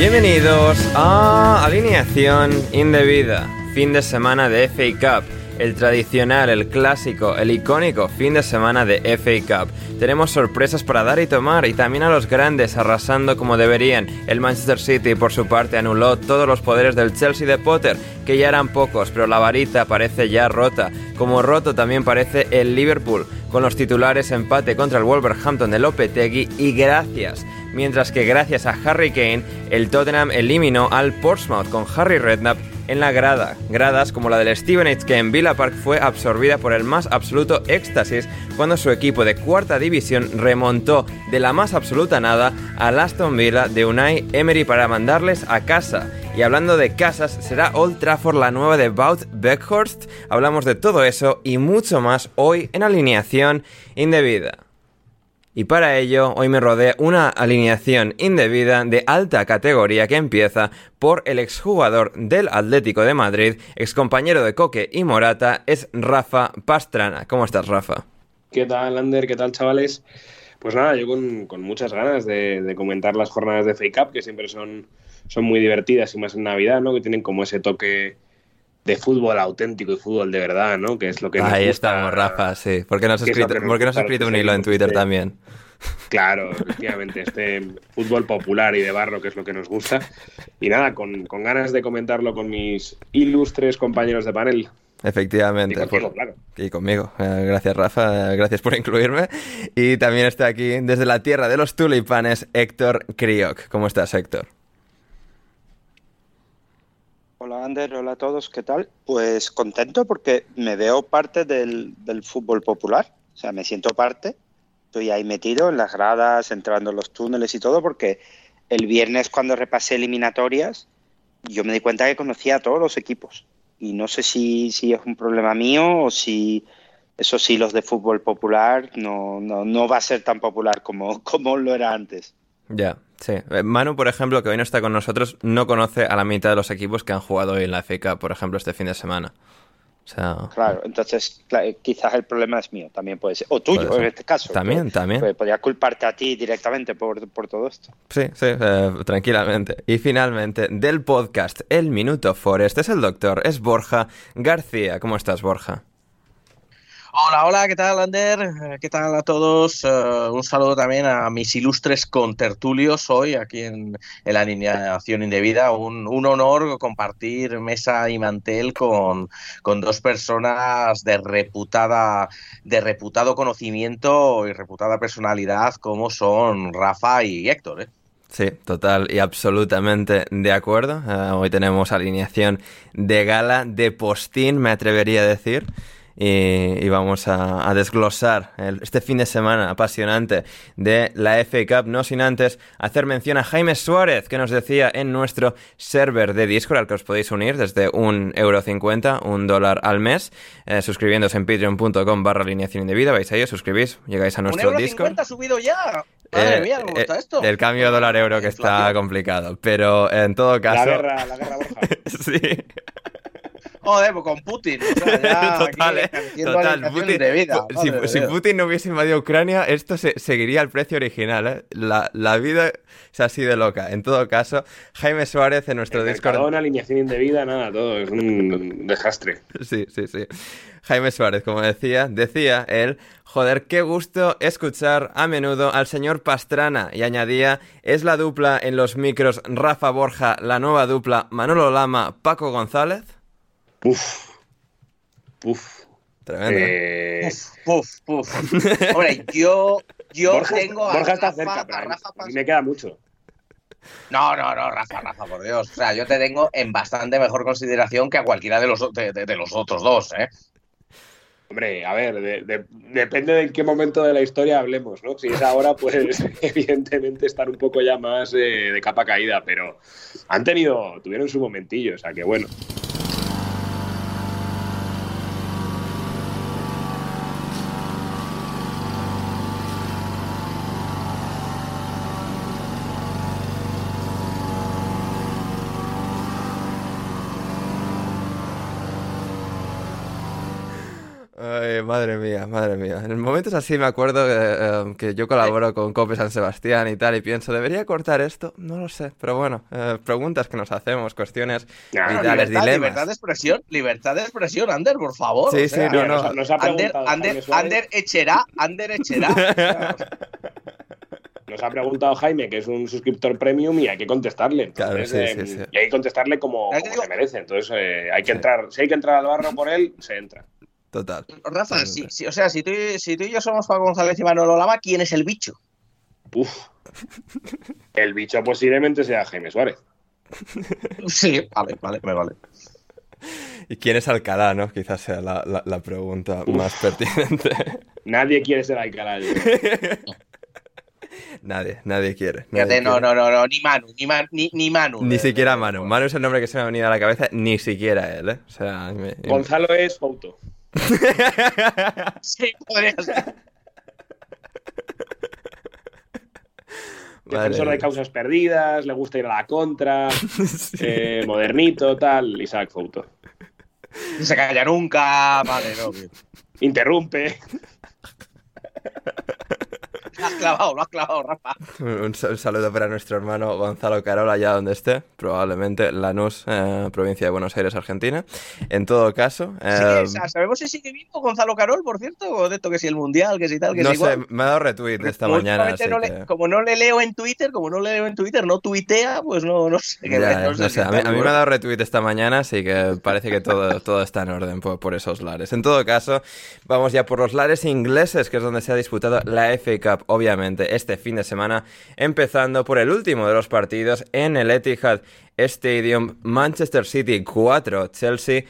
Bienvenidos a Alineación Indebida, fin de semana de FA Cup, el tradicional, el clásico, el icónico fin de semana de FA Cup. Tenemos sorpresas para dar y tomar y también a los grandes arrasando como deberían. El Manchester City por su parte anuló todos los poderes del Chelsea de Potter, que ya eran pocos, pero la varita parece ya rota, como roto también parece el Liverpool, con los titulares empate contra el Wolverhampton de Lopetegui y gracias mientras que gracias a Harry Kane, el Tottenham eliminó al Portsmouth con Harry Redknapp en la grada. Gradas como la del Stevenage que en Villa Park fue absorbida por el más absoluto éxtasis cuando su equipo de cuarta división remontó de la más absoluta nada al Aston Villa de Unai Emery para mandarles a casa. Y hablando de casas, ¿será Old Trafford la nueva de Bout Beckhorst? Hablamos de todo eso y mucho más hoy en alineación indebida. Y para ello, hoy me rodea una alineación indebida de alta categoría que empieza por el exjugador del Atlético de Madrid, excompañero de Coque y Morata, es Rafa Pastrana. ¿Cómo estás, Rafa? ¿Qué tal, Ander? ¿Qué tal, chavales? Pues nada, yo con, muchas ganas de, de, comentar las jornadas de Fake Up, que siempre son, son muy divertidas y más en Navidad, ¿no? Que tienen como ese toque de fútbol auténtico y fútbol de verdad, ¿no? Que es lo que Ahí estamos, Rafa, sí. ¿Por qué no has escrito, ¿por qué no has escrito un hilo en Twitter también? Claro, efectivamente, este fútbol popular y de barro, que es lo que nos gusta. Y nada, con, con ganas de comentarlo con mis ilustres compañeros de panel. Efectivamente. Y contigo, por, claro. Y conmigo. Eh, gracias, Rafa. Gracias por incluirme. Y también está aquí, desde la tierra de los tulipanes, Héctor Crioc. ¿Cómo estás, Héctor? Hola a todos, ¿qué tal? Pues contento porque me veo parte del, del, fútbol popular, o sea, me siento parte, estoy ahí metido en las gradas, entrando en los túneles y todo, porque el viernes cuando repasé eliminatorias, yo me di cuenta que conocía a todos los equipos y no sé si, si es un problema mío o si eso sí los de fútbol popular no, no, no va a ser tan popular como, como lo era antes. Ya, sí. Manu, por ejemplo, que hoy no está con nosotros, no conoce a la mitad de los equipos que han jugado hoy en la FA por ejemplo, este fin de semana. O sea... Claro, entonces claro, quizás el problema es mío, también puede ser. O tuyo, en este caso. También, también. Pues, podría culparte a ti directamente por, por todo esto. Sí, sí, eh, tranquilamente. Y finalmente, del podcast El Minuto Forest, es el doctor, es Borja García. ¿Cómo estás, Borja? Hola, hola, ¿qué tal, Ander? ¿Qué tal a todos? Uh, un saludo también a mis ilustres contertulios hoy aquí en, en la alineación indebida. Un, un, honor compartir mesa y mantel con, con, dos personas de reputada, de reputado conocimiento y reputada personalidad como son Rafa y Héctor. ¿eh? Sí, total y absolutamente de acuerdo. Eh, hoy tenemos alineación de gala, de postín, me atrevería a decir y, vamos a, desglosar este fin de semana apasionante de la FA Cup, no sin antes hacer mención a Jaime Suárez, que nos decía en nuestro server de Discord, al que os podéis unir desde un euro cincuenta, un dólar al mes, eh, suscribiéndose en patreon.com barra alineación indebida, vais ahí, os suscribís, llegáis a nuestro ¿Un euro Discord. ha subido ya! Madre eh, mía, ¿cómo está esto? El cambio dólar-euro que está complicado, pero en todo caso... La guerra, la guerra Borja. sí. Joder, pues con Putin. O sea, ya total, eh, total. Putin, de vida, si, si, Putin no hubiese invadido Ucrania, esto se, seguiría el precio original. ¿eh? La, la, vida se ha sido loca. En todo caso, Jaime Suárez en nuestro el Discord. Una alineación indebida, nada, todo. Es un desastre. Sí, sí, sí. Jaime Suárez, como decía, decía él, joder, qué gusto escuchar a menudo al señor Pastrana y añadía, es la dupla en los micros Rafa Borja, la nueva dupla Manolo Lama, Paco González. Puf. Puf. Tremendo. ¿eh? Eh... Puf, puf, puf. Hombre, yo, yo Borja, tengo a Borja está Rafa, cerca, pero a Rafa me queda mucho. No, no, no, Rafa, Rafa, por Dios. O sea, yo te tengo en bastante mejor consideración que a cualquiera de los, de, de, de los otros dos, ¿eh? Hombre, a ver, de, de, depende de en qué momento de la historia hablemos, ¿no? Si es ahora, pues evidentemente estar un poco ya más eh, de capa caída, pero han tenido, tuvieron su momentillo, o sea que bueno. Ay, madre mía, madre mía. En momentos así me acuerdo eh, que yo colaboro con Cope San Sebastián y tal, y pienso, ¿debería cortar esto? No lo sé, pero bueno, eh, preguntas que nos hacemos, cuestiones Ya, vitales, libertad, dilemas. libertad de expresión, libertad de expresión, Ander, por favor. Sí, o sea, sí, no, no. Nos, nos ha Ander, Ander, Ander Echerá, Ander Echerá. nos ha preguntado Jaime, que es un suscriptor premium, y hay que contestarle. Claro, sí, eh, sí, sí. Y hay que contestarle como, como se merece. Entonces, eh, hay que Sí. entrar, si hay que entrar al barro por él, se entra. Total. Rafa, si, si- o sea, si tú, si tú y yo somos Paco González y Manolo Lama, ¿quién es el bicho? Uf. El bicho posiblemente sea Jaime Suárez. Sí, vale, vale, me vale. ¿Y quién es Alcalá, no? Quizás sea la, la- la pregunta más pertinente. Nadie quiere ser Alcalá. nadie, nadie quiere. Fíjate, no, quiere. no, no, no, ni Manu, ni, Man- ni, ni Manu. Ni eh, siquiera Manu. Manu es el nombre que se me ha venido a la cabeza, ni siquiera él, ¿eh? O sea, me- Gonzalo es Fouto. Sí, podría ser. Defensor de causas perdidas, le gusta ir a la contra, eh, modernito, tal, Isaac Fouto. No se calla nunca, vale, no. Interrumpe. Lo has clavado, lo has clavado, Rafa. Un, un saludo para nuestro hermano Gonzalo Carola, allá donde esté, probablemente Lanús, eh, provincia de Buenos Aires, Argentina. En todo caso, eh, o sea, ¿Sabemos si sigue vivo Gonzalo Carol, por cierto? O de esto que si el mundial, que si tal, que no si sé, igual. me ha dado retweet esta Como mañana, no que... le- como no le leo en Twitter, como no le leo en Twitter, no tuitea, pues no, no sé Ya, no sé, a mí, a mí me ha dado retweet esta mañana, así que parece que todo, todo está en orden por, por esos lares. En todo caso, vamos ya por los lares ingleses, que es donde se ha disputado la FA Cup, obviamente, este fin de semana, empezando por el último de los partidos en el Etihad Stadium, Manchester City 4, Chelsea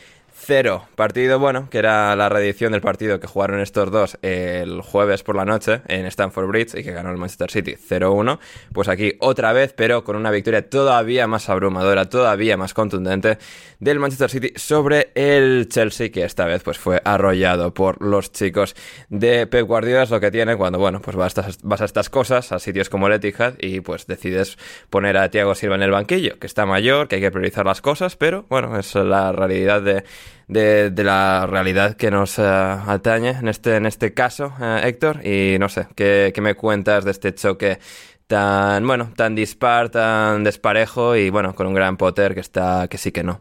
0. Partido, bueno, que era la reedición del partido que jugaron estos dos el jueves por la noche en Stamford Bridge y que ganó el Manchester City 0-1. Pues aquí otra vez, pero con una victoria todavía más abrumadora, todavía más contundente del Manchester City sobre el Chelsea, que esta vez pues fue arrollado por los chicos de Pep Guardiola. Es lo que tiene cuando, bueno, pues vas a, estas, vas a estas cosas, a sitios como el Etihad y pues decides poner a Thiago Silva en el banquillo, que está mayor, que hay que priorizar las cosas, pero bueno, es la realidad de de, la realidad que nos eh, atañe en este, en este caso, eh, Héctor. Y no sé, ¿qué, ¿qué me cuentas de este choque tan, bueno, tan dispar, tan desparejo y bueno, con un gran Potter que está, que sí que no?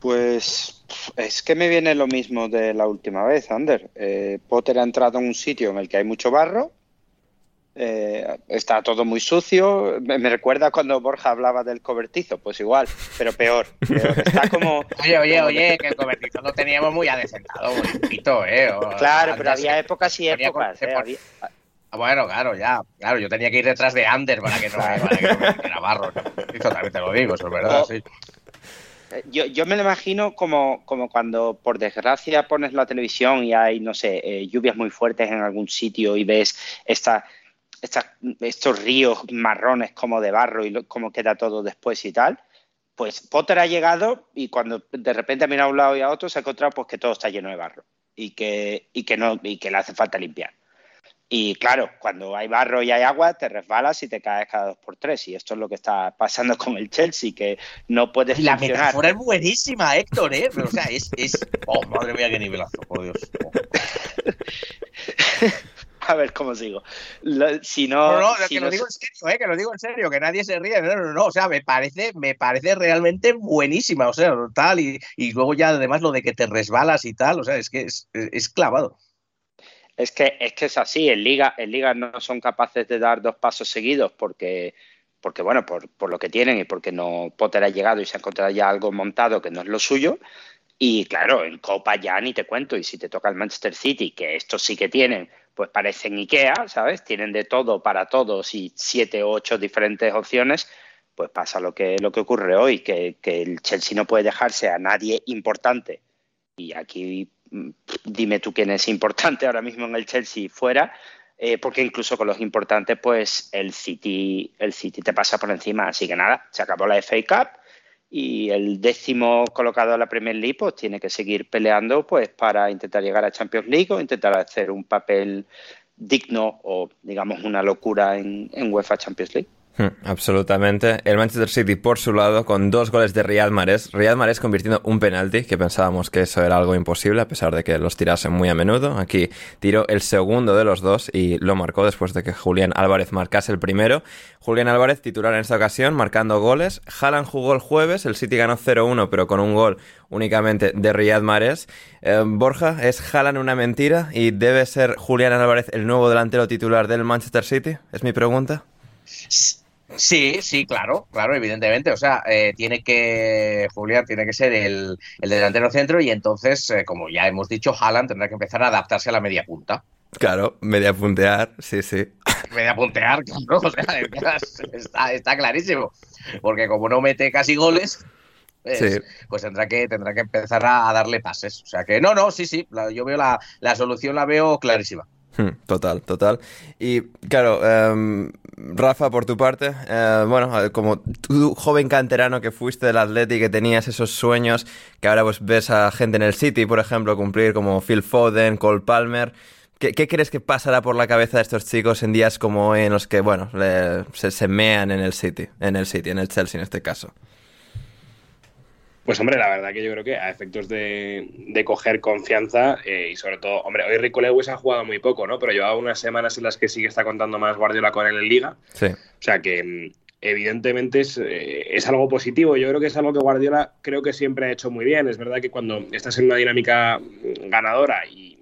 Pues es que me viene lo mismo de la última vez, Ander. Eh, Potter ha entrado en un sitio en el que hay mucho barro, eh, está todo muy sucio. Me, me recuerda cuando Borja hablaba del cobertizo, pues igual, pero peor. peor. Está como. Oye, oye, como- oye, que el cobertizo lo teníamos muy adecentado, muy limpito, ¿eh? O- Claro, pero había épocas y con- épocas. eh, había- Ah, bueno, claro, ya. Claro, yo tenía que ir detrás de Ander para que no, para que no me metiera barro. Y totalmente lo digo, eso es verdad, sí. Eh, Yo, yo me lo imagino como, como cuando, por desgracia, pones la televisión y hay, no sé, eh, lluvias muy fuertes en algún sitio y ves esta, esta- estos ríos marrones como de barro y lo- cómo queda todo después y tal. Pues Potter ha llegado y cuando de repente ha mirado a un lado y a otro se ha encontrado pues, que todo está lleno de barro y que, y que, no, y que le hace falta limpiar. Y claro, cuando hay barro y hay agua, te resbalas y te caes cada dos por tres. Y esto es lo que está pasando con el Chelsea, que no puedes Y la funcionar. metáfora es buenísima, Héctor, ¿eh? Pero, o sea, es, es... Oh, madre mía, qué nivelazo, por Dios. Oh. A ver cómo sigo. Lo- si no, No, no, si que no- lo digo en serio, ¿eh? Que lo digo en serio, que nadie se ríe. No, no, no. O sea, me parece, me parece realmente buenísima. O sea, tal. Y, y luego ya además lo de que te resbalas y tal. O sea, es que es, es clavado. es que es que es así. En liga, en liga no son capaces de dar dos pasos seguidos porque, porque bueno, por, por lo que tienen y porque no Potter ha llegado y se ha encontrado ya algo montado que no es lo suyo. Y claro, en Copa ya ni te cuento. Y si te toca el Manchester City, que estos sí que tienen, pues parecen Ikea, ¿sabes? Tienen de todo para todos y siete o ocho diferentes opciones. Pues pasa lo que, lo que ocurre hoy, que, que el Chelsea no puede dejarse a nadie importante. Y aquí mm, dime tú quién es importante ahora mismo en el Chelsea fuera, eh, porque incluso con los importantes, pues el City, el City te pasa por encima. Así que nada, se acabó la FA Cup y el décimo colocado a la Premier League pues tiene que seguir peleando pues para intentar llegar a Champions League o intentar hacer un papel digno o digamos una locura en, en UEFA Champions League. Hmm, Absolutamente. El Manchester City por su lado con dos goles de Riyad Mahrez. Riyad Mahrez convirtiendo un penalti, que pensábamos que eso era algo imposible a pesar de que los tirasen muy a menudo. Aquí tiró el segundo de los dos y lo marcó después de que Julián Álvarez marcase el primero. Julián Álvarez titular en esta ocasión marcando goles. Haaland jugó el jueves, el City ganó 0-1 pero con un gol únicamente de Riyad Mahrez. Eh, Borja, ¿es Haaland una mentira y debe ser Julián Álvarez el nuevo delantero titular del Manchester City? Es mi pregunta. Sí, sí, claro, claro, evidentemente. O sea, eh, tiene que, Julián, tiene que ser el, el delantero centro y entonces, eh, como ya hemos dicho, Haaland tendrá que empezar a adaptarse a la media punta. Claro, media puntear, sí, sí. Media puntear, claro, o sea, está, está clarísimo. Porque como no mete casi goles, pues, Sí. pues tendrá que, tendrá que empezar a, a darle pases. O sea que no, no, sí, sí, la- yo veo la, la solución, la veo clarísima. Hmm, Total, total. Y claro, em, Rafa, por tu parte, eh, bueno, eh, como tú, joven canterano que fuiste del Atleti, que tenías esos sueños, que ahora pues ves a gente en el City, por ejemplo, cumplir como Phil Foden, Cole Palmer. ¿Qué, crees que pasará por la cabeza de estos chicos en días como hoy en los que, bueno, se, se mean en el City, en el City, en el Chelsea en este caso? Pues hombre, la verdad que yo creo que a efectos de, de coger confianza eh, y sobre todo, hombre, hoy Rico Lewis ha jugado muy poco, ¿no? Pero llevaba unas semanas en las que sí que está contando más Guardiola con él en Liga. Sí. O sea que mm, evidentemente es, eh, es algo positivo. Yo creo que es algo que Guardiola creo que siempre ha hecho muy bien. Es verdad que cuando estás en una dinámica mm, ganadora y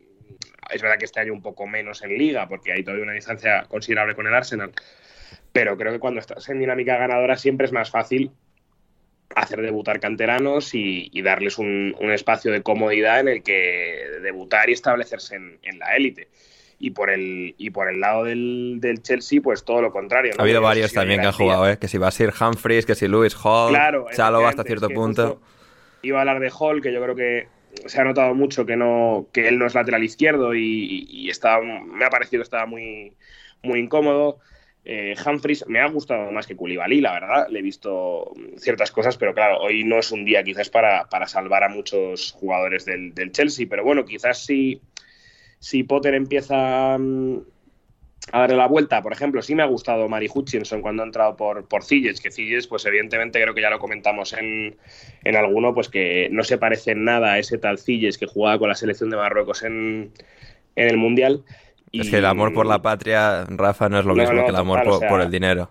es verdad que este año un poco menos en liga porque hay todavía una distancia considerable con el Arsenal, pero creo que cuando estás en dinámica ganadora siempre es más fácil hacer debutar canteranos y, y darles un, un espacio de comodidad en el que debutar y establecerse en, en la élite. Y por el, y por el lado del, del Chelsea, pues todo lo contrario. ¿no? Ha habido no varios también que han jugado, ¿eh? Que si Basir Humphries, que si Lewis Hall, Claro, Chalobah hasta cierto es que punto. Iba a hablar de Hall, que yo creo que se ha notado mucho que no que él no es lateral izquierdo y, y está, me ha parecido que estaba muy, muy incómodo. Eh, Humphries me ha gustado más que Koulibaly, la verdad. Le he visto ciertas cosas, pero claro, hoy no es un día quizás para, para salvar a muchos jugadores del, del Chelsea. Pero bueno, quizás si, si Potter empieza mm, a darle la vuelta, por ejemplo, sí me ha gustado Mari Hutchinson cuando ha entrado por, por que Ziyech, pues evidentemente creo que ya lo comentamos en, en alguno, pues que no se parece en nada a ese tal Ziyech que jugaba con la selección de Marruecos en, en el Mundial. Es que el amor por la patria, Rafa, no es lo No, mismo no, que el amor por, o sea, por el dinero.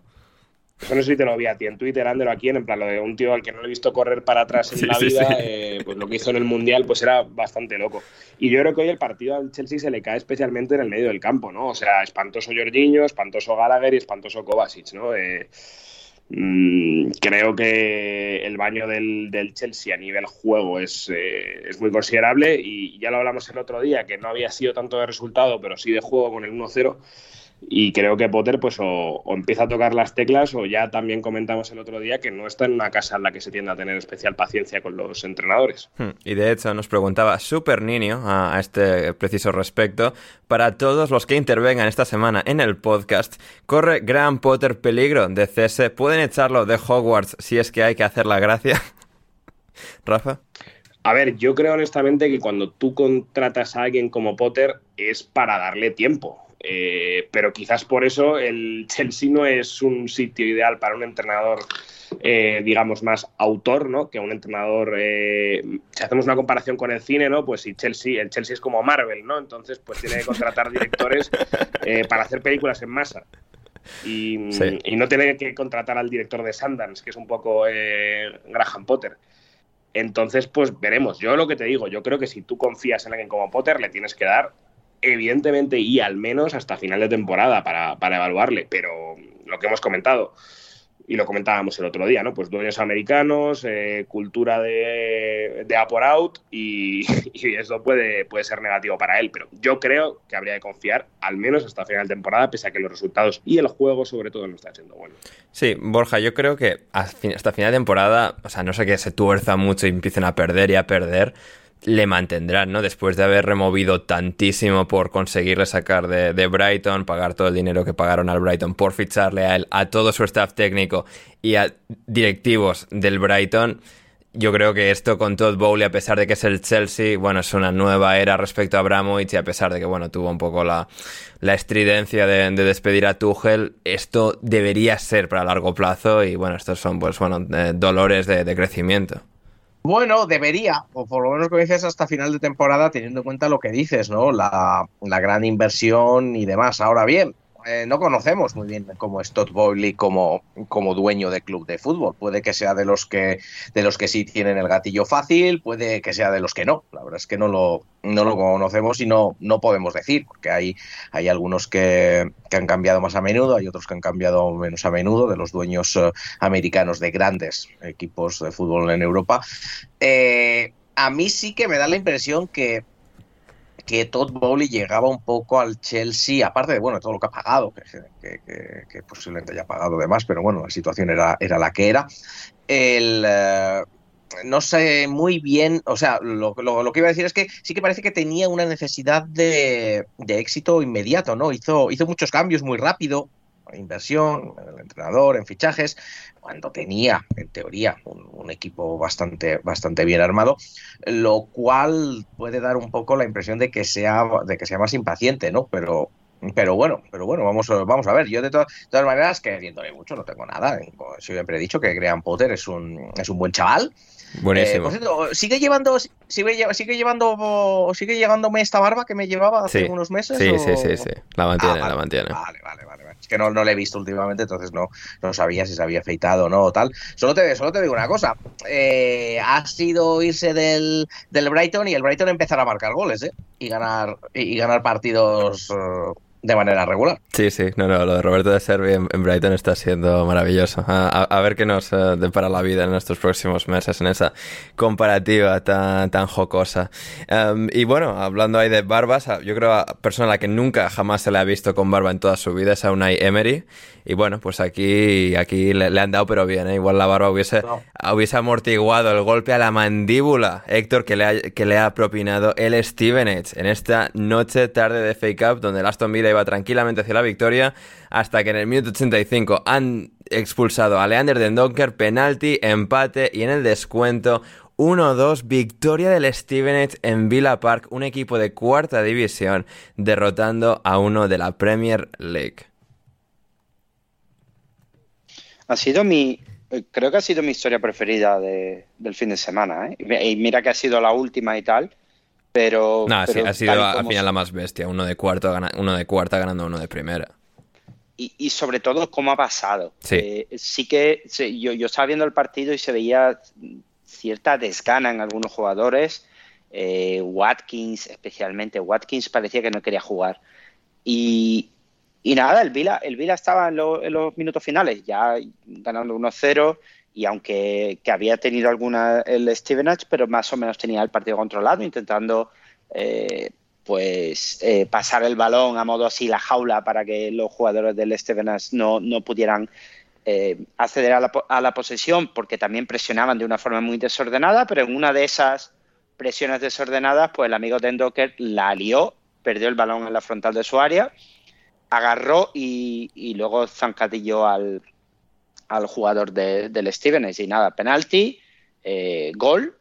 Eso no sé si te lo vi a ti en Twitter, Ander, o aquí, en plan lo de un tío al que no le he visto correr para atrás en Sí, la sí, vida, sí. eh, pues lo que hizo en el Mundial, pues era bastante loco. Y yo creo que hoy el partido al Chelsea se le cae especialmente en el medio del campo, ¿no? O sea, espantoso Jorginho, espantoso Gallagher y espantoso Kovacic, ¿no? Eh, creo que el baño del, del Chelsea a nivel juego es, eh, es muy considerable y ya lo hablamos el otro día, que no había sido tanto de resultado, pero sí de juego con el 1-0 y creo que Potter pues o, empieza a tocar las teclas o ya también comentamos el otro día que no está en una casa en la que se tiende a tener especial paciencia con los entrenadores. Hmm, y de hecho nos preguntaba Super Niño a, este preciso respecto, para todos los que intervengan esta semana en el podcast, ¿corre Gran Potter peligro de cese? ¿Pueden echarlo de Hogwarts si es que hay que hacer la gracia? Rafa. A ver, yo creo honestamente que cuando tú contratas a alguien como Potter es para darle tiempo. Eh, pero quizás por eso el Chelsea no es un sitio ideal para un entrenador, eh, digamos, más autor, ¿no? Que un entrenador. Eh, si hacemos una comparación con el cine, ¿no? Pues si Chelsea, el Chelsea es como Marvel, ¿no? Entonces, pues tiene que contratar directores para hacer películas en masa. Y, y, no tiene que contratar al director de Sundance, que es un poco Graham Potter. Entonces, pues veremos. Yo lo que te digo, yo creo que si tú confías en alguien como Potter, le tienes que dar evidentemente, y al menos hasta final de temporada para, para evaluarle. Pero lo que hemos comentado, y lo comentábamos el otro día, ¿no? Pues dueños americanos, eh, cultura de, de up or out y, eso puede, puede ser negativo para él, pero yo creo que habría que confiar al menos hasta final de temporada, pese a que los resultados y el juego sobre todo no están siendo buenos. Sí, Borja, yo creo que hasta final de temporada, o sea, no sé que se tuerza mucho y empiecen a perder y a perder, le mantendrán, ¿no? Después de haber removido tantísimo por conseguirle sacar de, Brighton, pagar todo el dinero que pagaron al Brighton por ficharle a él, a todo su staff técnico y a directivos del Brighton. Yo creo que esto con Todd Bowley, a pesar de que es el Chelsea, bueno, es una nueva era respecto a Abramovich y a pesar de que, bueno, tuvo un poco la, la estridencia de, despedir a Tuchel, esto debería ser para largo plazo y, bueno, estos son, pues, bueno, eh, dolores de crecimiento. Bueno, debería, o por lo menos como dices, hasta final de temporada, teniendo en cuenta lo que dices, ¿no? La, la gran inversión y demás. Ahora bien, eh, no conocemos muy bien cómo es Todd Bowley como, como dueño de club de fútbol. Puede que sea de los que, de los que sí tienen el gatillo fácil, puede que sea de los que no. La verdad es que no lo, no lo conocemos y no, no podemos decir, porque hay, hay algunos que, que han cambiado más a menudo, hay otros que han cambiado menos a menudo, de los dueños eh, americanos de grandes equipos de fútbol en Europa. Eh, a mí sí que me da la impresión que que Todd Bowley llegaba un poco al Chelsea, aparte de bueno todo lo que ha pagado, que, posiblemente haya pagado de más, pero bueno, la situación era, era la que era. El, eh, no sé muy bien, o sea, lo, lo, que iba a decir es que sí que parece que tenía una necesidad de, de éxito inmediato, ¿no? Hizo, hizo muchos cambios muy rápido, inversión, en el entrenador, en fichajes, cuando tenía, en teoría, un, equipo bastante, bastante bien armado, lo cual puede dar un poco la impresión de que sea, de que sea más impaciente, ¿no? Pero, pero bueno, pero bueno, vamos, vamos a ver. Yo de, todas maneras, queriéndole mucho, no tengo nada. Siempre he dicho que Graham Potter es un, es un buen chaval. Buenísimo. Eh, sigue llevando, sigue, sigue llevando, sigue llevándome esta barba que me llevaba hace unos meses. Sí, sí, sí, sí. La mantiene, ah, la mantiene. Vale, vale, vale que no, no le he visto últimamente, entonces no, no sabía si se había afeitado o no o tal. Solo te, solo te digo una cosa, eh, ha sido irse del, del Brighton y el Brighton empezar a marcar goles, ¿eh? Y ganar, y, ganar partidos... Eh, de manera regular. Sí, sí, no, no, lo de Roberto de Servi en, Brighton está siendo maravilloso. A, ver qué nos eh, depara la vida en estos próximos meses en esa comparativa tan, tan jocosa. Em, y bueno, hablando ahí de barbas, yo creo a persona a la que nunca jamás se le ha visto con barba en toda su vida es a Unai Emery. Y bueno, pues aquí, aquí le, han dado pero bien, ¿eh? igual la barba hubiese, hubiese amortiguado el golpe a la mandíbula, Héctor, que le ha, que le ha propinado el Stevenage en esta noche tarde de Fake Up, donde el Aston Villa iba tranquilamente hacia la victoria, hasta que en el minuto 85 han expulsado a Leander de Donker, penalti, empate y en el descuento 1-2, victoria del Stevenage en Villa Park, un equipo de cuarta división, derrotando a uno de la Premier League. Ha sido mi, creo que ha sido mi historia preferida del fin de semana, ¿eh? Y mira que ha sido la última y tal, pero... No, sí, ha sido al final la más bestia, uno de, cuarto, uno de cuarta ganando uno de primera. Y, sobre todo cómo ha pasado. Sí, eh, sí que yo, yo, estaba viendo el partido y se veía cierta desgana en algunos jugadores. Eh, Watkins, especialmente, Watkins parecía que no quería jugar. Y, y nada, el Vila, el Vila estaba en, los minutos finales, ya ganando 1-0 y aunque que había tenido alguna el Stevenage, pero más o menos tenía el partido controlado, intentando eh, pues eh, pasar el balón a modo así la jaula para que los jugadores del Stevenage no, no pudieran eh, acceder a la, a la, posesión porque también presionaban de una forma muy desordenada, pero en una de esas presiones desordenadas, pues el amigo Tendoker la lió, perdió el balón en la frontal de su área, agarró y, luego zancadilló al, al jugador de, del Stevenage y nada, penalti, eh, gol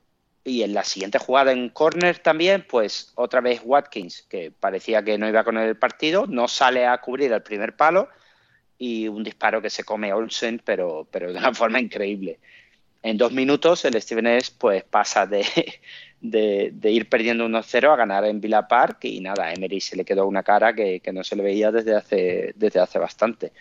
y en la siguiente jugada en corner también, pues otra vez Watkins, que parecía que no iba con el partido, no sale a cubrir el primer palo y un disparo que se come Olsen, pero, pero de una forma increíble. En dos minutos el Stevenage pues pasa de, de, de ir perdiendo 1-0 a ganar en Villa Park y nada, a Emery se le quedó una cara que, que no se le veía desde hace, desde hace bastante.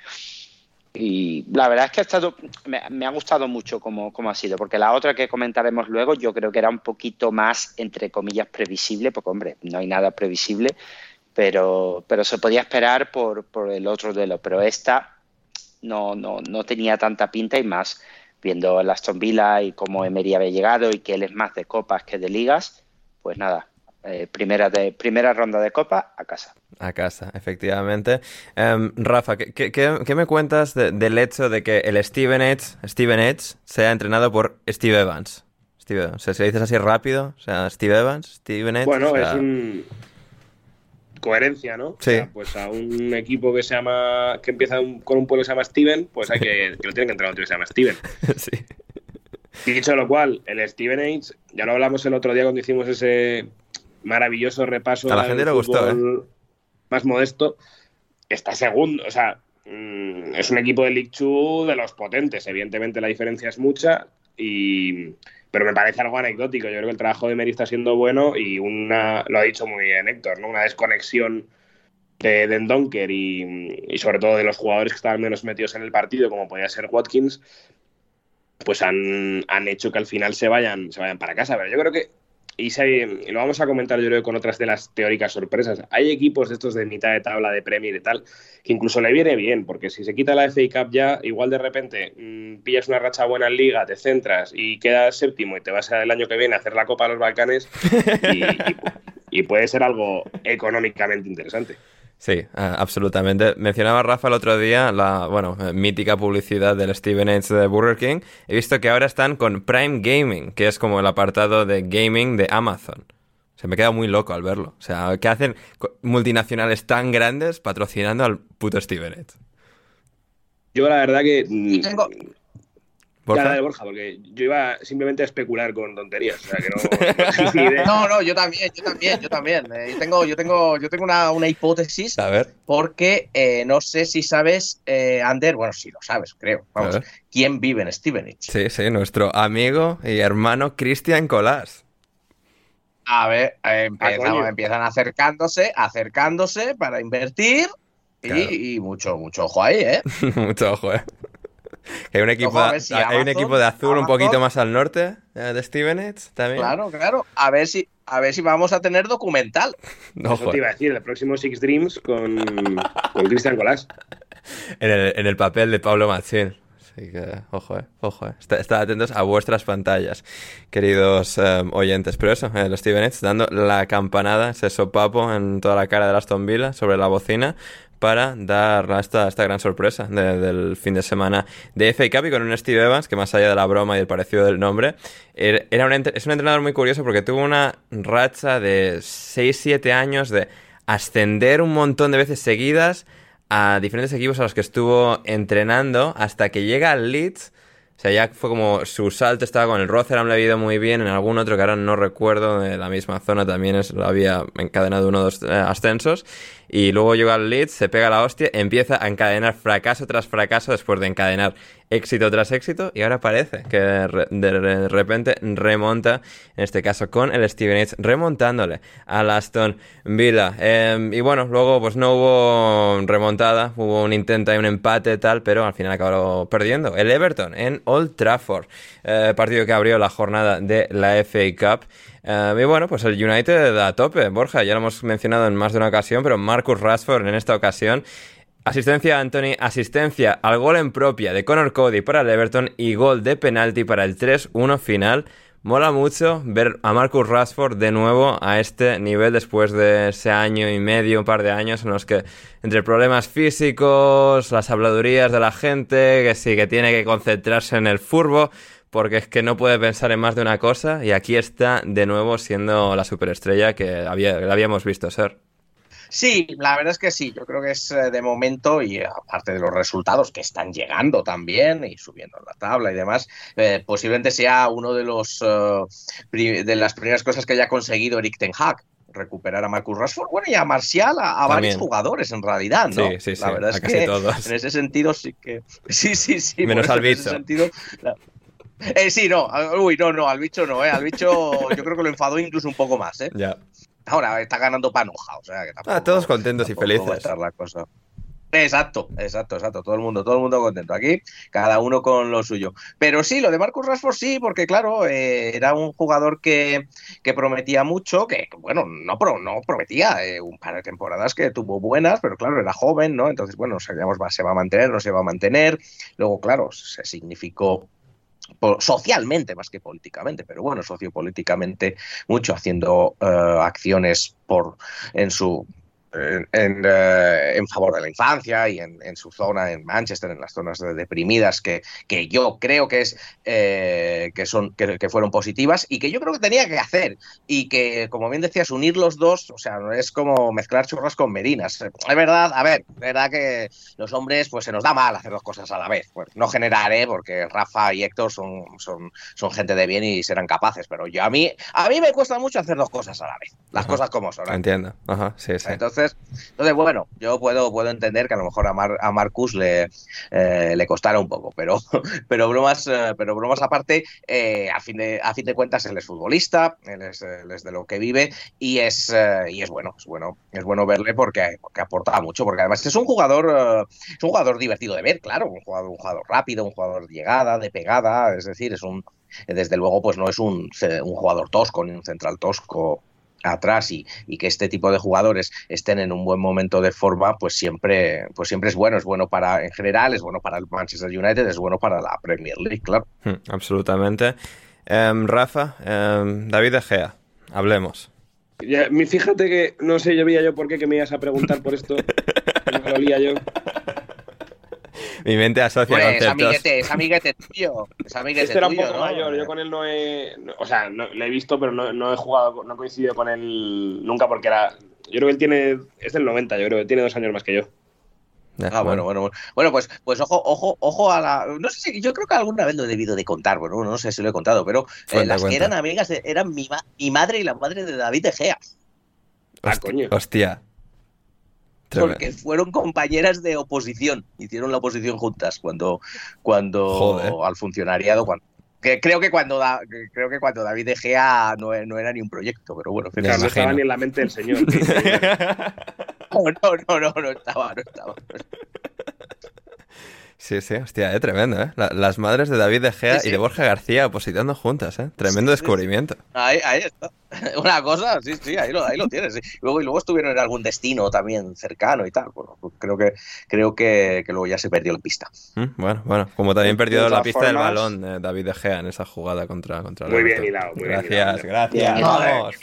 Y la verdad es que ha estado, me, me ha gustado mucho cómo, cómo, ha sido, porque la otra que comentaremos luego yo creo que era un poquito más, entre comillas, previsible, porque hombre, no hay nada previsible, pero, pero se podía esperar por, por el otro duelo, pero esta no, no, no tenía tanta pinta y más viendo el Aston Villa y cómo Emery había llegado y que él es más de copas que de ligas, pues nada, eh, primera, de, primera ronda de Copa a casa. A casa, efectivamente. Um, Rafa, ¿qué, qué, qué, me cuentas de, del hecho de que el Steven Edge, Steven Edge sea entrenado por Steve Evans? Steve, o sea, si lo dices así rápido, o sea, Steve Evans, Steven Edge. Bueno, o sea... es un coherencia, ¿no? Sí. O sea, pues a un equipo que se llama que empieza un, con un pueblo que se llama Steven, pues hay que que lo tienen que entrenar un tío que se llama Steven. sí. Dicho lo cual, el Steven Age, ya lo hablamos el otro día cuando hicimos ese maravilloso repaso a la gente le gustó, ¿eh? más modesto, está segundo, o sea, mmm, es un equipo de League Two de los potentes, evidentemente la diferencia es mucha y pero me parece algo anecdótico. Yo creo que el trabajo de Meri está siendo bueno y una, lo ha dicho muy bien Héctor, ¿no? Una desconexión de Dendonker y, y, sobre todo de los jugadores que estaban menos metidos en el partido, como podía ser Watkins, pues han, han hecho que al final se vayan, se vayan para casa. Pero yo creo que, y, se, lo vamos a comentar yo creo con otras de las teóricas sorpresas, hay equipos de estos de mitad de tabla de Premier y tal, que incluso le viene bien, porque si se quita la FA Cup ya, igual de repente mmm, pillas una racha buena en liga, te centras y quedas séptimo y te vas el año que viene a hacer la Copa de los Balcanes y puede ser algo económicamente interesante. Sí, absolutamente. Mencionaba Rafa el otro día la, bueno, mítica publicidad del Steven Edge de Burger King. He visto que ahora están con Prime Gaming, que es como el apartado de gaming de Amazon. Se me queda muy loco al verlo. O sea, ¿qué hacen multinacionales tan grandes patrocinando al puto Steven Edge? Yo la verdad que... Tengo... ¿Borja? Ya, de Borja, porque yo iba simplemente a especular con tonterías. O sea, que no, no, no, yo también, yo también, yo también. Eh, yo tengo, yo tengo, yo tengo una, una hipótesis. A ver. Porque eh, no sé si sabes, eh, Ander, bueno, sí lo sabes, creo. Vamos, ¿quién vive en Stevenage? Sí, sí, nuestro amigo y hermano Cristian Colás. A ver, empiezan, ah, empiezan acercándose, acercándose para invertir. Claro. Y, y, mucho, mucho ojo ahí, ¿eh? mucho ojo, ¿eh? Hay un equipo, Ojo, si hay Amazon, un equipo de azul Amazon, un poquito más al norte eh, de Stevenage también. Claro, claro. A ver si, a ver si vamos a tener documental. No, Eso te iba a decir, el próximo Six Dreams con, con Cristian Colás. En el, en el papel de Pablo Machín. Así que, ojo, eh, ojo, eh. Estad está atentos a vuestras pantallas, queridos eh, oyentes. Pero eso, el Steven Edge dando la campanada, ese sopapo en toda la cara de Aston Villa sobre la bocina para dar esta, esta gran sorpresa de, del fin de semana de FA Cup y con un Steve Evans que más allá de la broma y el parecido del nombre, era un, es un entrenador muy curioso porque tuvo una racha de 6-7 años de ascender un montón de veces seguidas a diferentes equipos a los que estuvo entrenando hasta que llega al Leeds. O sea, ya fue como su salto estaba con el Rotherham, le ha ido muy bien, en algún otro que ahora no recuerdo, de la misma zona también es, había encadenado uno o dos eh, ascensos. Y luego llega al Leeds, se pega la hostia, empieza a encadenar fracaso tras fracaso después de encadenar éxito tras éxito. Y ahora parece que de repente remonta, en este caso con el Steven Edge, remontándole al Aston Villa. Eh, y bueno, luego pues no hubo remontada, hubo un intento y un empate tal, pero al final acabó perdiendo. El Everton en Old Trafford, eh, partido que abrió la jornada de la FA Cup. Uh, y bueno, pues el United a tope, Borja, ya lo hemos mencionado en más de una ocasión, pero Marcus Rashford en esta ocasión. Asistencia a Anthony, asistencia al gol en propia de Connor Cody para el Everton y gol de penalti para el 3-1 final. mola mucho ver a Marcus Rashford de nuevo a este nivel después de ese año y medio, un par de años en los que entre problemas físicos, las habladurías de la gente, que sí, que tiene que concentrarse en el furbo, porque es que no puede pensar en más de una cosa y aquí está de nuevo siendo la superestrella que había, que habíamos visto ser. Sí, la verdad es que sí, yo creo que es eh, de momento y aparte de los resultados que están llegando también y subiendo la tabla y demás, eh, posiblemente sea uno de los eh, de las primeras cosas que haya conseguido Eric Ten Hag, recuperar a Marcus Rashford, bueno, y a Marcial, a, varios jugadores en realidad, ¿no? Sí, sí, sí, la verdad es que en ese sentido sí que sí, sí, sí, menos al bicho. Sentido, Eh, sí, no, uy, no, no, al bicho no, ¿eh? Al bicho yo creo que lo enfadó incluso un poco más, ¿eh? Ya. Ahora está ganando panoja, o sea que tampoco, Ah, todos contentos y felices. La cosa. Exacto, exacto, exacto. Todo el mundo, todo el mundo contento. Aquí, cada uno con lo suyo. Pero sí, lo de Marcus Rashford sí, porque claro, eh, era un jugador que, que, prometía mucho, que bueno, no, no prometía eh, un par de temporadas que tuvo buenas, pero claro, era joven, ¿no? Entonces, bueno, sabíamos, se va a mantener, no se va a mantener. Luego, claro, se significó socialmente más que políticamente, pero bueno, sociopolíticamente mucho haciendo uh, acciones por en su en, uh, en, favor de la infancia y en, en, su zona, en Manchester, en las zonas deprimidas, que, que yo creo que, es, eh, que, son, que, que, fueron positivas y que yo creo que tenía que hacer. Y que, como bien decías, unir los dos, o sea, no es como mezclar churros con merinas. Es verdad, a ver, es verdad que los hombres, pues se nos da mal hacer dos cosas a la vez. Bueno, no generaré, porque Rafa y Héctor son, son, son gente de bien y serán capaces, pero yo a mí, a mí me cuesta mucho hacer dos cosas a la vez. Las Ajá. cosas como son. ¿eh? Entiendo. Ajá, sí, sí. Entonces, entonces, bueno, yo puedo, puedo entender que a lo mejor a, Mar, a Marcus le, eh, le costara un poco, pero, pero, bromas, eh, pero bromas aparte, eh, a, fin de, a fin de cuentas él es futbolista, él es, él es de lo que vive y es, eh, y es bueno, es bueno, es bueno verle porque, porque aporta mucho, porque además es un jugador, es un jugador divertido de ver, claro, un jugador, un jugador rápido, un jugador de llegada, de pegada, es decir, es un, desde luego, pues no es un, un jugador tosco ni un central tosco atrás y, y, que este tipo de jugadores estén en un buen momento de forma, pues siempre, pues siempre es bueno, es bueno para en general, es bueno para el Manchester United, es bueno para la Premier League, claro. Hmm, absolutamente. Um, Rafa, um, David De Gea, hablemos. Ya, fíjate que no sé, yo veía yo por qué que me ibas a preguntar por esto. no lo lía yo. Mi mente asocia pues, conceptos. Amiguete, es amiguete tuyo. Es amiguete este era un poco ¿no? mayor. Yo con él no he. O sea, no, le he visto, pero no, no, he jugado, no he coincidido con él nunca porque era. Yo creo que él tiene. Es del 90, yo creo que tiene dos años más que yo. Ah, bueno, bueno, bueno. Bueno, pues, pues ojo, ojo, ojo a la. No sé si yo creo que alguna vez lo he debido de contar, bueno, no sé si lo he contado, pero eh, las que eran amigas de, eran mi, ma mi, madre y la madre de David De Gea. Ah, coño. Hostia. Porque fueron compañeras de oposición, hicieron la oposición juntas cuando, cuando Joder. al funcionariado, cuando, que creo que cuando da, que creo que cuando David De Gea no, no, era ni un proyecto, pero bueno, claro, no estaba ni en la mente del señor. no, no, no, no, no estaba, no estaba. Sí, sí, hostia, eh, tremendo, ¿eh? La, las madres de David De Gea sí, sí. y de Borja García opositando juntas, ¿eh? Tremendo sí, descubrimiento. Ahí, ahí está. Una cosa, sí, sí, ahí lo, ahí lo tienes. Luego, y luego estuvieron en algún destino también cercano y tal. Bueno, pues creo que creo que, que luego ya se perdió la pista. Mm, bueno, bueno, como también perdió la pista formas... del balón eh, David De Gea en esa jugada contra, contra Muy bien hilado, muy gracias, bien hilado. Gracias, bien, vamos.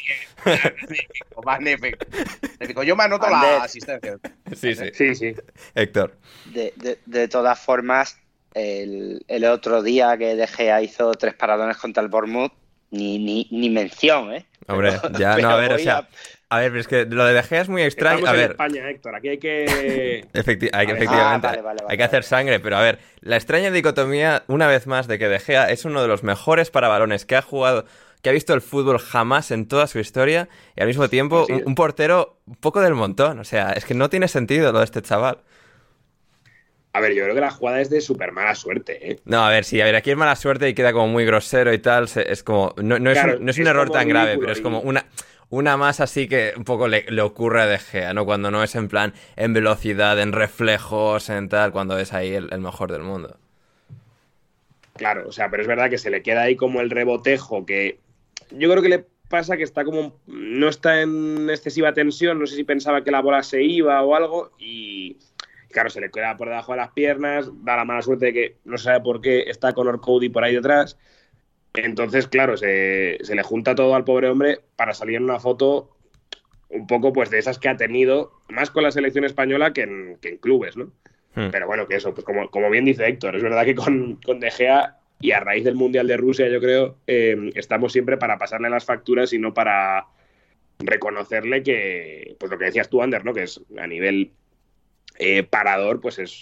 Magnífico, magnífico. magnífico. Yo me anoto la asistencia. Sí, sí. sí, sí. Héctor. De, de, de todas formas, el, el, otro día que De Gea hizo tres paradones contra el Bournemouth, ni, ni, ni mención, ¿eh? Hombre, ya no, a ver, o sea, a... a... ver, pero es que lo de De Gea es muy extraño. Estamos a ver, en España, Héctor, aquí hay que... Efecti hay, efectivamente, ah, vale, vale, vale, hay que hacer sangre, pero a ver, la extraña dicotomía, una vez más, de que De Gea es uno de los mejores para balones que ha jugado que ha visto el fútbol jamás en toda su historia y al mismo tiempo un, un, portero un poco del montón. O sea, es que no tiene sentido lo de este chaval. A ver, yo creo que la jugada es de súper mala suerte, ¿eh? No, a ver, sí, a ver, aquí es mala suerte y queda como muy grosero y tal. Es como. No, no, claro, es, un, no es, un, error tan grave, pero es como una. Una más así que un poco le, le, ocurre a De Gea, ¿no? Cuando no es en plan en velocidad, en reflejos, en tal, cuando es ahí el, el mejor del mundo. Claro, o sea, pero es verdad que se le queda ahí como el rebotejo que yo creo que le pasa que está como no está en excesiva tensión, no sé si pensaba que la bola se iba o algo y claro, se le queda por debajo de las piernas, da la mala suerte de que no sabe por qué está Conor Cody por ahí detrás Entonces, claro, se, se le junta todo al pobre hombre para salir en una foto un poco pues de esas que ha tenido, más con la selección española que en, que en clubes, ¿no? Hmm. Pero bueno, que eso, pues como, como bien dice Héctor, es verdad que con, con De Gea y a raíz del Mundial de Rusia, yo creo, eh, estamos siempre para pasarle las facturas y no para reconocerle que, pues lo que decías tú, Ander, ¿no? Que es a nivel eh, parador, pues es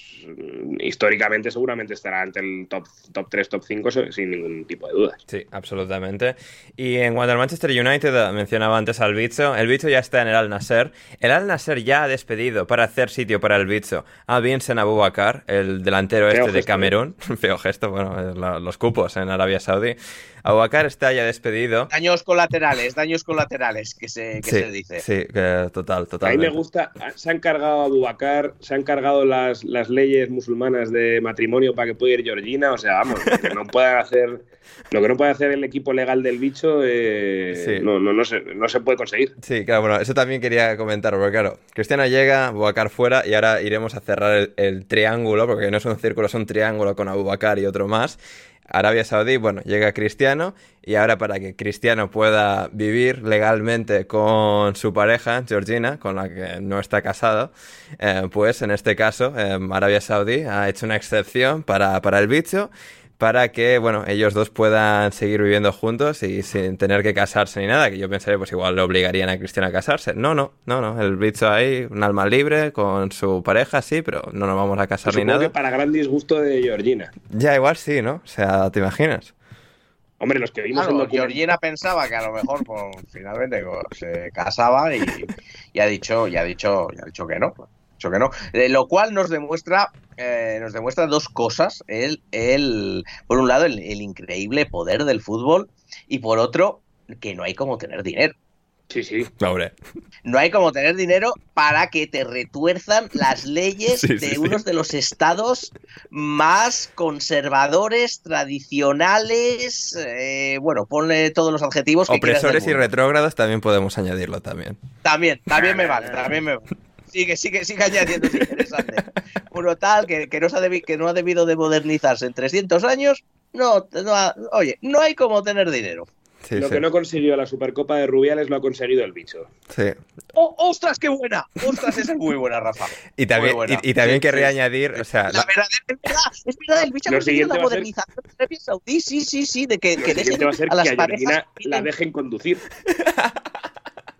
históricamente seguramente estará ante el top, top 3, top 5 sin ningún tipo de dudas. Sí, absolutamente. Y en cuanto al Manchester United, eh, mencionaba antes al Bicho. El Bicho ya está en el Al Nasser. El Al Nasser ya ha despedido para hacer sitio para el Bicho a Vincent Abubakar, el delantero Feo este de gesto, Camerún. Feo gesto, bueno, eh, la- los cupos en Arabia Saudí. Abubakar está ya despedido. Daños colaterales, daños colaterales, que se, que sí, se dice. sí, que total, A mí me gusta, se han cargado a Bubacar, se han cargado las, las leyes musulmanas de matrimonio para que pueda ir Georgina, o sea, vamos, lo que no puede hacer, lo que no puede hacer el equipo legal del bicho, eh, Sí. no, no, no, se, no se puede conseguir. Sí, claro, bueno, eso también quería comentar, porque claro, Cristiano llega, Abubakar fuera y ahora iremos a cerrar el, el triángulo, porque no es un círculo, es un triángulo con Abubakar y otro más. Arabia Saudí, bueno, llega Cristiano y ahora para que Cristiano pueda vivir legalmente con su pareja, Georgina, con la que no está casado, eh, pues en este caso eh, Arabia Saudí ha hecho una excepción para, para el bicho para que, bueno, ellos dos puedan seguir viviendo juntos y sin tener que casarse ni nada, que yo pensaría, pues igual le obligarían a Cristiano a casarse. No, no, no, no, el bicho ahí, un alma libre con su pareja, sí, pero no nos vamos a casar ni nada. que para gran disgusto de Georgina. Ya, igual sí, ¿no? O sea, ¿te imaginas? Hombre, los que vimos Claro, en documental- Georgina pensaba que a lo mejor pues, finalmente pues, se casaba y, y ha dicho, y ha dicho, y ha dicho que no. Ha dicho que no. Eh, lo cual nos demuestra, eh, nos demuestra dos cosas. El, el, por un lado, el, el increíble poder del fútbol y por otro, que no hay como tener dinero. Sí, sí. Hombre. No hay como tener dinero para que te retuerzan las leyes Sí, de sí. unos de los estados más conservadores, tradicionales, eh, bueno, ponle todos los adjetivos que Opresores y retrógrados también podemos añadirlo también. También, también me vale, también me vale. Sigue, sigue, sigue añadiendo, es interesante. Uno tal que, que, no se ha debi- que no ha debido de modernizarse en 300 años, no, no ha- oye, no hay como tener dinero. Sí, lo sí. que no consiguió la Supercopa de Rubiales lo ha conseguido el bicho. sí. ¡Oh, ¡Ostras, qué buena! ¡Ostras, esa es muy buena, Rafa! Y también, Muy buena. y, y también Sí, querría sí. añadir, o sea, La verdad, es verdad, es verdad, el bicho ha conseguido la a ser- modernización de Arabia Saudí, sí, sí, sí, de que, Lo que dejen a ser a las que parejas la dejen conducir.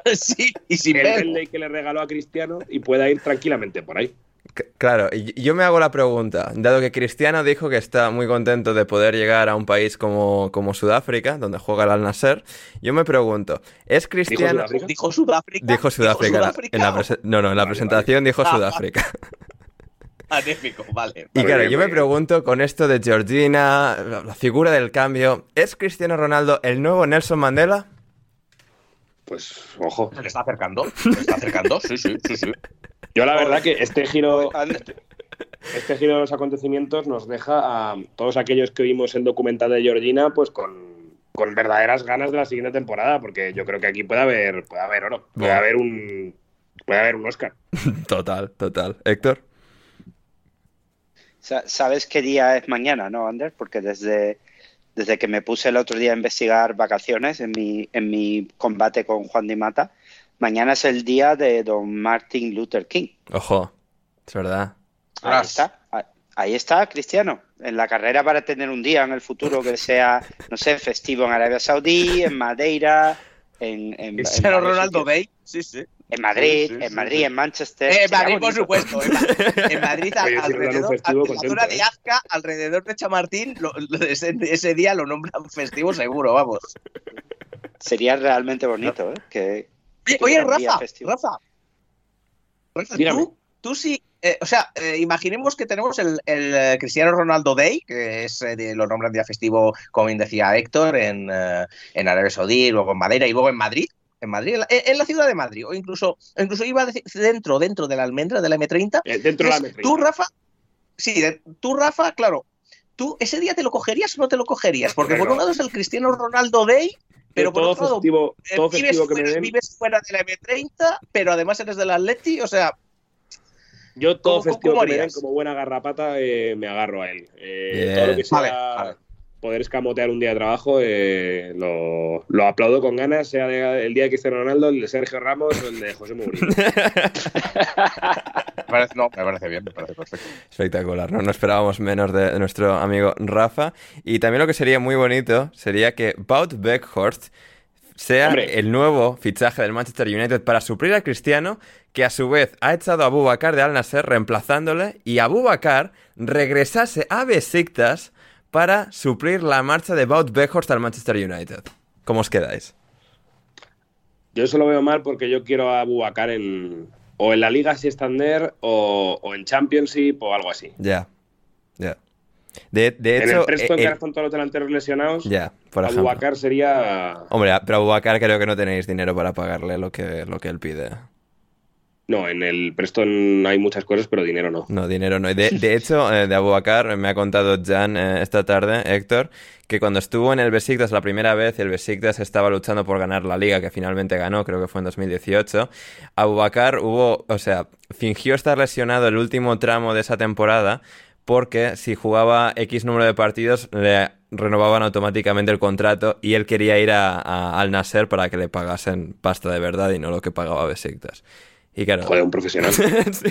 Sí, y sin el ver. Bentley que le regaló a Cristiano y pueda ir tranquilamente por ahí. Claro, yo me hago la pregunta, dado que Cristiano dijo que está muy contento de poder llegar a un país como, como Sudáfrica, donde juega el Al Nasser, yo me pregunto, ¿es Cristiano... Sudáfrica? Dijo Sudáfrica. Dijo Sudáfrica. Sudáfrica. en la prese- No, no, en la Vale, presentación dijo Ah, Sudáfrica. Magnífico, vale. Y claro, yo me pregunto con esto de Georgina, la figura del cambio, ¿es Cristiano Ronaldo el nuevo Nelson Mandela? Pues, ojo. Se le está acercando, se le está acercando, sí, sí, sí, sí. Yo la verdad que este giro, este giro de los acontecimientos nos deja a todos aquellos que vimos el documental de Georgina, pues con, con verdaderas ganas de la siguiente temporada, porque yo creo que aquí puede haber, puede haber oro, puede Bueno. haber un, puede haber un Oscar. Total, total. Héctor. sa- ¿Sabes qué día es mañana, no, Ander? Porque desde, desde que me puse el otro día a investigar vacaciones en mi, en mi combate con Juan Di Mata, mañana es el día de don Martin Luther King. Ojo, es verdad. Ahí Ras. está, ahí- está, Cristiano. En la carrera para tener un día en el futuro que sea, no sé, festivo en Arabia Saudí, en Madeira, en, en, en Ronaldo. Day, sí, sí. En Madrid, Sí, sí, en Madrid, sí. en Manchester. Eh, en Madrid, por supuesto. En, Ma- en Madrid, alrededor, festivo, a la contento, zona de ¿eh? Azca, alrededor de Chamartín, lo- lo- ese, ese día lo nombran festivo seguro, vamos. Sería realmente bonito, ¿eh? Que, Oye, que oye, Rafa. Rafa. Rafa, tú, tú sí, eh, o sea, eh, imaginemos que tenemos el, el, Cristiano Ronaldo Day, que es eh, de- lo nombran día festivo, como bien decía Héctor, en, en Arabia Saudí, luego en Madeira y luego en Madrid. En Madrid, en la, en la ciudad de Madrid, o incluso, incluso iba dentro, dentro de la almendra de la M30. Eh, dentro de la Entonces, M30. Tú, Rafa, sí, de- tú, Rafa, claro, tú ese día te lo cogerías o no te lo cogerías, porque por un lado es el Cristiano Ronaldo Day, pero por todo otro lado festivo, eh, todo vives, festivo que me fuera, den, vives fuera de la M30, pero además eres del Atleti, o sea, yo todo ¿cómo- festivo cómo que me den como buena garrapata eh, me agarro a él. Eh, Bien. todo lo que sea Vale, vale. Poder escamotear un día de trabajo, eh, lo, lo, aplaudo con ganas, sea el día de Cristiano Ronaldo, el de Sergio Ramos o el de José Mourinho. no, me parece bien, me parece perfecto. Espectacular, ¿no? No esperábamos menos de nuestro amigo Rafa. Y también lo que sería muy bonito sería que Bout Beckhorst sea el nuevo fichaje del Manchester United para suplir a Cristiano, que a su vez ha echado a Abubakar de Al Nasser reemplazándole y Abubakar regresase a Besiktas para suplir la marcha de Bout Beckhorst al Manchester United. ¿Cómo os quedáis? Yo eso lo veo mal porque yo quiero a Abubakar en o en la Liga Sistander o, o en Championship o algo así. Ya, ya. De, de, hecho, en el Preston, eh, que con todos los delanteros lesionados, ya, por Abubakar sería... Hombre, pero Abubakar creo que no tenéis dinero para pagarle lo que, lo que él pide. No, en el Preston hay muchas cosas, pero dinero no. No, dinero no. De, hecho, eh, de Abubakar me ha contado Jan eh, esta tarde, Héctor, que cuando estuvo en el Besiktas la primera vez, el Besiktas estaba luchando por ganar la liga, que finalmente ganó, creo que fue en 2018. Abubakar hubo, o sea, fingió estar lesionado el último tramo de esa temporada porque si jugaba X número de partidos le renovaban automáticamente el contrato y él quería ir a, al Nasser para que le pagasen pasta de verdad y no lo que pagaba Besiktas. Y claro. Joder, un profesional. sí.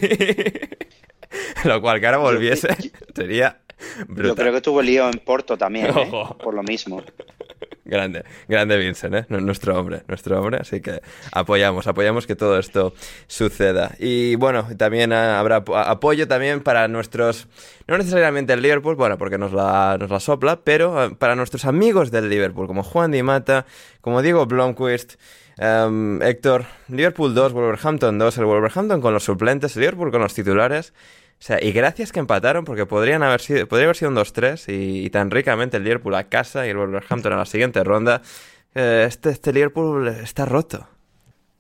Lo cual que ahora volviese sería brutal. Yo creo que tuvo lío en Porto también, ¿eh? por lo mismo. Grande, grande Vincent, ¿eh? Nuestro hombre, nuestro hombre. Así que apoyamos, apoyamos que todo esto suceda. Y bueno, también habrá apoyo también para nuestros, no necesariamente el Liverpool, bueno, porque nos la, nos la sopla, pero eh, para nuestros amigos del Liverpool, como Juan Di Mata, como Diego Blomqvist, Um, Héctor, Liverpool 2, Wolverhampton 2, el Wolverhampton con los suplentes, el Liverpool con los titulares. O sea, y gracias que empataron, porque podrían haber sido, podría haber sido un 2-3 y, tan ricamente el Liverpool a casa y el Wolverhampton a la siguiente ronda. Eh, este, este Liverpool está roto.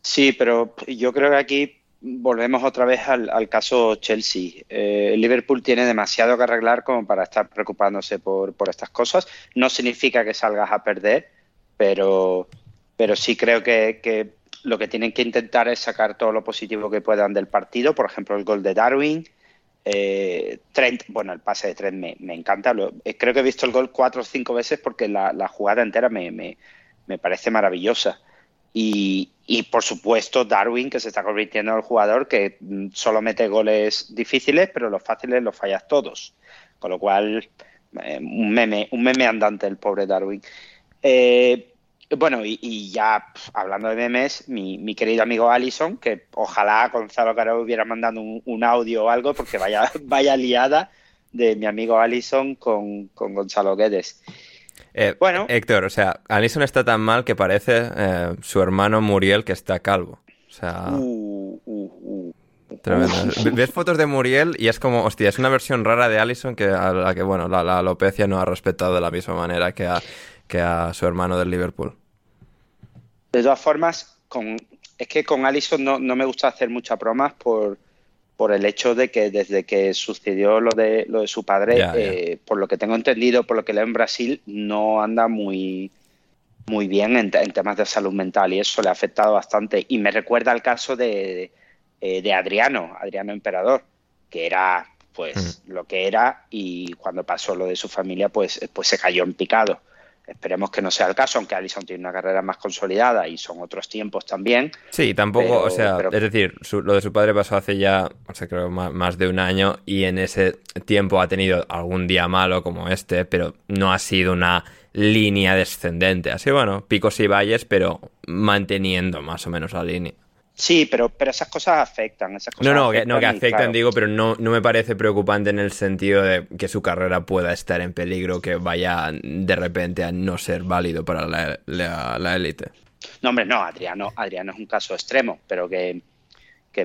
Sí, pero yo creo que aquí volvemos otra vez al, caso Chelsea. Eh, Liverpool tiene demasiado que arreglar como para estar preocupándose por, por estas cosas. No significa que salgas a perder, pero pero sí creo que, lo que tienen que intentar es sacar todo lo positivo que puedan del partido, por ejemplo el gol de Darwin, eh, Trent, bueno, el pase de Trent me, encanta, eh, creo que he visto el gol cuatro o cinco veces porque la, jugada entera me, parece maravillosa. Y, por supuesto Darwin, que se está convirtiendo en el jugador que mm, solo mete goles difíciles, pero los fáciles los fallas todos. Con lo cual, eh, un, meme, un meme andante el pobre Darwin. Eh, bueno, y, ya hablando de memes, mi, querido amigo Alison, que ojalá Gonzalo Caro hubiera mandado un, audio o algo, porque vaya, vaya liada de mi amigo Alison con, Gonzalo Guedes. Eh, bueno, Héctor, o sea, Alison está tan mal que parece eh, su hermano Muriel que está calvo. O sea. Uh, uh, uh. Ves fotos de Muriel y es como, hostia, es una versión rara de Alison que a la que, bueno, la, alopecia no ha respetado de la misma manera que que a su hermano del Liverpool. De todas formas, con, es que con Allison no, me gusta hacer muchas bromas por, por el hecho de que desde que sucedió lo de, lo de su padre, eh, por lo que tengo entendido, por lo que leo en Brasil, no anda muy, muy bien en, temas de salud mental y eso le ha afectado bastante. Y me recuerda al caso de, de, eh, Adriano, Adriano Emperador, que era pues mm. lo que era y cuando pasó lo de su familia pues, pues se cayó en picado. Esperemos que no sea el caso, aunque Alison tiene una carrera más consolidada y son otros tiempos también. Sí, tampoco, o sea, es decir, lo de su padre pasó hace ya, o sea, creo más, de un año y en ese tiempo ha tenido algún día malo como este, pero no ha sido una línea descendente. Así, bueno, picos y valles, pero manteniendo más o menos la línea. Sí, pero, pero esas cosas afectan. no, no, que, no, que afectan, digo, pero no, no me parece preocupante en el sentido de que su carrera pueda estar en peligro, que vaya de repente a no ser válido para la élite. no, hombre, no, Adriano, Adriano es un caso extremo, pero que,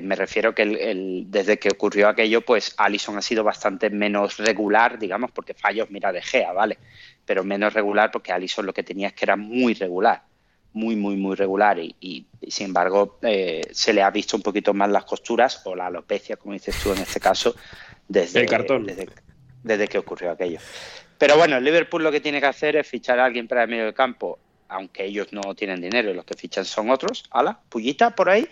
me refiero que el, desde que ocurrió aquello, pues Alison ha sido bastante menos regular, digamos, porque fallos, mira, de Gea, ¿vale? Pero menos regular porque Alison lo que tenía es que era muy regular muy, muy, muy regular y, sin embargo eh, se le ha visto un poquito más las costuras o la alopecia, como dices tú en este caso, desde, desde, que ocurrió aquello. Pero bueno, el Liverpool lo que tiene que hacer es fichar a alguien para el medio del campo. aunque ellos no tienen dinero y los que fichan son otros. Ala, pullita por ahí.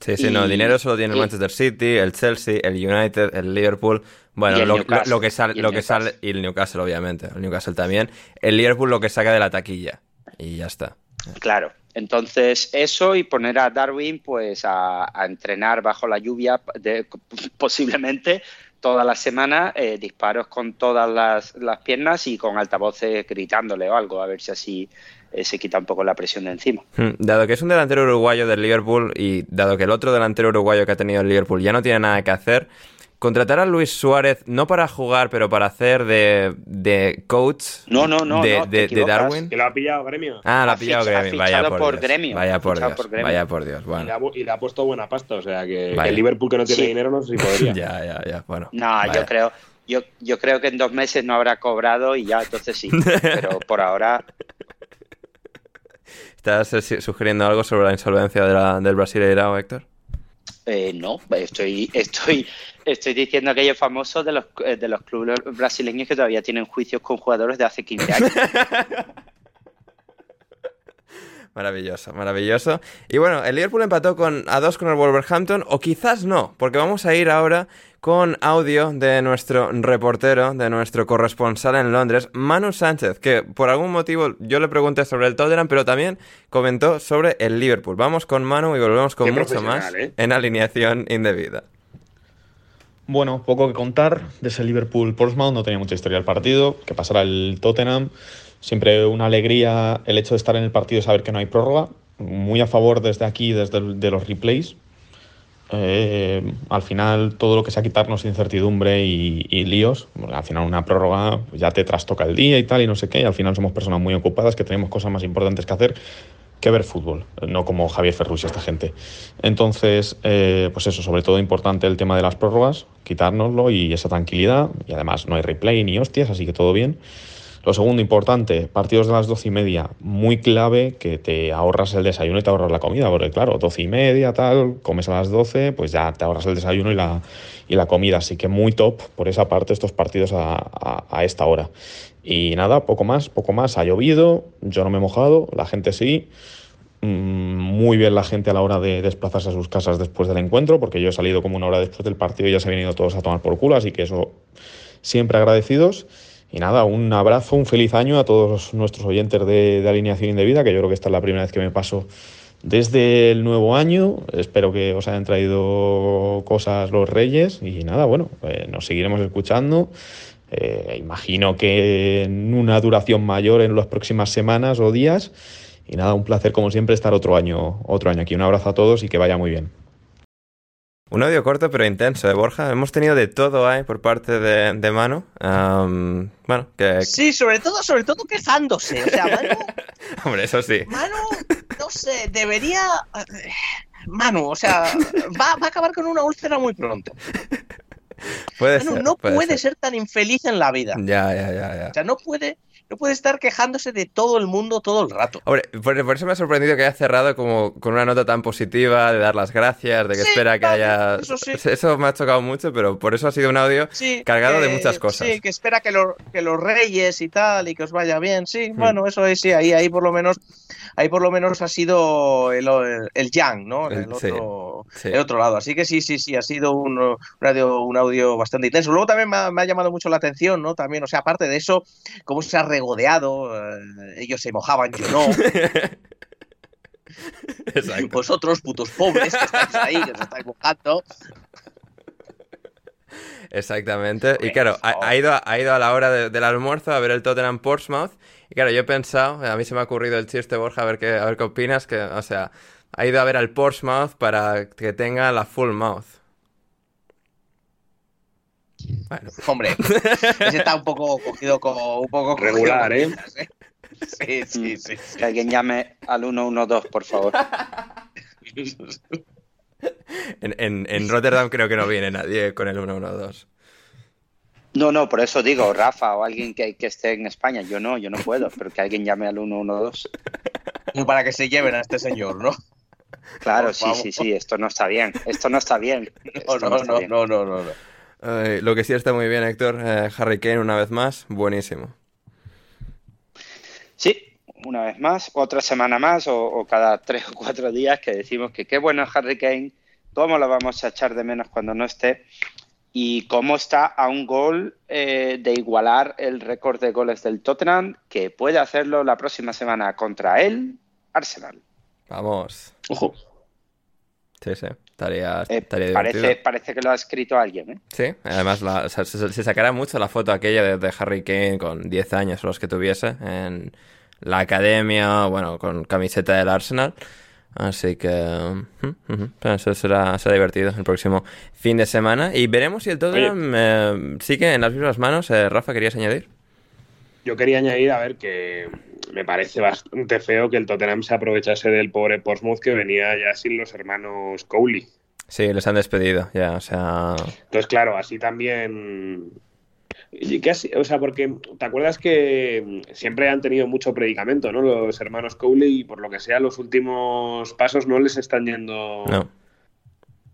Sí, sí, no, dinero solo tiene el Manchester City, el Chelsea, el United, el Liverpool. Bueno, lo, que sale, lo que sale, y el Newcastle, obviamente, el Newcastle también. El Liverpool lo que saca de la taquilla. Y ya está. Claro. Entonces, eso y poner a Darwin pues a, entrenar bajo la lluvia de, posiblemente toda la semana, eh, disparos con todas las, las, piernas y con altavoces gritándole o algo, a ver si así eh, se quita un poco la presión de encima. Hmm, dado que es un delantero uruguayo del Liverpool y dado que el otro delantero uruguayo que ha tenido el Liverpool ya no tiene nada que hacer, contratar a Luis Suárez no para jugar, pero para hacer de, de coach no, no, no, de, de, Darwin. Que lo ha pillado gremio. Ah, lo ha pillado gremio. Vaya por, Dios. Gremio. Vaya por Dios. Vaya por Dios. Bueno. Y, le ha, puesto buena pasta. O sea que, el Liverpool que no tiene dinero no sé si podría. ya, ya, ya. Bueno. No, yo creo. Yo, yo creo que en dos meses no habrá cobrado y ya entonces sí. pero por ahora. ¿Estás sugiriendo algo sobre la insolvencia de la, del Brasileirao, Héctor? Eh, no, estoy, estoy, estoy diciendo aquello famoso de los, eh, de los clubes brasileños que todavía tienen juicios con jugadores de hace 15 años. Maravilloso, maravilloso. Y bueno, el Liverpool empató con, a dos con el Wolverhampton, o quizás no, porque vamos a ir ahora con audio de nuestro reportero, de nuestro corresponsal en Londres, Manu Sánchez, que por algún motivo yo le pregunté sobre el Tottenham, pero también comentó sobre el Liverpool. Vamos con Manu y volvemos con mucho más ¿eh? en alineación indebida. Bueno, poco que contar de ese Liverpool-Portsmouth, no tenía mucha historia el partido, que pasará el Tottenham. Siempre una alegría el hecho de estar en el partido saber que no hay prórroga. Muy a favor desde aquí, desde de los replays, eh, al final todo lo que sea quitarnos incertidumbre y, líos, al final una prórroga pues ya te trastoca el día y tal y no sé qué, y al final somos personas muy ocupadas que tenemos cosas más importantes que hacer que ver fútbol, no como Javier Ferrus y esta gente. Entonces, eh, pues eso, sobre todo importante el tema de las prórrogas, quitárnoslo y esa tranquilidad, y además no hay replay ni hostias, así que todo bien. Lo segundo importante, partidos de las doce y media, muy clave que te ahorras el desayuno y te ahorras la comida, porque claro, doce y media, tal, comes a las doce, pues ya te ahorras el desayuno y la, y la comida. Así que muy top por esa parte estos partidos a, a, esta hora. Y nada, poco más, poco más. Ha llovido, yo no me he mojado, la gente sí. Mm, muy bien la gente a la hora de desplazarse a sus casas después del encuentro, porque yo he salido como una hora después del partido y ya se han venido todos a tomar por culo, así que eso siempre agradecidos. Y nada, un abrazo, un feliz año a todos nuestros oyentes de, Alineación Indebida, que yo creo que esta es la primera vez que me paso desde el nuevo año. Espero que os hayan traído cosas los reyes y nada, bueno, pues nos seguiremos escuchando. Eh, imagino que en una duración mayor en las próximas semanas o días. Y nada, un placer como siempre estar otro año, otro año aquí. Un abrazo a todos y que vaya muy bien. Un audio corto pero intenso, ¿eh, Borja? Hemos tenido de todo ahí por parte de, de Manu. bueno, que... Sí, sobre todo, sobre todo quejándose. O sea, Manu... Hombre, eso sí. Manu, no sé, debería... Eh, Manu, o sea, va, va a acabar con una úlcera muy pronto. Puede Manu, ser, no puede, ser. tan infeliz en la vida. Ya, ya, ya, ya. O sea, no puede no puede estar quejándose de todo el mundo todo el rato. Hombre, por, eso me ha sorprendido que haya cerrado como con una nota tan positiva, de dar las gracias, de que espera que haya... Eso, sí. eso, me ha chocado mucho, pero por eso ha sido un audio cargado de muchas cosas. Sí, que espera que, que los reyes y tal, y que os vaya bien. Sí, hmm. bueno, eso es, sí, ahí, ahí por lo menos ahí por lo menos ha sido el, el, yang, ¿no? El, otro, el otro lado. Así que sí, sí, sí, ha sido un, un, audio, un audio bastante intenso. Luego también me ha, me ha, llamado mucho la atención, ¿no? También, o sea, aparte de eso, cómo se ha regodeado, eh, ellos se mojaban, yo no. Exacto. Vosotros, putos pobres, que estáis ahí, que os estáis mojando. Exactamente. Y claro, ha, ido, ha ido a la hora del almuerzo a ver el Tottenham Portsmouth. Y claro, yo he pensado, a mí se me ha ocurrido el chiste, Borja, a ver qué, a ver qué opinas, que, o sea, ha ido a ver al Portsmouth para que tenga la full mouth. Bueno. Hombre, ese está un poco cogido como un poco regular, ¿eh? ¿eh? Sí, sí, sí. Que alguien llame al 112, por favor. En, en, Rotterdam creo que no viene nadie con el 112. No, no, por eso digo, Rafa o alguien que, esté en España. Yo no, yo no puedo, pero que alguien llame al 112. Para que se lleven a este señor, ¿no? Claro, sí, sí, sí, esto no está bien. Esto no está bien. no, no, no, no, no, no, lo que sí está muy bien, Héctor, eh, Harry Kane una vez más, buenísimo. Sí, una vez más, otra semana más o, cada tres o cuatro días que decimos que qué bueno es Harry Kane, cómo lo vamos a echar de menos cuando no esté y cómo está a un gol eh, de igualar el récord de goles del Tottenham, que puede hacerlo la próxima semana contra él, Arsenal. Vamos. Ojo. Sí, sí. Estaría, eh, estaría parece, parece que lo ha escrito alguien, ¿eh? Sí, además se, sacará mucho la foto aquella de, Harry Kane con 10 años, los que tuviese, en la academia, bueno, con camiseta del Arsenal. Así que eso será, será divertido el próximo fin de semana. Y veremos si el Tottenham eh, sigue en las mismas manos. Eh, Rafa, ¿querías añadir? Yo quería añadir, a ver, que me parece bastante feo que el Tottenham se aprovechase del pobre Portsmouth que venía ya sin los hermanos Cowley. Sí, les han despedido, ya, o sea... Entonces, claro, así también o sea, porque te acuerdas que siempre han tenido mucho predicamento, ¿no? Los hermanos Cowley y por lo que sea, los últimos pasos no les están yendo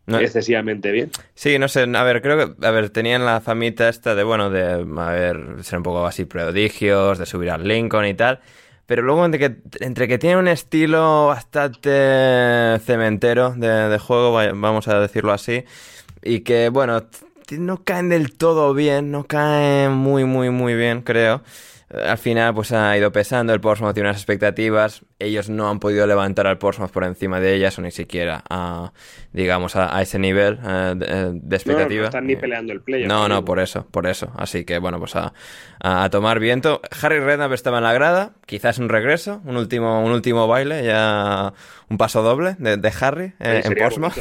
excesivamente bien. Sí, no sé, a ver, creo que, a ver, tenían la famita esta de, bueno, de, a ver, ser un poco así prodigios, de subir al Lincoln y tal. Pero luego entre que, entre que tiene un estilo bastante cementero de, de juego, vamos a decirlo así, y que, bueno, no caen del todo bien, no caen muy, muy, muy bien, creo. Eh, al final, pues ha ido pesando. El Portsmouth tiene unas expectativas. Ellos no han podido levantar al Portsmouth por encima de ellas, o ni siquiera a, digamos, a, ese nivel eh, eh, de, expectativa. No, están ni peleando el play. No, no, por eso, por eso. Así que, bueno, pues a, a tomar viento. Harry Redknapp estaba en la grada. Quizás un regreso, un último, un último baile, ya un paso doble de, Harry en Portsmouth.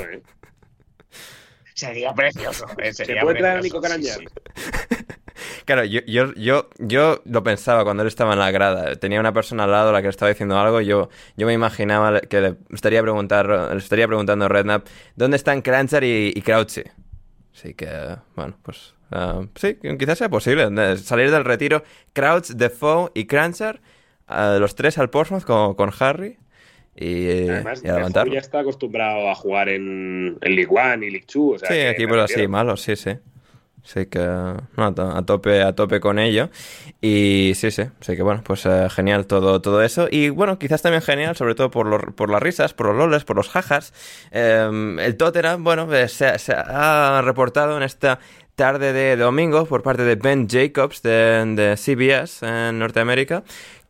Sería precioso. Eh, sería ¿Se puede traer a Nico Claro, yo, yo, yo, yo lo pensaba cuando él estaba en la grada. Tenía una persona al lado a la que le estaba diciendo algo. Yo, yo me imaginaba que le estaría, preguntar, le estaría preguntando a Redknapp dónde están Crancher y, y Crouchy. Así que, bueno, pues uh, sí, quizás sea posible. Salir del retiro, Crouch, Defoe y Crancher, uh, los tres al Portsmouth con, con Harry. Y, Además, ya está acostumbrado a jugar en, en League One y League Two. sí, equipos así malos, sí, sí. Sí que a tope, a tope con ello. Y sí, sí, sí que bueno, pues eh, genial todo, todo eso. Y bueno, quizás también genial, sobre todo por, por las risas, por los loles, por los jajas. Em, el Tottenham, bueno, eh, se, se, ha reportado en esta tarde de domingo por parte de Ben Jacobs de, de CBS en Norteamérica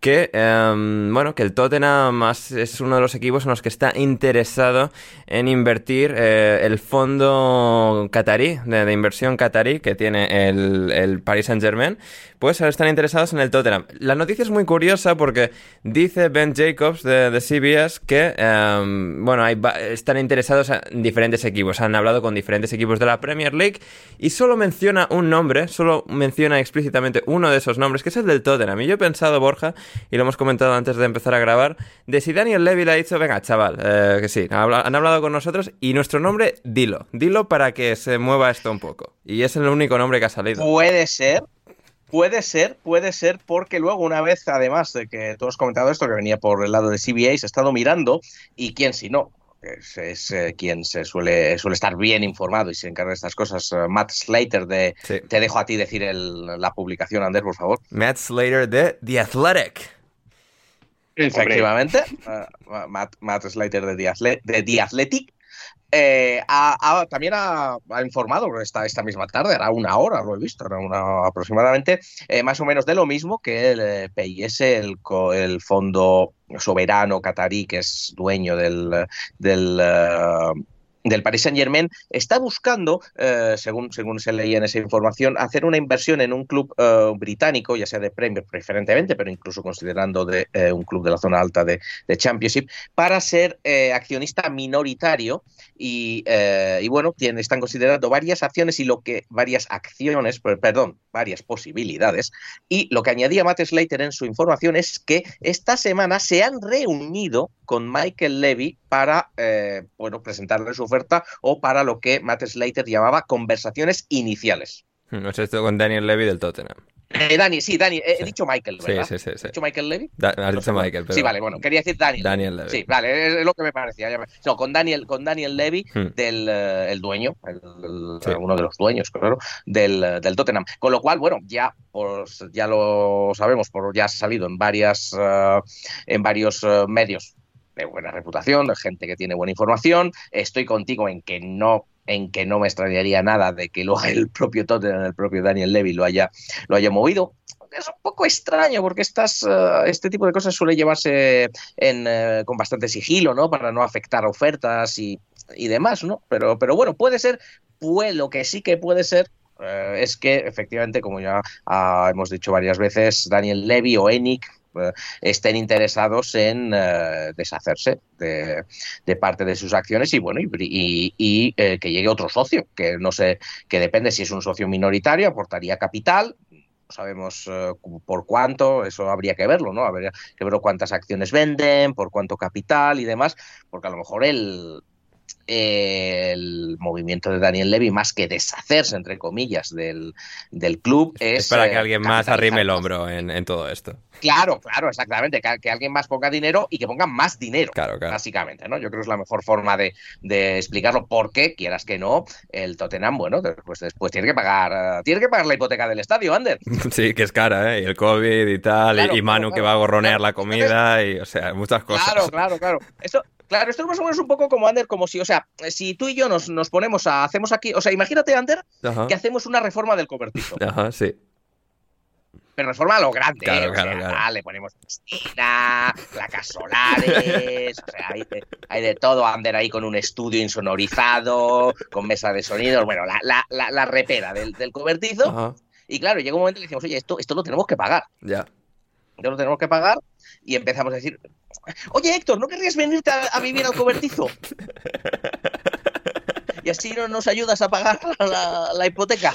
que, em, bueno, que el Tottenham es uno de los equipos en los que está interesado en invertir eh, el fondo catarí, de, inversión catarí que tiene el, el Paris Saint Germain, pues están interesados en el Tottenham. La noticia es muy curiosa porque dice Ben Jacobs de, CBS que, em, bueno, están interesados en diferentes equipos, han hablado con diferentes equipos de la Premier League y solo menciona un nombre, solo menciona explícitamente uno de esos nombres, que es el del Tottenham. Y yo he pensado, Borja, y lo hemos comentado antes de empezar a grabar, de si Daniel Levy le ha dicho, venga, chaval, eh, que sí, han hablado con nosotros y nuestro nombre, dilo, dilo para que se mueva esto un poco. Y es el único nombre que ha salido. Puede ser, Puede ser, puede ser, porque luego una vez, además de que tú has comentado esto, que venía por el lado de CBA, se ha estado mirando, y quién si no, es, eh, quien se suele, suele estar bien informado y se encarga de estas cosas. Eh, Matt Slater de... Te dejo a ti decir la publicación, Ander, por favor. Matt Slater de The Athletic. Efectivamente, uh, Matt, Slater de The, de Athletic. Eh, también ha, informado esta, esta misma tarde, era una hora, lo he visto, era una, aproximadamente, eh, más o menos de lo mismo que el eh, PIS, el, el fondo soberano catarí que es dueño del, del del Paris Saint Germain está buscando, eh, según, según se leía en esa información, hacer una inversión en un club eh, británico, ya sea de Premier preferentemente, pero incluso considerando de eh, un club de la zona alta de, Championship, para ser accionista minoritario y, bueno, están considerando varias acciones y lo que varias acciones, perdón, varias posibilidades. Y lo que añadía Matt Slater en su información es que esta semana se han reunido con Michael Levy para bueno, presentarle su o para lo que Matt Slater llamaba conversaciones iniciales. No sé esto con Daniel Levy del Tottenham. Eh, Dani, sí, Dani, he, he dicho Michael, ¿verdad? sí, sí, sí. ¿He dicho Michael Levy? Da- has dicho. Michael, pero... Sí, vale, bueno, quería decir Daniel. Daniel Levy. Sí, vale, es, es lo que me parecía. me- No, con Daniel, con Daniel Levy, Hmm. del eh, el dueño, el- el- Sí. uno de los dueños, claro, del, eh, del Tottenham. Con lo cual, bueno, ya, pues, ya lo sabemos, por, ya ha salido en varias, eh, en varios medios de buena reputación, de gente que tiene buena información. Estoy contigo en que no en que no me extrañaría nada de que lo el propio Tottenham, el propio Daniel Levy lo haya, lo haya movido. Es un poco extraño porque estas, eh, este tipo de cosas suele llevarse eh, con bastante sigilo, ¿no? Para no afectar ofertas y, y demás, ¿no? Pero, pero bueno, puede ser, pues lo que sí que puede ser eh, es que efectivamente, como ya ah, hemos dicho varias veces, Daniel Levy o Enik eh, estén interesados en eh, deshacerse de, parte de sus acciones y bueno y, eh, que llegue otro socio que no sé que depende si es un socio minoritario aportaría capital no sabemos eh, cu- por cuánto, eso habría que verlo, ¿no? Habría que ver cuántas acciones venden, por cuánto capital y demás, porque a lo mejor el, el movimiento de Daniel Levy, más que deshacerse, entre comillas, del, del club, es... Es para que eh, alguien más arrime el hombro en, en todo esto. Claro, claro, exactamente. Que, que alguien más ponga dinero y que ponga más dinero. Claro, claro. Básicamente, ¿no? Yo creo que es la mejor forma de, de explicarlo. Porque, quieras que no, el Tottenham, bueno, después, después tiene que pagar, eh, tiene que pagar la hipoteca del estadio, Ander. Sí, que es cara, ¿eh? Y el COVID y tal, y- Claro, y, Manu claro, que va a gorronear la comida, y, o sea, muchas cosas. Claro, claro, claro. Esto, claro, esto es más o menos un poco como Ander, como si, o sea, si tú y yo nos, nos ponemos a, hacemos aquí, o sea, imagínate, Ander, Ajá. que hacemos una reforma del cobertizo. Ajá, sí. Pero reforma a lo grande, Claro, ¿eh? o sea, claro. le ponemos piscina, placas solares, o sea, hay de, hay de todo, Ander ahí con un estudio insonorizado, con mesa de sonido, bueno, la, la, la, la repera del, del cobertizo. Ajá, Y claro, llega un momento y le decimos, oye, esto, esto lo tenemos que pagar, ya. esto lo tenemos que pagar, y empezamos a decir, oye, Héctor, ¿no querrías venirte a, a vivir al cobertizo? Y así no nos ayudas a pagar la, la hipoteca.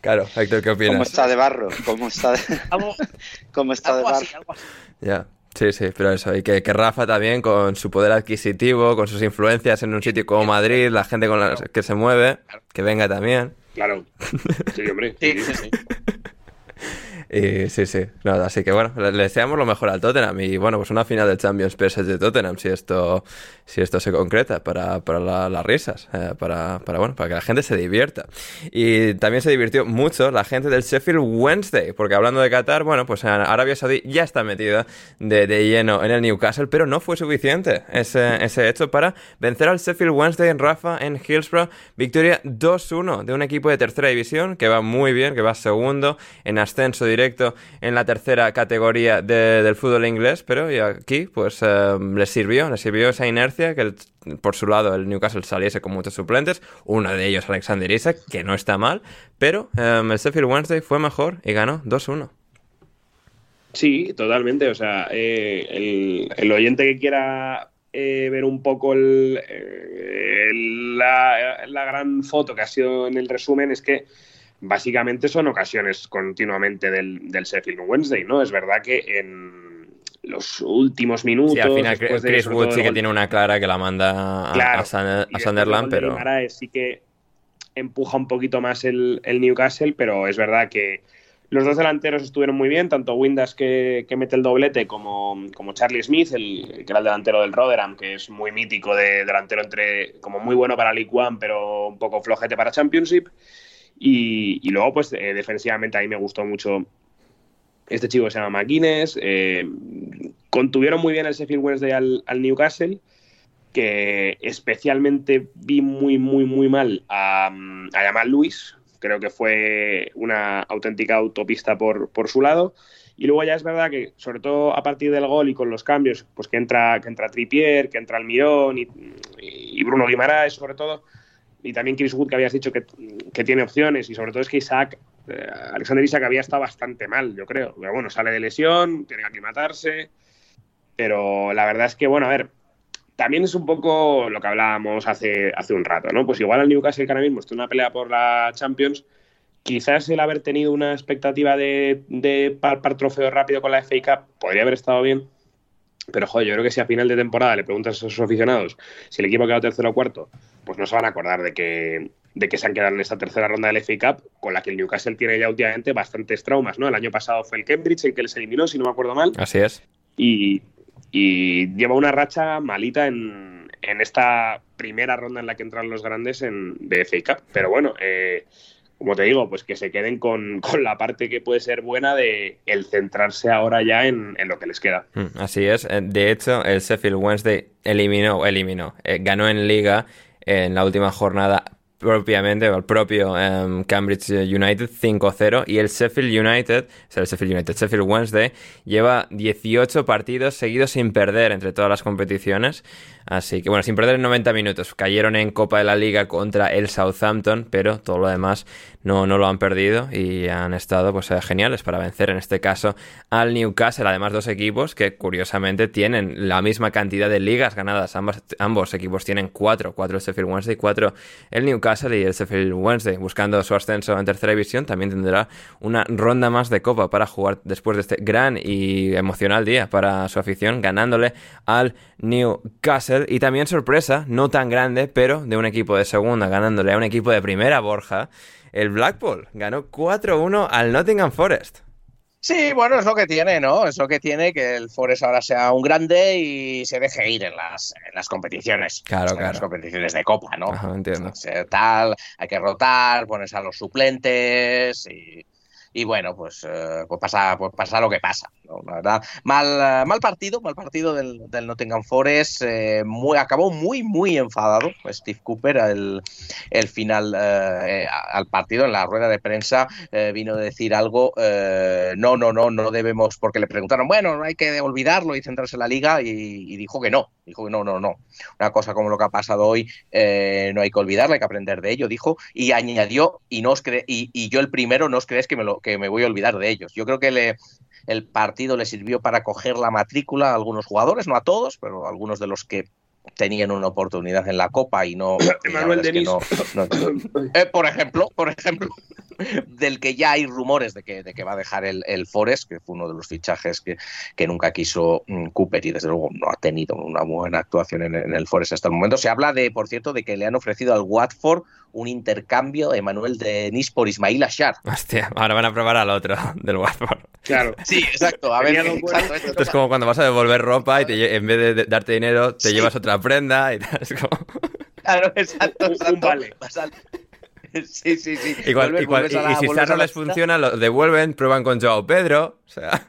Claro, Héctor, ¿qué ¿Cómo opinas? está de barro? ¿Cómo está de, Algo, cómo está de barro? así, algo así. Ya. Sí, sí, pero eso, y que, que Rafa también con su poder adquisitivo, con sus influencias en un sitio como Madrid, la gente con la que se mueve, que venga también. Claro. Sí, hombre. Sí, sí, sí. Y sí, sí, nada, así que bueno, le, deseamos lo mejor al Tottenham y bueno, pues una final de Champions PSG de Tottenham si esto, si esto se concreta para, para la- las risas, eh, para, para bueno, para que la gente se divierta. Y también se divirtió mucho la gente del Sheffield Wednesday, porque hablando de Qatar, bueno, pues Arabia Saudí ya está metida de, de lleno en el Newcastle, pero no fue suficiente ese, ese hecho para vencer al Sheffield Wednesday en Rafa, en Hillsborough, victoria 2-1 de un equipo de tercera división que va muy bien, que va segundo en ascenso directo en la tercera categoría de- del fútbol inglés, pero y aquí pues eh, les sirvió, les sirvió esa inercia que el- por su lado el Newcastle saliese con muchos suplentes, uno de ellos Alexander Isak, que no está mal, pero eh, el Sheffield Wednesday fue mejor y ganó 2-1. Sí, totalmente. O sea, eh, el, el oyente que quiera eh, ver un poco el- eh, la, la gran foto que ha sido en el resumen es que básicamente son ocasiones continuamente del, del Sheffield Wednesday, ¿no? Es verdad que en los últimos minutos... Sí, al final de, Chris sobre Wood sí que tiene una clara que la manda a, Claro, a Sunderland, de pero... Sí que empuja un poquito más el, el Newcastle, pero es verdad que los dos delanteros estuvieron muy bien, tanto Windas que, que mete el doblete como, como Charlie Smith, el, que era el delantero del Rotherham, que es muy mítico de delantero entre como muy bueno para League One, pero un poco flojete para Championship. Y, luego, pues eh, defensivamente a mí me gustó mucho este chico que se llama McGuinness. eh, contuvieron muy bien el Sheffield Wednesday al, al Newcastle que especialmente vi muy, muy, muy mal a, a Jamal Lewis. Creo que fue una auténtica autopista por, por su lado. Y luego ya es verdad que, sobre todo a partir del gol y con los cambios, pues que entra, que entra Trippier, que entra Almirón y, y Bruno Guimaraes, sobre todo, y también Chris Wood, que habías dicho que, que tiene opciones, y sobre todo es que Isaac, eh, Alexander Isaac había estado bastante mal, yo creo. Bueno, sale de lesión, tiene que aclimatarse, pero la verdad es que, bueno, a ver, también es un poco lo que hablábamos hace, hace un rato, ¿no? Pues igual al Newcastle que ahora mismo está en una pelea por la Champions, quizás el haber tenido una expectativa de, de palpar trofeo rápido con la FA Cup podría haber estado bien, pero joder, yo creo que si a final de temporada le preguntas a sus aficionados si el equipo ha quedado tercero o cuarto, pues no se van a acordar de que, de que se han quedado en esta tercera ronda del FA Cup, con la que el Newcastle tiene ya últimamente bastantes traumas, ¿no? El año pasado fue el Cambridge en que les eliminó, si no me acuerdo mal. Así es. Y, y lleva una racha malita en, en, esta primera ronda en la que entran los grandes en, de FA Cup. Pero bueno, eh, como te digo, pues que se queden con, con, la parte que puede ser buena de el centrarse ahora ya en, en, lo que les queda. Mm, así es. Eh, de hecho, el Sheffield Wednesday eliminó, eliminó, eh, ganó en liga en la última jornada propiamente, el propio um, Cambridge United 5-0 y el Sheffield United, o sea, el Sheffield United, Sheffield Wednesday, lleva 18 partidos seguidos sin perder entre todas las competiciones. Así que bueno, sin perder en 90 minutos. Cayeron en Copa de la Liga contra el Southampton, pero todo lo demás no, no lo han perdido y han estado pues eh, geniales para vencer en este caso al Newcastle. Además, dos equipos que curiosamente tienen la misma cantidad de ligas ganadas. Ambos, ambos equipos tienen cuatro, cuatro el Sheffield Wednesday, cuatro el Newcastle y el Sheffield Wednesday. Buscando su ascenso en tercera división, también tendrá una ronda más de Copa para jugar después de este gran y emocional día para su afición, ganándole al Newcastle. Y también sorpresa, no tan grande, pero de un equipo de segunda, ganándole a un equipo de primera, Borja. El Blackpool ganó 4-1 al Nottingham Forest. Sí, bueno, es lo que tiene, ¿no? Es lo que tiene que el Forest ahora sea un grande y se deje ir en las, en las competiciones. Claro, en claro. las competiciones de Copa, ¿no? Ajá, entiendo. Tal, hay que rotar, pones a los suplentes y y bueno, pues, eh, pues, pasa, pues pasa lo que pasa. La verdad, mal, mal partido, mal partido del, del Nottingham Forest. Eh, muy, acabó muy, muy enfadado Steve Cooper el, el final eh, al partido, en la rueda de prensa, eh, vino a decir algo. eh, no, no, no, no debemos, porque le preguntaron, bueno, no hay que olvidarlo y centrarse en la liga, y, dijo que no. Dijo que no, no, no. Una cosa como lo que ha pasado hoy, eh, no hay que olvidarla, hay que aprender de ello, dijo, y añadió, y, no os cre y, y yo el primero, no os creéis que me, lo, que me voy a olvidar de ellos. Yo creo que el partido le sirvió para coger la matrícula a algunos jugadores, no a todos, pero a algunos de los que tenían una oportunidad en la Copa y no... y Manuel que Denis. no, no- Eh, por ejemplo, por ejemplo, del que ya hay rumores de que, de que va a dejar el, el Forest, que fue uno de los fichajes que, que nunca quiso mm, Cooper y desde luego no ha tenido una buena actuación en, en el Forest hasta el momento. Se habla de, por cierto, de que le han ofrecido al Watford un intercambio de Manuel Denis por Ismail Ashar. Hostia, ahora van a probar al otro del Watford. Claro. Sí, exacto. A ver, Tenía dos buenos. exacto, esto Esto es como cuando vas a devolver ropa y te en vez de de darte dinero te Sí. llevas otra prenda y tal. Es como... Claro, exacto, Un- un exacto. vale. Sí, sí, sí. Vuelves y, a la- y si Zar no les funciona, lo devuelven, prueban con Joao Pedro. O sea,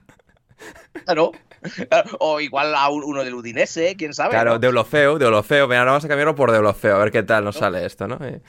Claro. O igual a un- uno del Udinese, quién sabe. claro, ¿no? Deulofeu, Deulofeu. Venga, ahora vamos a cambiarlo por Deulofeu, a ver qué tal nos sale esto, ¿no? Y-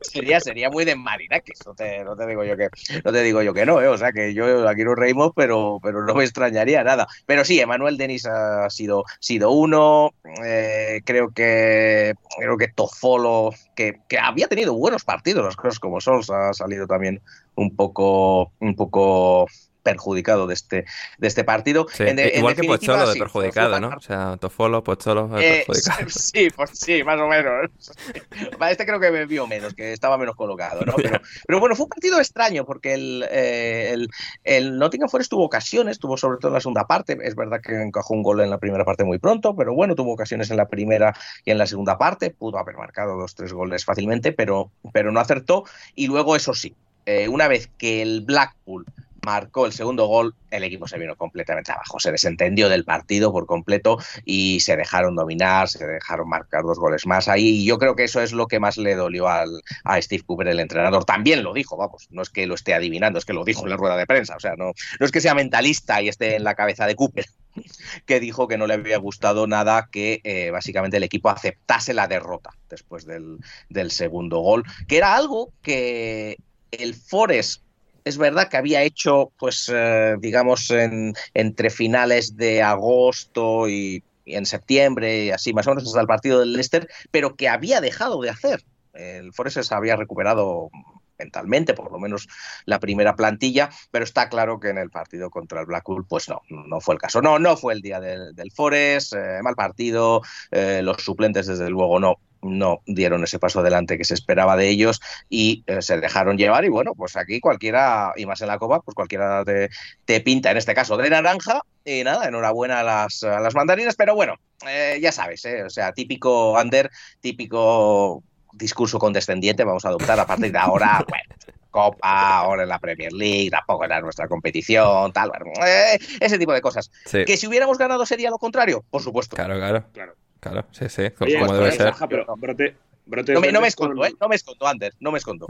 Sería, sería muy de Marinakis, no te, no te digo yo que no te digo yo que no, ¿eh? o sea que yo aquí nos reímos, pero, pero no me extrañaría nada. Pero sí, Emanuel Denis ha sido, sido uno, eh, creo que creo que Tofolo, que, que había tenido buenos partidos, las cosas como son, ha salido también un poco, un poco perjudicado de este, de este partido. Sí, En de- en igual que Pocholo de perjudicado, ¿no? O sea, Tofolo, Pocholo, eh, eh, perjudicado. sí, pues sí, más o menos. Este creo que me vio menos, que estaba menos colocado, ¿no? Pero, pero bueno, fue un partido extraño porque el, eh, el, el Nottingham Forest tuvo ocasiones, tuvo sobre todo en la segunda parte. Es verdad que encajó un gol en la primera parte muy pronto, pero bueno, tuvo ocasiones en la primera y en la segunda parte. Pudo haber marcado dos, tres goles fácilmente, pero, pero no acertó. Y luego, eso sí, eh, una vez que el Blackpool marcó el segundo gol, el equipo se vino completamente abajo, se desentendió del partido por completo y se dejaron dominar, se dejaron marcar dos goles más ahí. Y yo creo que eso es lo que más le dolió al, a Steve Cooper, el entrenador. También lo dijo, vamos, no es que lo esté adivinando, es que lo dijo en la rueda de prensa. O sea, no, no es que sea mentalista y esté en la cabeza de Cooper, que dijo que no le había gustado nada que eh, básicamente el equipo aceptase la derrota después del, del segundo gol, que era algo que el Forest es verdad que había hecho, pues, eh, digamos, en, entre finales de agosto y, en septiembre, y así más o menos hasta el partido del Leicester, pero que había dejado de hacer. El Forest se había recuperado mentalmente, por lo menos la primera plantilla, pero está claro que en el partido contra el Blackpool, pues no, no fue el caso. No, no fue el día del, del Forest, eh, mal partido, eh, los suplentes desde luego no, no dieron ese paso adelante que se esperaba de ellos y eh, se dejaron llevar y bueno, pues aquí cualquiera, y más en la copa, pues cualquiera te, te pinta, en este caso de naranja, y nada, enhorabuena a las, a las mandarinas, pero bueno, eh, ya sabes, eh, o sea, típico under, típico discurso condescendiente vamos a adoptar a partir de ahora, bueno, Copa, ahora en la Premier League, tampoco era nuestra competición, tal, eh, ese tipo de cosas. Que si hubiéramos ganado sería lo contrario, por supuesto. Claro, claro. Claro, claro sí, sí, como debe ser. no, me, escondo, ¿eh? No me escondo, Ander, no me escondo.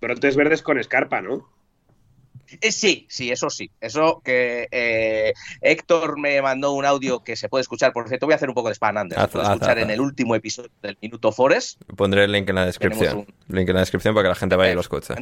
Brotes verdes con escarpa, ¿no? Eh, sí, sí, eso sí. Eso que eh, Héctor me mandó un audio que se puede escuchar. Por cierto, voy a hacer un poco de spam antes. Se puede escuchar en el último episodio del Minuto Forest. Pondré el link en la descripción. Link en la descripción para que la gente vaya y lo escuche.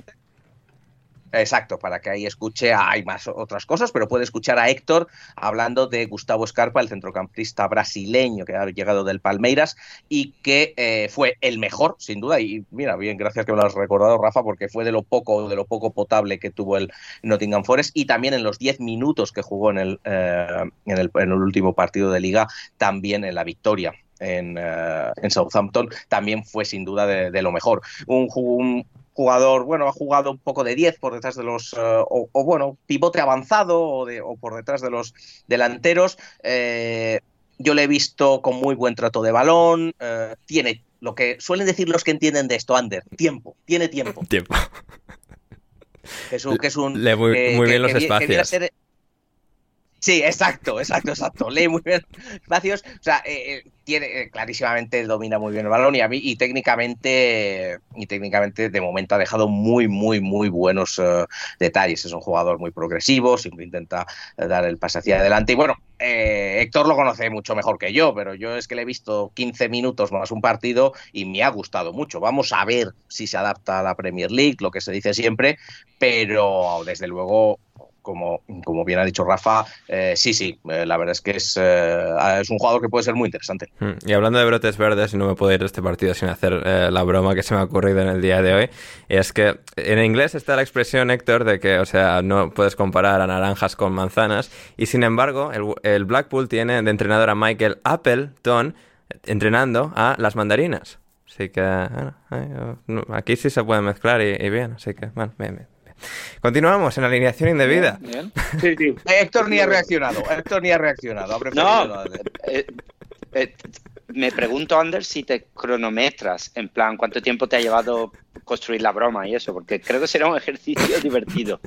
Exacto, para que ahí escuche, hay más otras cosas, pero puede escuchar a Héctor hablando de Gustavo Escarpa, el centrocampista brasileño que ha llegado del Palmeiras y que eh, fue el mejor, sin duda. Y mira, bien, gracias que me lo has recordado, Rafa, porque fue de lo poco, de lo poco potable que tuvo el Nottingham Forest y también en los 10 minutos que jugó en el, eh, en el, en el último partido de liga, también en la victoria en, eh, en, Southampton también fue sin duda de, lo mejor. Un, un, jugador, bueno, ha jugado un poco de 10 por detrás de los, eh, o, bueno, pivote avanzado o, de, o, por detrás de los delanteros. Eh, yo le he visto con muy buen trato de balón, eh, tiene lo que suelen decir los que entienden de esto, Ander, tiempo, tiene tiempo. Tiempo. Que es un... Que es un Lee muy, bien los espacios. Sí, exacto, exacto, exacto. Lee muy bien espacios. O sea, eh, eh, tiene eh, clarísimamente domina muy bien el balón y a mí y técnicamente y técnicamente de momento ha dejado muy muy muy buenos detalles. Es un jugador muy progresivo, siempre intenta dar el pase hacia adelante y bueno, Héctor lo conoce mucho mejor que yo, pero yo es que le he visto 15 minutos más un partido y me ha gustado mucho. Vamos a ver si se adapta a la Premier League, lo que se dice siempre, pero desde luego como, como bien ha dicho Rafa, eh, sí, sí, eh, la verdad es que es, eh, es, un jugador que puede ser muy interesante. Hmm, y hablando de brotes verdes, no me puedo ir de este partido sin hacer la broma que se me ha ocurrido en el día de hoy, es que en inglés está la expresión, Héctor, de que, o sea, no puedes comparar a naranjas con manzanas, y sin embargo, el, el Blackpool tiene de entrenador a Michael Appleton entrenando a las mandarinas. Así que, bueno, aquí sí se puede mezclar y, y bien, así que, bueno, bien, bien. Continuamos en alineación indebida. Sí, sí. Héctor ni ha reaccionado. Héctor ni ha reaccionado. no, eh, eh, me pregunto, Ander, si te cronometras, en plan, cuánto tiempo te ha llevado construir la broma y eso, porque creo que será un ejercicio divertido.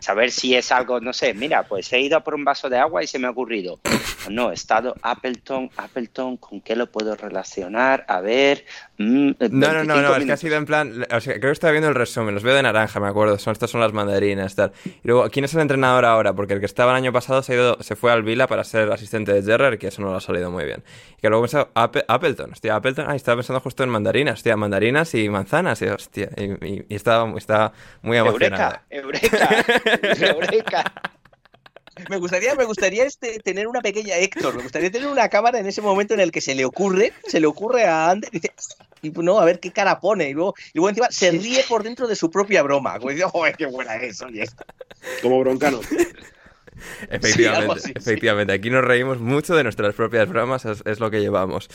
Saber si es algo, no sé, mira, pues he ido por un vaso de agua y se me ha ocurrido. No, he estado Appleton, Appleton, ¿con qué lo puedo relacionar? A ver. Mm, no, no, no, no, es que ha sido en plan. O sea, creo que estaba viendo el resumen, los veo de naranja, me acuerdo. Son, estas son las mandarinas, tal. Y luego, ¿quién es el entrenador ahora? Porque el que estaba el año pasado se, ha ido, se fue al Vila para ser asistente de Gerrard, que eso no lo ha salido muy bien. Y que luego pensaba, Appleton, hostia, Appleton, ah, estaba pensando justo en mandarinas, hostia, mandarinas y manzanas, y hostia, y, estaba, estaba muy emocionado. Eureka, eureka, eureka. Me gustaría, me gustaría este, tener una pequeña Héctor, me gustaría tener una cámara en ese momento en el que se le ocurre, se le ocurre a Ander y dice, y no, a ver qué cara pone, y luego, y luego encima se ríe por dentro de su propia broma, como dice, joder, qué buena es, oye. Como broncano. Efectivamente, efectivamente. Aquí nos reímos mucho de nuestras propias bromas, es, lo que llevamos.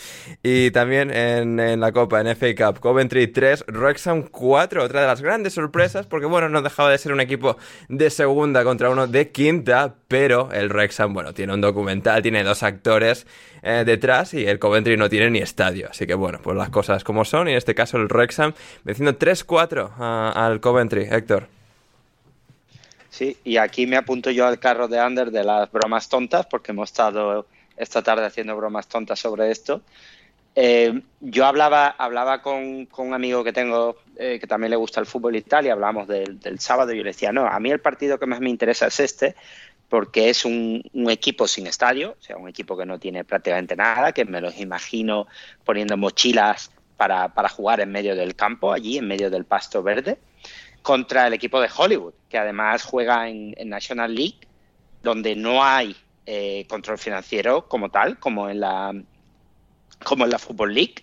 Y también en, la Copa, en FA Cup, Coventry 3, Wrexham 4, otra de las grandes sorpresas, porque bueno, no dejaba de ser un equipo de segunda contra uno de quinta, pero el Wrexham, bueno, tiene un documental, tiene dos actores eh, detrás y el Coventry no tiene ni estadio. Así que bueno, pues las cosas como son, y en este caso el Wrexham venciendo 3-4 al Coventry. Héctor. Y aquí me apunto yo al carro de Ander de las bromas tontas, porque hemos estado esta tarde haciendo bromas tontas sobre esto. Eh, yo hablaba, hablaba con, un amigo que tengo eh, que también le gusta el fútbol y tal, y hablábamos del, sábado, y yo le decía, no, a mí el partido que más me interesa es este, porque es un, equipo sin estadio, o sea, un equipo que no tiene prácticamente nada, que me los imagino poniendo mochilas para, para jugar en medio del campo, allí, en medio del pasto verde contra el equipo de Hollywood, que además juega en, National League, donde no hay eh, control financiero como tal, como en la como en la Football League,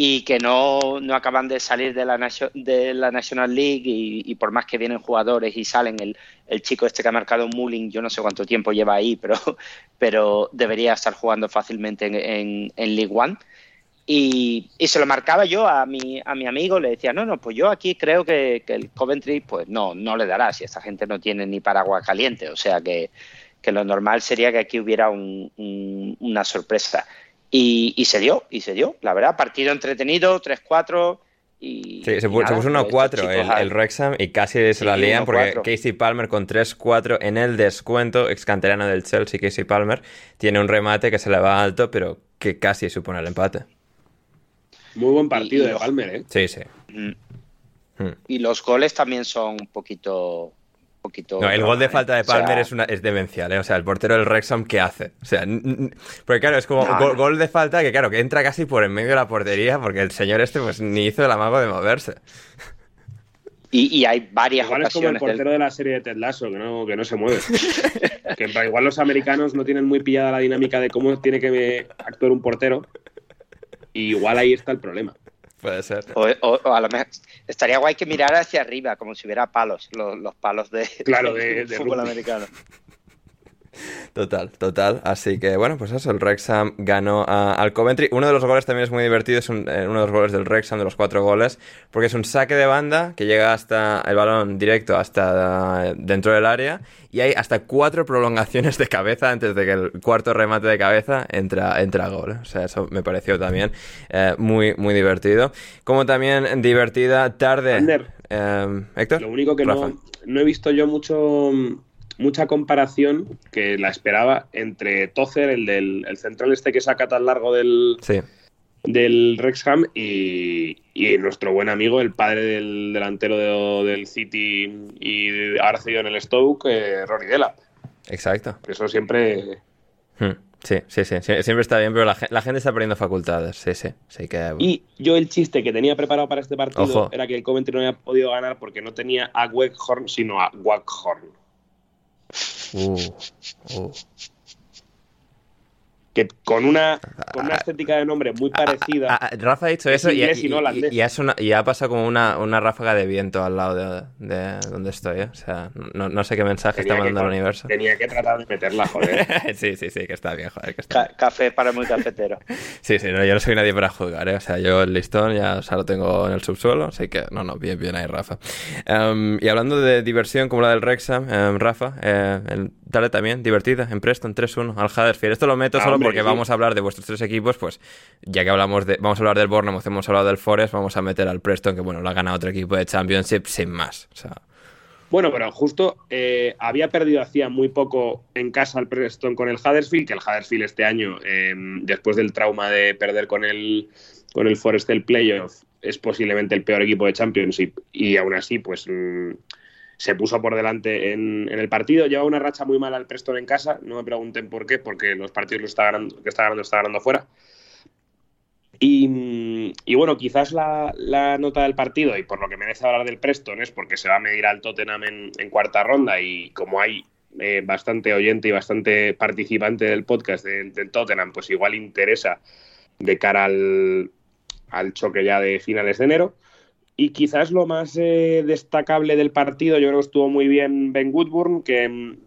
y que no, no acaban de salir de la, de la National League y, por más que vienen jugadores y salen, el, el chico este que ha marcado Mulling, yo no sé cuánto tiempo lleva ahí, pero, pero debería estar jugando fácilmente en, en, en League One. Y, se lo marcaba yo a mi, a mi amigo, le decía, no, no, pues yo aquí creo que, el Coventry, pues no, no le dará, si esta gente no tiene ni paraguas caliente, o sea que, lo normal sería que aquí hubiera una sorpresa. Y, se dio, y se dio, la verdad, partido entretenido, 3-4, Y, Sí, se, y puso pues 1-4 estos el, Wrexham y casi se Sí, la lían porque 1-4. Casey Palmer con 3-4 en el descuento, ex canterano del Chelsea, Casey Palmer, tiene un remate que se le va alto, pero que casi supone el empate. Muy buen partido Y- y de Palmer, ¿eh? Sí, sí. Mm. Hmm. Y los goles también son un poquito. un poquito No, el gol de falta de O sea, Palmer es, una, es demencial, ¿eh? O sea, el portero del Wrexham, ¿qué hace? O sea, porque claro, es como No, gol, de falta que, claro, que entra casi por en medio de la portería porque el señor este, pues, ni hizo el amago de moverse. Y, y hay varias Igual es como el del- portero de la serie de Ted Lasso, que no, que no se mueve. que igual los americanos no tienen muy pillada la dinámica de cómo tiene que actuar un portero. Y igual ahí está el problema. Puede ser. O, o- o a lo mejor estaría guay que mirara hacia arriba, como si hubiera palos, los, los palos de, Claro, de- de fútbol rugby. americano. Total, total. Así que bueno, pues eso, el Wrexham ganó a- al Coventry. Uno de los goles también es muy divertido, es un- eh, uno de los goles del Wrexham, de los cuatro goles, porque es un saque de banda que llega hasta el balón directo hasta eh, dentro del área y hay hasta cuatro prolongaciones de cabeza antes de que el cuarto remate de cabeza entra, entra a gol. O sea, eso me pareció también eh, muy, muy divertido. Como también divertida tarde. Ander. Eh, Héctor. Lo único que Rafa. no, no he visto yo mucho mucha comparación que la esperaba entre Tozer, el del el central este que saca tan largo del, Sí. del Wrexham, y, y nuestro buen amigo, el padre del delantero de- del City y ahora cedido en el Stoke, eh, Rory. Exacto. Eso siempre Hmm, Sí, sí, sí, siempre está bien, pero la, gen- la gente está perdiendo facultades, sí, sí, sí que... Y yo el chiste que tenía preparado para este partido Ojo. era que el Coventry no había podido ganar porque no tenía a Weghorn, sino a Waghorn. Uh, uh. Que con una, con una estética de nombre muy parecida. Ah, ah, Rafa ha dicho Es eso y, y y- no holandés. y- y ha sona- y ha pasado como una, una ráfaga de viento al lado de, de donde estoy, ¿eh? O sea, no, no sé qué mensaje está que- mandando el universo. Tenía que tratar de meterla, joder. sí, sí, sí, que está bien, joder, que está Ca- café para muy cafetero. Sí, sí, no, yo no soy nadie para juzgar, ¿eh? O sea, yo el listón ya o sea, lo tengo en el subsuelo, así que no, no, bien, bien ahí, Rafa. Em, y hablando de diversión como la del Wrexham, em, Rafa, eh, el- dale también, divertida, en Preston 3-1 al Huddersfield. Esto lo meto Ah, solo hombre, porque sí. vamos a hablar de vuestros tres equipos, pues ya que hablamos de, vamos a hablar del Bournemouth, hemos hablado del Forest, vamos a meter al Preston, que bueno, lo ha ganado otro equipo de Championship sin más. O sea, Bueno, pero justo eh, había perdido hacía muy poco en casa el Preston con el Huddersfield, que el Huddersfield este año, eh, después del trauma de perder con el, con el Forest el playoff, es posiblemente el peor equipo de Championship y aún así, pues mm, se puso por delante en, el partido. Lleva una racha muy mala el Preston en casa, no me pregunten por qué, porque los partidos los está ganando, que está ganando, está ganando fuera. Y, bueno, quizás la, nota del partido, y por lo que merece hablar del Preston, es porque se va a medir al Tottenham en, cuarta ronda y como hay eh, bastante oyente y bastante participante del podcast del, del Tottenham, pues igual interesa de cara al, al choque ya de finales de enero. Y quizás lo más eh, destacable del partido, yo creo que estuvo muy bien Ben Woodburn, que mm,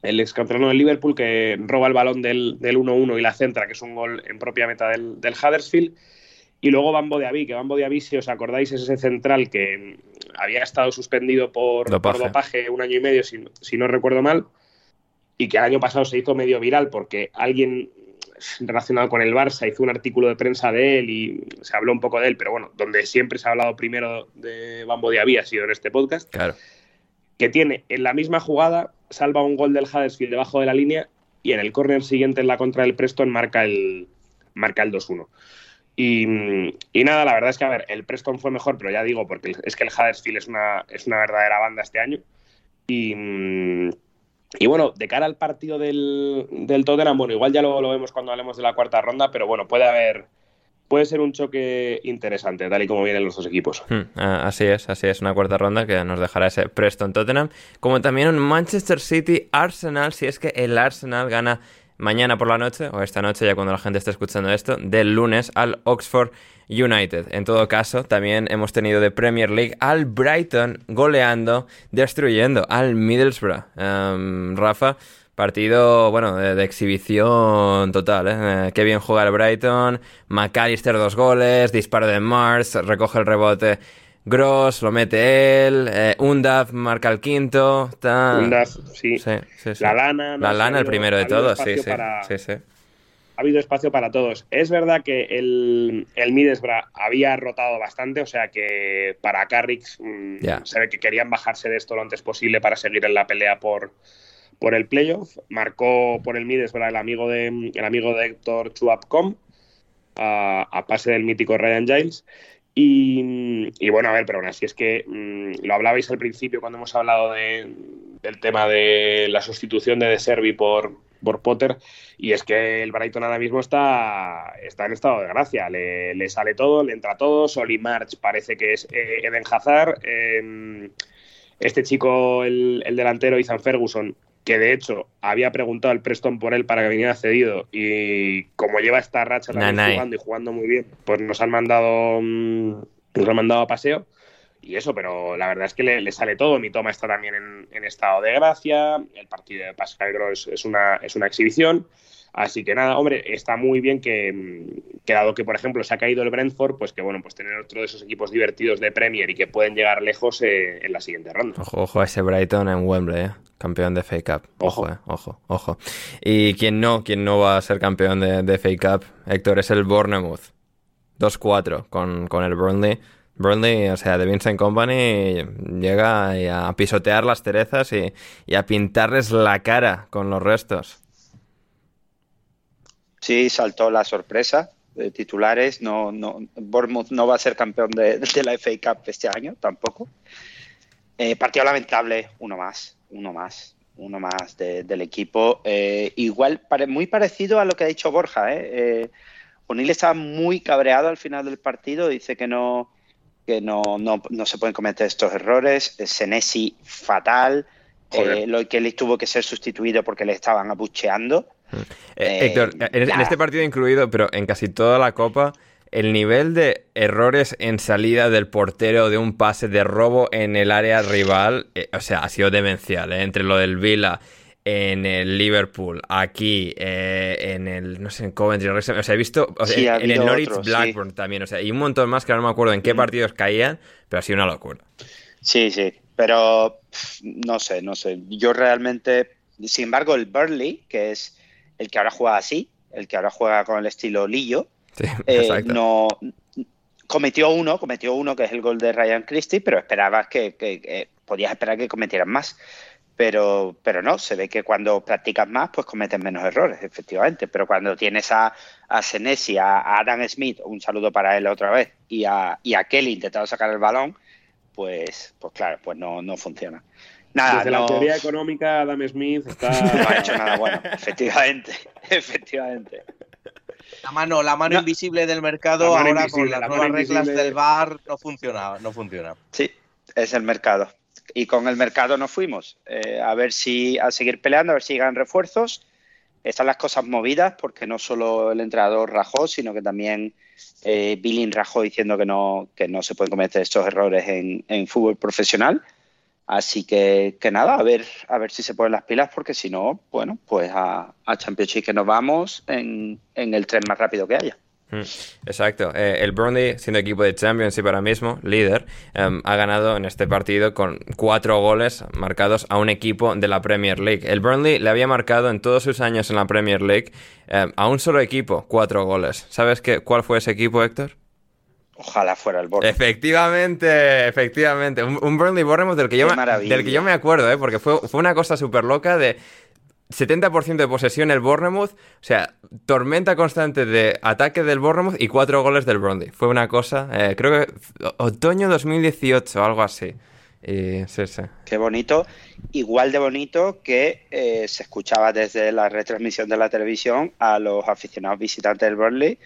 el ex campeón del Liverpool, que roba el balón del, del 1-1 y la centra, que es un gol en propia meta del, del Huddersfield. Y luego Bambo de Aví, que Bambo de Aví, si os acordáis, es ese central que mm, había estado suspendido por Dopaje. por dopaje un año y medio, si, si no recuerdo mal, y que el año pasado se hizo medio viral porque alguien relacionado con el Barça hizo un artículo de prensa de él y se habló un poco de él, pero bueno, donde siempre se ha hablado primero de Bambo Aví ha sido en este podcast claro. que tiene en la misma jugada, salva un gol del Huddersfield debajo de la línea y en el córner siguiente en la contra del Preston marca el, marca el 2-1. Y, y nada, la verdad es que, a ver, el Preston fue mejor, pero ya digo, porque es que el Huddersfield es una, es una verdadera banda este año. Y, y bueno, de cara al partido del, del Tottenham, bueno, igual ya lo, lo vemos cuando hablemos de la cuarta ronda, pero bueno, puede haber, puede ser un choque interesante, tal y como vienen los dos equipos. Hmm, así es, así es, una cuarta ronda que nos dejará ese Preston Tottenham, como también un Manchester City Arsenal, si es que el Arsenal gana mañana por la noche, o esta noche ya cuando la gente esté escuchando esto, del lunes al Oxford United. En todo caso, también hemos tenido de Premier League al Brighton goleando, destruyendo al Middlesbrough. Em, Rafa, partido, bueno, de, de exhibición total, ¿eh? Eh, Qué bien juega el Brighton, McAllister dos goles, disparo de Mars, recoge el rebote Gross, lo mete él, eh, Undav marca el quinto, ta- Undaf, sí. Sí, sí, sí. La lana. no La lana, el primero de todos, sí, espacio sí, para- sí, sí. ha habido espacio para todos. Es verdad que el, el Middlesbrough había rotado bastante, o sea que para Carrix mm, se ve que querían bajarse de esto lo antes posible para seguir en la pelea por, por el playoff. Marcó por el Middlesbrough el amigo de, el amigo de Héctor Chuapcom a, a pase del mítico Ryan Giles. Y, bueno, a ver, pero aún así es que mm, lo hablabais al principio cuando hemos hablado de, del tema de la sustitución de De Servi por, por Potter, y es que el Brighton ahora mismo está, está en estado de gracia, le, sale todo, le entra todo, Soli March parece que es eh, Eden Hazard, em, este chico, el, el delantero Ethan Ferguson, que de hecho había preguntado al Preston por él para que viniera cedido y como lleva esta racha también jugando y jugando muy bien, pues nos han mandado mm, nos han mandado a paseo y eso, pero la verdad es que le, sale todo. Mi toma está también en, estado de gracia. El partido de Pascal Gross es una, es una exhibición. Así que nada, hombre, está muy bien que, dado que, por ejemplo, se ha caído el Brentford, pues que bueno, pues tener otro de esos equipos divertidos de Premier y que pueden llegar lejos eh, en la siguiente ronda. Ojo, ojo a ese Brighton en Wembley, eh, campeón de FA Cup. Ojo, eh, ojo, ojo. Y quién no, quién no va a ser campeón de, de FA Cup, Héctor, es el Bournemouth. 2-4 con, con el Burnley. Burnley, o sea, de Vincent Company llega a pisotear las cerezas y, y a pintarles la cara con los restos. Sí, saltó la sorpresa de titulares. No, no, Bournemouth no va a ser campeón de, la FA Cup este año tampoco. Eh, partido lamentable, uno más, uno más, uno más del equipo. Eh, igual, muy parecido a lo que ha dicho Borja. ¿eh? eh O'Neill estaba muy cabreado al final del partido, dice que no que no, no, no se pueden cometer estos errores. Senesi fatal. Eh, lo que él tuvo que ser sustituido porque le estaban abucheando. Eh, eh, Héctor, en, este partido incluido, pero en casi toda la Copa, el nivel de errores en salida del portero de un pase de robo en el área rival, eh, o sea, ha sido demencial. Entre lo del Vila en el Liverpool, aquí, en el, no sé, en Coventry, o sea, he visto, en, el Norwich Blackburn también, o sea, y un montón más que no me acuerdo en qué partidos caían, pero ha sido una locura. Sí, sí, pero no sé, no sé. Yo realmente, sin embargo, el Burnley, que es el que ahora juega así, el que ahora juega con el estilo Lillo, eh, no cometió uno, cometió uno que es el gol de Ryan Christie, pero esperabas que, podías esperar que cometieran más. Pero, pero no, se ve que cuando practicas más, pues cometen menos errores, efectivamente. Pero cuando tienes a, a Senesi, a, Adam Smith, un saludo para él otra vez, y a, y a Kelly intentando sacar el balón, pues, pues claro, pues no, no funciona. Nada, Desde la teoría económica, Adam Smith está... No ha hecho nada bueno, efectivamente, efectivamente. La mano, la mano invisible del mercado ahora con las nuevas reglas del bar no funciona, no funciona. Sí, es el mercado. Y con el mercado nos fuimos. Eh, a ver si, a seguir peleando, a ver si llegan refuerzos. Están las cosas movidas, porque no solo el entrenador rajó, sino que también eh, Billing rajó diciendo que no, que no se pueden cometer estos errores en, en fútbol profesional. Así que, que nada, a ver, a ver si se ponen las pilas, porque si no, bueno, pues a, a Championship que nos vamos en, el tren más rápido que haya. Mm, exacto. Eh, el Burnley, siendo equipo de Championship ahora mismo, líder, em, ha ganado en este partido con cuatro goles marcados a un equipo de la Premier League. El Burnley le había marcado en todos sus años en la Premier League em, a un solo equipo cuatro goles. ¿Sabes qué, cuál fue ese equipo, Héctor? Ojalá fuera el Bournemouth. Efectivamente, efectivamente. Un, Burnley Bournemouth del que, yo me, del que yo me acuerdo, ¿eh? porque fue, fue una cosa súper loca de 70% de posesión el Bournemouth. O sea, tormenta constante de ataque del Bournemouth y cuatro goles del Burnley. Fue una cosa, eh, creo que otoño 2018, algo así. Y, sí, sí. Qué bonito. Igual de bonito que eh, se escuchaba desde la retransmisión de la televisión a los aficionados visitantes del Burnley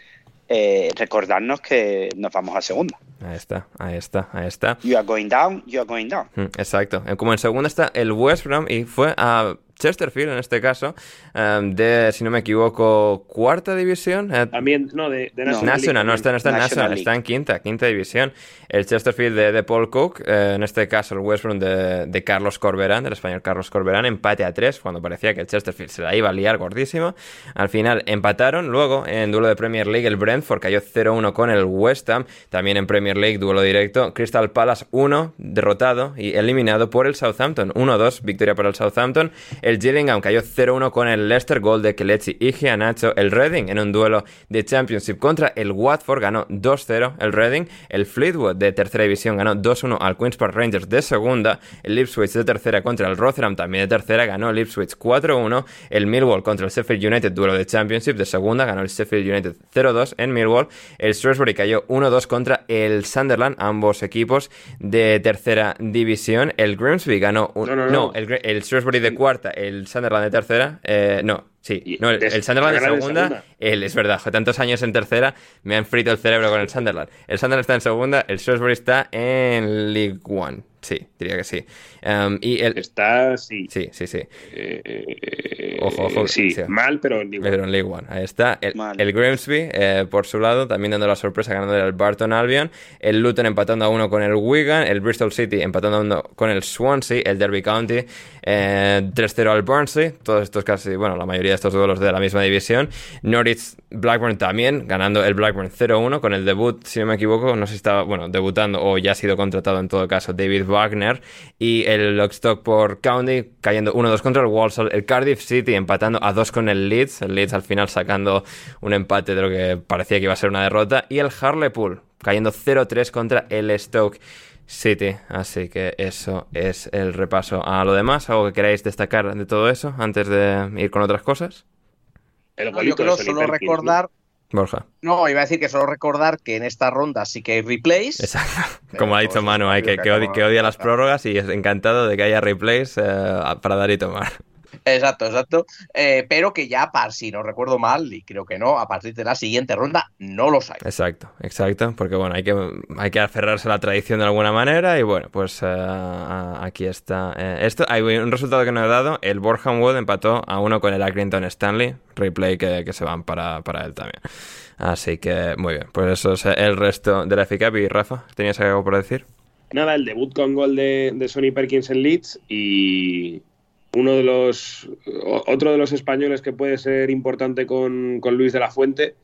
eh, recordarnos que nos vamos a segunda. Ahí está, ahí está, ahí está. You are going down, you are going down. Mm, exacto. Como en segunda está el West Brom y fue a Chesterfield en este caso, em, de, si no me equivoco, cuarta división. Eh, También, no, de, National. No, está, no está en National, está en quinta, quinta división. El Chesterfield de, Paul Cook, eh, en este caso el West Brom de, Carlos Corberán, del español Carlos Corberán, empate a tres, cuando parecía que el Chesterfield se la iba a liar gordísimo. Al final empataron, luego en duelo de Premier League el Brentford cayó 0-1 con el West Ham, también en Premier League duelo directo, Crystal Palace 1, derrotado y eliminado por el Southampton, 1-2, victoria para el Southampton. El El Gillingham cayó 0-1 con el Leicester, gol de Kelechi y Gianacho. El Reading en un duelo de Championship contra el Watford ganó 2-0 el Reading. El Fleetwood de tercera división ganó 2-1 al Queen's Park Rangers de segunda. El Ipswich de tercera contra el Rotherham también de tercera ganó el Ipswich 4-1. El Millwall contra el Sheffield United, duelo de Championship de segunda, ganó el Sheffield United 0-2 en Millwall. El Shrewsbury cayó 1-2 contra el Sunderland, ambos equipos de tercera división. El Grimsby ganó... Un... No, el, el, Shrewsbury de cuarta, el Sunderland de tercera. Eh, no, Sí, no, el, Sunderland de segunda, el, es verdad, tantos años en tercera me han frito el cerebro con el Sunderland. El Sunderland está en segunda, el Shrewsbury está en League One. Sí, diría que sí. Um, y el... Está, sí. Sí, sí, sí. Eh, ojo, ojo. Sí, mal, pero en League One. Pero en League One. Ahí está. El, el Grimsby, eh, por su lado, también dando la sorpresa, ganando el Barton Albion. El Luton empatando a uno con el Wigan. El Bristol City empatando a uno con el Swansea. El Derby County eh, 3-0 al Barnsley. Todos estos casi, bueno, la mayoría de estos duelos de la misma división. Norwich Blackburn también, ganando el Blackburn 0-1 con el debut, si no me equivoco, no si estaba, bueno, debutando o ya ha sido contratado en todo caso, David Wagner. Y el Lockstock por County cayendo 1-2 contra el Walsall, el Cardiff City empatando a 2 con el Leeds, el Leeds al final sacando un empate de lo que parecía que iba a ser una derrota. Y el Harlepool cayendo 0-3 contra el Stoke City, así que eso es el repaso a lo demás. ¿Algo que queráis destacar de todo eso antes de ir con otras cosas? El yo creo solo recordar Borja. No, iba a decir que solo recordar que en esta ronda sí que hay replays. Exacto. Como ha dicho Manu, hay que, que, odia, las prórrogas y es encantado de que haya replays eh, para dar y tomar. Exacto, exacto. Eh, pero que ya, para, si no recuerdo mal, y creo que no, a partir de la siguiente ronda no los hay. Exacto, exacto. Porque bueno, hay que, hay que aferrarse a la tradición de alguna manera. Y bueno, pues eh, aquí está. esto hay un resultado que no he dado. El Borham Wood empató a uno con el Accrington Stanley. Replay que, que se van para, para él también. Así que muy bien, pues eso es el resto de la FICAP. Y Rafa, ¿tenías algo por decir? Nada, el debut con gol de, de Sonny Perkins en Leeds y uno de los otro de los españoles que puede ser importante con, con Luis de la Fuente.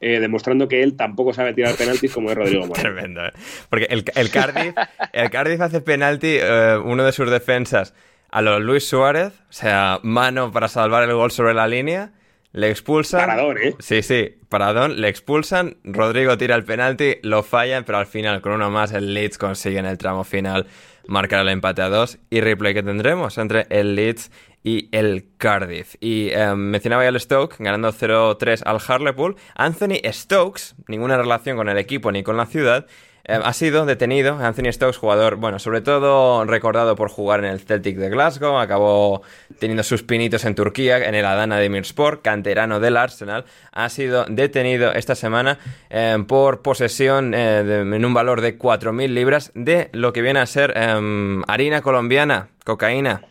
Eh, demostrando que él tampoco sabe tirar penaltis como es Rodrigo Moreno. Tremendo, ¿eh? Porque el, el, Cardiff, el Cardiff hace penalti, eh, uno de sus defensas, a los Luis Suárez, o sea, mano para salvar el gol sobre la línea, le expulsan. Paradón, ¿eh? Sí, sí, paradón, le expulsan. Rodrigo tira el penalti, lo fallan, pero al final, con uno más, el Leeds consigue en el tramo final marcar el empate a dos. Y replay que tendremos entre el Leeds y el Cardiff. Y eh, mencionaba ya el Stoke, ganando 0-3 al Harlepool. Anthony Stokes, ninguna relación con el equipo ni con la ciudad, eh, ha sido detenido Anthony Stokes, jugador, bueno, sobre todo recordado por jugar en el Celtic de Glasgow, acabó teniendo sus pinitos en Turquía, en el Adana de Mirsport, canterano del Arsenal, ha sido detenido esta semana eh, por posesión eh, en un valor de 4.000 libras de lo que viene a ser em, harina colombiana, cocaína.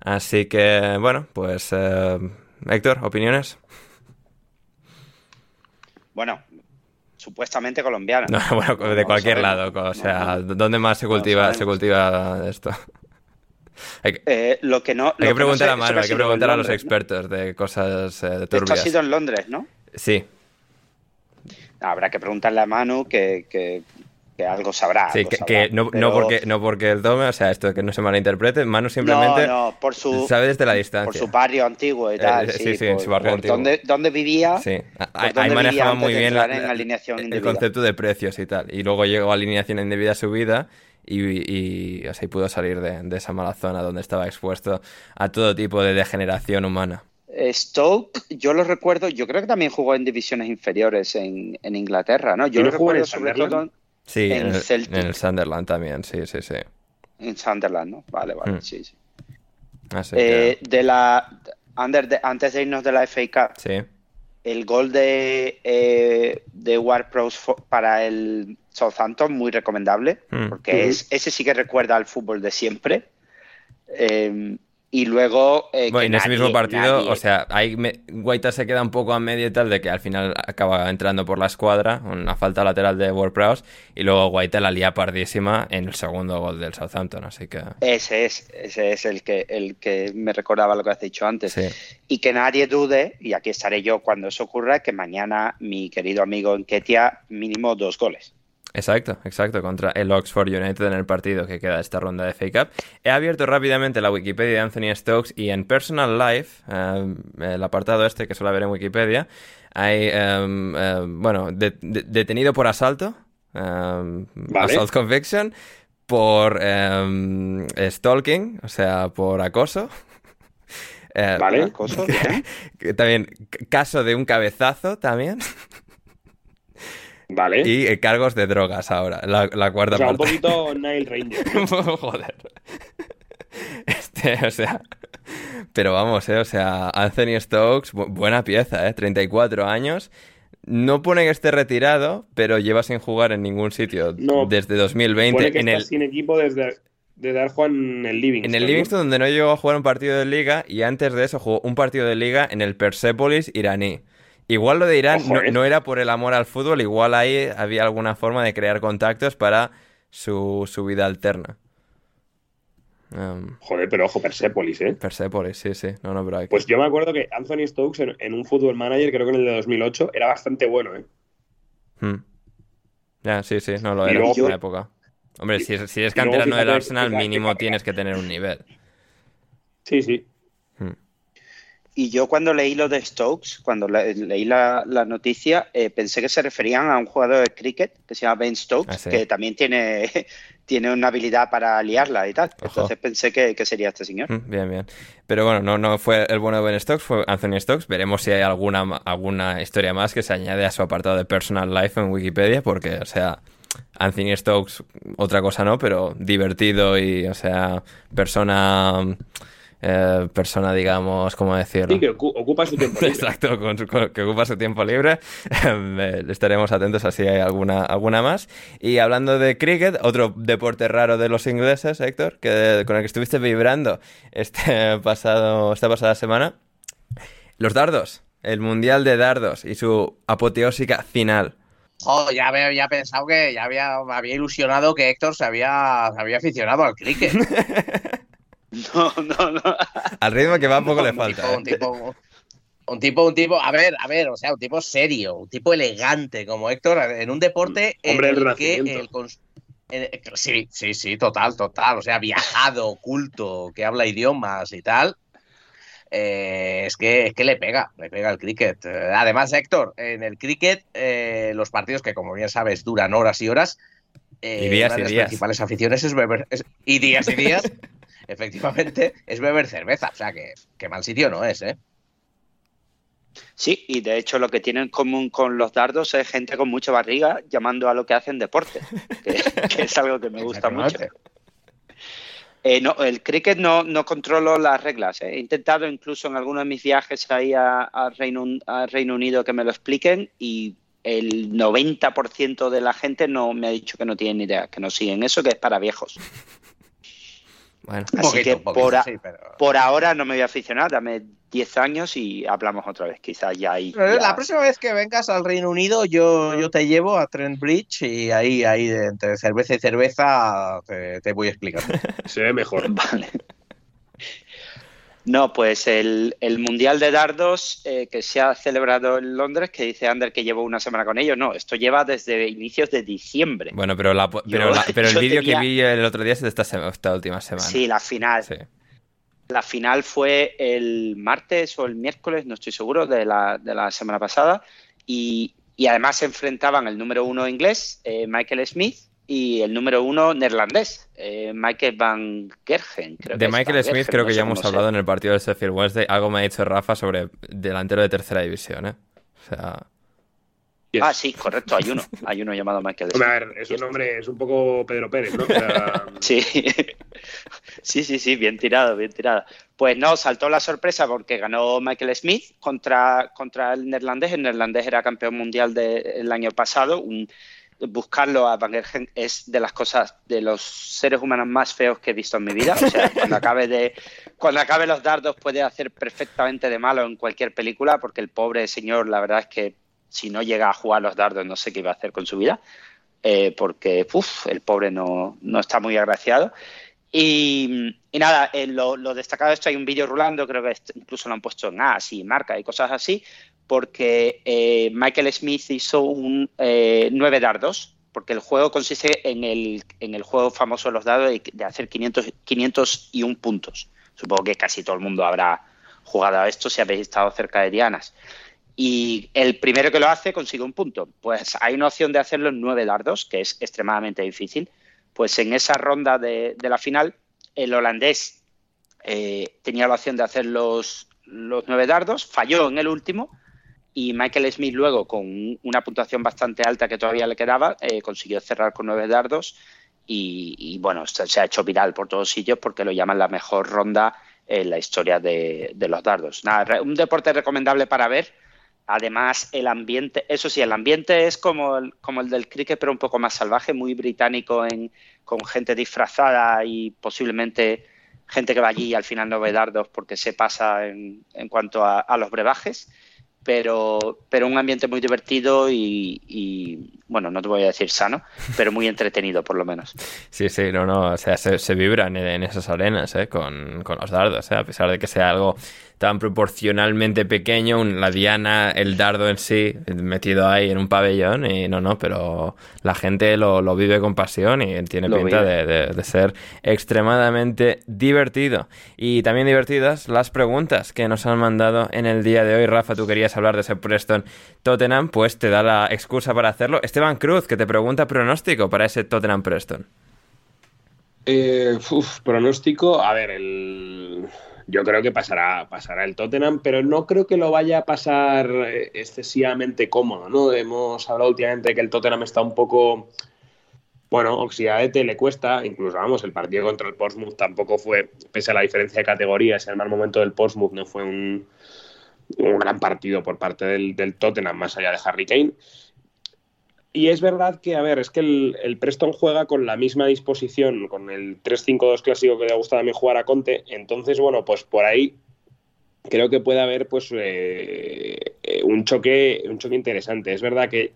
Así que, bueno, pues, Héctor, ¿opiniones? Bueno, supuestamente colombiana. bueno, de cualquier lado, o sea, ¿dónde más se cultiva, se cultiva esto? Hay que, eh, lo que no, hay que preguntar a Manu, hay que preguntar a los expertos de cosas eh, turbias. Esto ha sido en Londres, ¿no? Sí. Habrá que preguntarle a Manu que, que que algo sabrá. Sí, que, no, no, porque, no porque el tome, o sea, esto que no se malinterprete, Manu simplemente no, no, por su, sabe desde la distancia. Por su barrio antiguo y tal. Eh, sí, sí, en su barrio antiguo. Dónde, dónde, vivía. Sí, ahí manejaba muy bien la, el concepto de precios y tal. Y luego llegó a alineación indebida subida y, y, o sea, y pudo salir de, de esa mala zona donde estaba expuesto a todo tipo de degeneración humana. Stoke, yo lo recuerdo, yo creo que también jugó en divisiones inferiores en, en Inglaterra, ¿no? Yo lo recuerdo sobre todo Sí, en, el, Sunderland también, sí, sí, sí. En Sunderland, ¿no? Vale, vale, mm. sí, sí. Eh, de la, antes de irnos de la FA Cup, sí. el gol de, eh, de Ward para el Southampton, muy recomendable, mm. porque es, ese sí que recuerda al fútbol de siempre. Eh, y luego. Eh, bueno, en ese mismo partido, o sea, ahí Guaita se queda un poco a medio y tal, de que al final acaba entrando por la escuadra, una falta lateral de WordPress, y luego Guaita la lía pardísima en el segundo gol del Southampton, así que. Ese es, ese es el que, el que me recordaba lo que has dicho antes. Y que nadie dude, y aquí estaré yo cuando eso ocurra, que mañana mi querido amigo en Ketia, mínimo dos goles. Exacto, exacto, contra el Oxford United en el partido que queda esta ronda de Fake Up. He abierto rápidamente la Wikipedia de Anthony Stokes y en Personal Life, eh, el apartado este que suele haber en Wikipedia, hay, em, bueno, detenido por asalto, em, assault conviction, por stalking, o sea, por acoso. Vale, acoso. también caso de un cabezazo también. Vale. Y eh, cargos de drogas ahora, la, cuarta o sea, parte. un poquito Nile Ranger. Joder. Este, o sea... Pero vamos, eh, o sea, Anthony Stokes, buena pieza, ¿eh? 34 años. No pone que esté retirado, pero lleva sin jugar en ningún sitio desde 2020. Pone que en está el... sin equipo desde, desde haber jugado en el Livingston. En el Livingston, donde no llegó a jugar un partido de liga, y antes de eso jugó un partido de liga en el Persepolis iraní. Igual lo de Irán eh. no, era por el amor al fútbol, igual ahí había alguna forma de crear contactos para su, su vida alterna. Um, Joder, pero ojo, Persepolis, ¿eh? Persepolis, sí, sí. No, no, pero Pues yo me acuerdo que Anthony Stokes en, un Football Manager, creo que en el de 2008, era bastante bueno, ¿eh? Hmm. Ya, sí, sí, no lo era en esa época. Hombre, si, si eres canterano del Arsenal, mínimo tienes que tener un nivel. Sí, sí. Y yo cuando leí lo de Stokes, cuando leí la, noticia, eh, pensé que se referían a un jugador de cricket que se llama Ben Stokes, ah, que también tiene, tiene una habilidad para liarla y tal. Entonces pensé que, sería este señor. Mm, bien, bien. Pero bueno, no, no fue el bueno de Ben Stokes, fue Anthony Stokes. Veremos si hay alguna, alguna historia más que se añade a su apartado de Personal Life en Wikipedia, porque, o sea... Anthony Stokes, otra cosa no, pero divertido y, o sea, persona eh, persona, digamos, ¿cómo decirlo? Sí, que ocupa su tiempo libre. Exacto, que ocupa su tiempo libre. Eh, estaremos atentos a si hay alguna, alguna más. Y hablando de cricket, otro deporte raro de los ingleses, Héctor, que, con el que estuviste vibrando este pasado, esta pasada semana. Los dardos, el Mundial de Dardos y su apoteósica final. Oh, ya había, pensado que ya había, me había ilusionado que Héctor se había, se había aficionado al cricket. No, no, no. Al ritmo que va poco le falta. ¿eh? un, tipo, un tipo, un tipo, a ver, a ver, o sea, un tipo serio, un tipo elegante como Héctor, en un deporte Hombre, en el que el, sí, sí, sí, total, total. O sea, viajado, culto, que habla idiomas y tal. Eh, es, que, es que le pega, le pega el cricket. Eh, además, Héctor, en el cricket, los partidos que, como bien sabes, duran horas y horas. y días una de las principales aficiones es beber. y días y días. efectivamente, es beber cerveza. O sea que, mal sitio no es, ¿eh? Sí, y de hecho lo que tienen en común con los dardos es gente con mucha barriga llamando a lo que hacen deporte, que, es algo que me gusta mucho. Eh, no, el cricket no, no controlo las reglas. ¿eh? He intentado incluso en algunos de mis viajes ahí a, Reino, a Reino Unido que me lo expliquen y el 90% de la gente no me ha dicho que no tienen idea, que no siguen eso, que es para viejos. Bueno, Así que por, ahora no me voy a aficionar, dame 10 años y hablamos otra vez, quizás ya ahí. La próxima vez que vengas al Reino Unido, yo, yo te llevo a Trent Bridge y ahí, ahí entre cerveza y cerveza te, te voy a explicar. Se ve mejor. Vale. No, pues el, Mundial de Dardos eh, que se ha celebrado en Londres, que dice Ander que llevo una semana con ellos, no, esto lleva desde inicios de diciembre. Bueno, pero, pero, el vídeo que vi el otro día es de esta, esta última semana. Sí, la final. La final fue el martes o el miércoles, no estoy seguro, de la, de la semana pasada. Y, además se enfrentaban el número uno inglés, eh, Michael Smith, y el número uno neerlandés, eh, Michael Van Gergen. Creo de Michael Smith creo que ya hemos hablado en el partido del Sheffield Wednesday. Algo me ha dicho Rafa sobre delantero de tercera división, ¿eh? O sea... Ah, sí, correcto, hay uno. Hay uno llamado Michael Smith. A ver, es un nombre, es un poco Pedro Pérez, ¿no? sí. sí, sí, sí, bien tirado, bien tirado. Pues no, saltó la sorpresa porque ganó Michael Smith contra, contra el neerlandés. El neerlandés era campeón mundial del año pasado, un buscarlo a Van Gergen es de las cosas, de los seres humanos más feos que he visto en mi vida. O sea, cuando acabe de, cuando acabe los dardos puede hacer perfectamente de malo en cualquier película, porque el pobre señor, la verdad es que si no llega a jugar los dardos no sé qué iba a hacer con su vida, eh, porque el pobre no, no, está muy agraciado. Y, nada, eh, lo, destacado de esto hay un vídeo rulando, creo que incluso lo han puesto en A, así, marca y cosas así, porque eh, Michael Smith hizo un eh, nueve dardos porque el juego consiste en el, en el juego famoso de los dados de, hacer 500, 501 puntos. Supongo que casi todo el mundo habrá jugado a esto si habéis estado cerca de Dianas. Y el primero que lo hace consigue un punto. Pues hay una opción de hacerlo en nueve dardos, que es extremadamente difícil. Pues en esa ronda de, la final, el holandés eh, tenía la opción de hacer los, los nueve dardos, falló en el último y Michael Smith luego, con una puntuación bastante alta que todavía le quedaba, eh, consiguió cerrar con nueve dardos y, bueno, se ha hecho viral por todos sitios porque lo llaman la mejor ronda en la historia de, los dardos. Nada, un deporte recomendable para ver. Además, el ambiente, eso sí, el ambiente es como el, como el del cricket, pero un poco más salvaje, muy británico, en, con gente disfrazada y posiblemente gente que va allí y al final no ve dardos porque se pasa en, en cuanto a los brebajes pero, pero un ambiente muy divertido y, bueno, no te voy a decir sano, pero muy entretenido por lo menos. Sí, sí, no, no, o sea, se, vibran en, esas arenas ¿eh? con, con los dardos, ¿eh? a pesar de que sea algo tan proporcionalmente pequeño, la diana, el dardo en sí, metido ahí en un pabellón, y no, no, pero la gente lo, vive con pasión y tiene pinta de, ser extremadamente divertido. Y también divertidas las preguntas que nos han mandado en el día de hoy. Rafa, tú querías hablar de ese Preston Tottenham, pues te da la excusa para hacerlo. Esteban Cruz, que te pregunta pronóstico para ese Tottenham Preston. Eh, pronóstico, a ver, el yo creo que pasará, pasará el Tottenham, pero no creo que lo vaya a pasar eh, excesivamente cómodo, ¿no? Hemos hablado últimamente que el Tottenham está un poco, bueno, Oxidadete le cuesta, incluso vamos, el partido contra el Portsmouth tampoco fue, pese a la diferencia de categorías, en el mal momento del Portsmouth no fue un, un gran partido por parte del, del Tottenham, más allá de Harry Kane. Y es verdad que, a ver, es que el, Preston juega con la misma disposición, con el 3-5-2 clásico que le gusta también jugar a Conte. Entonces, bueno, pues por ahí creo que puede haber pues eh, eh, un choque un choque interesante. Es verdad que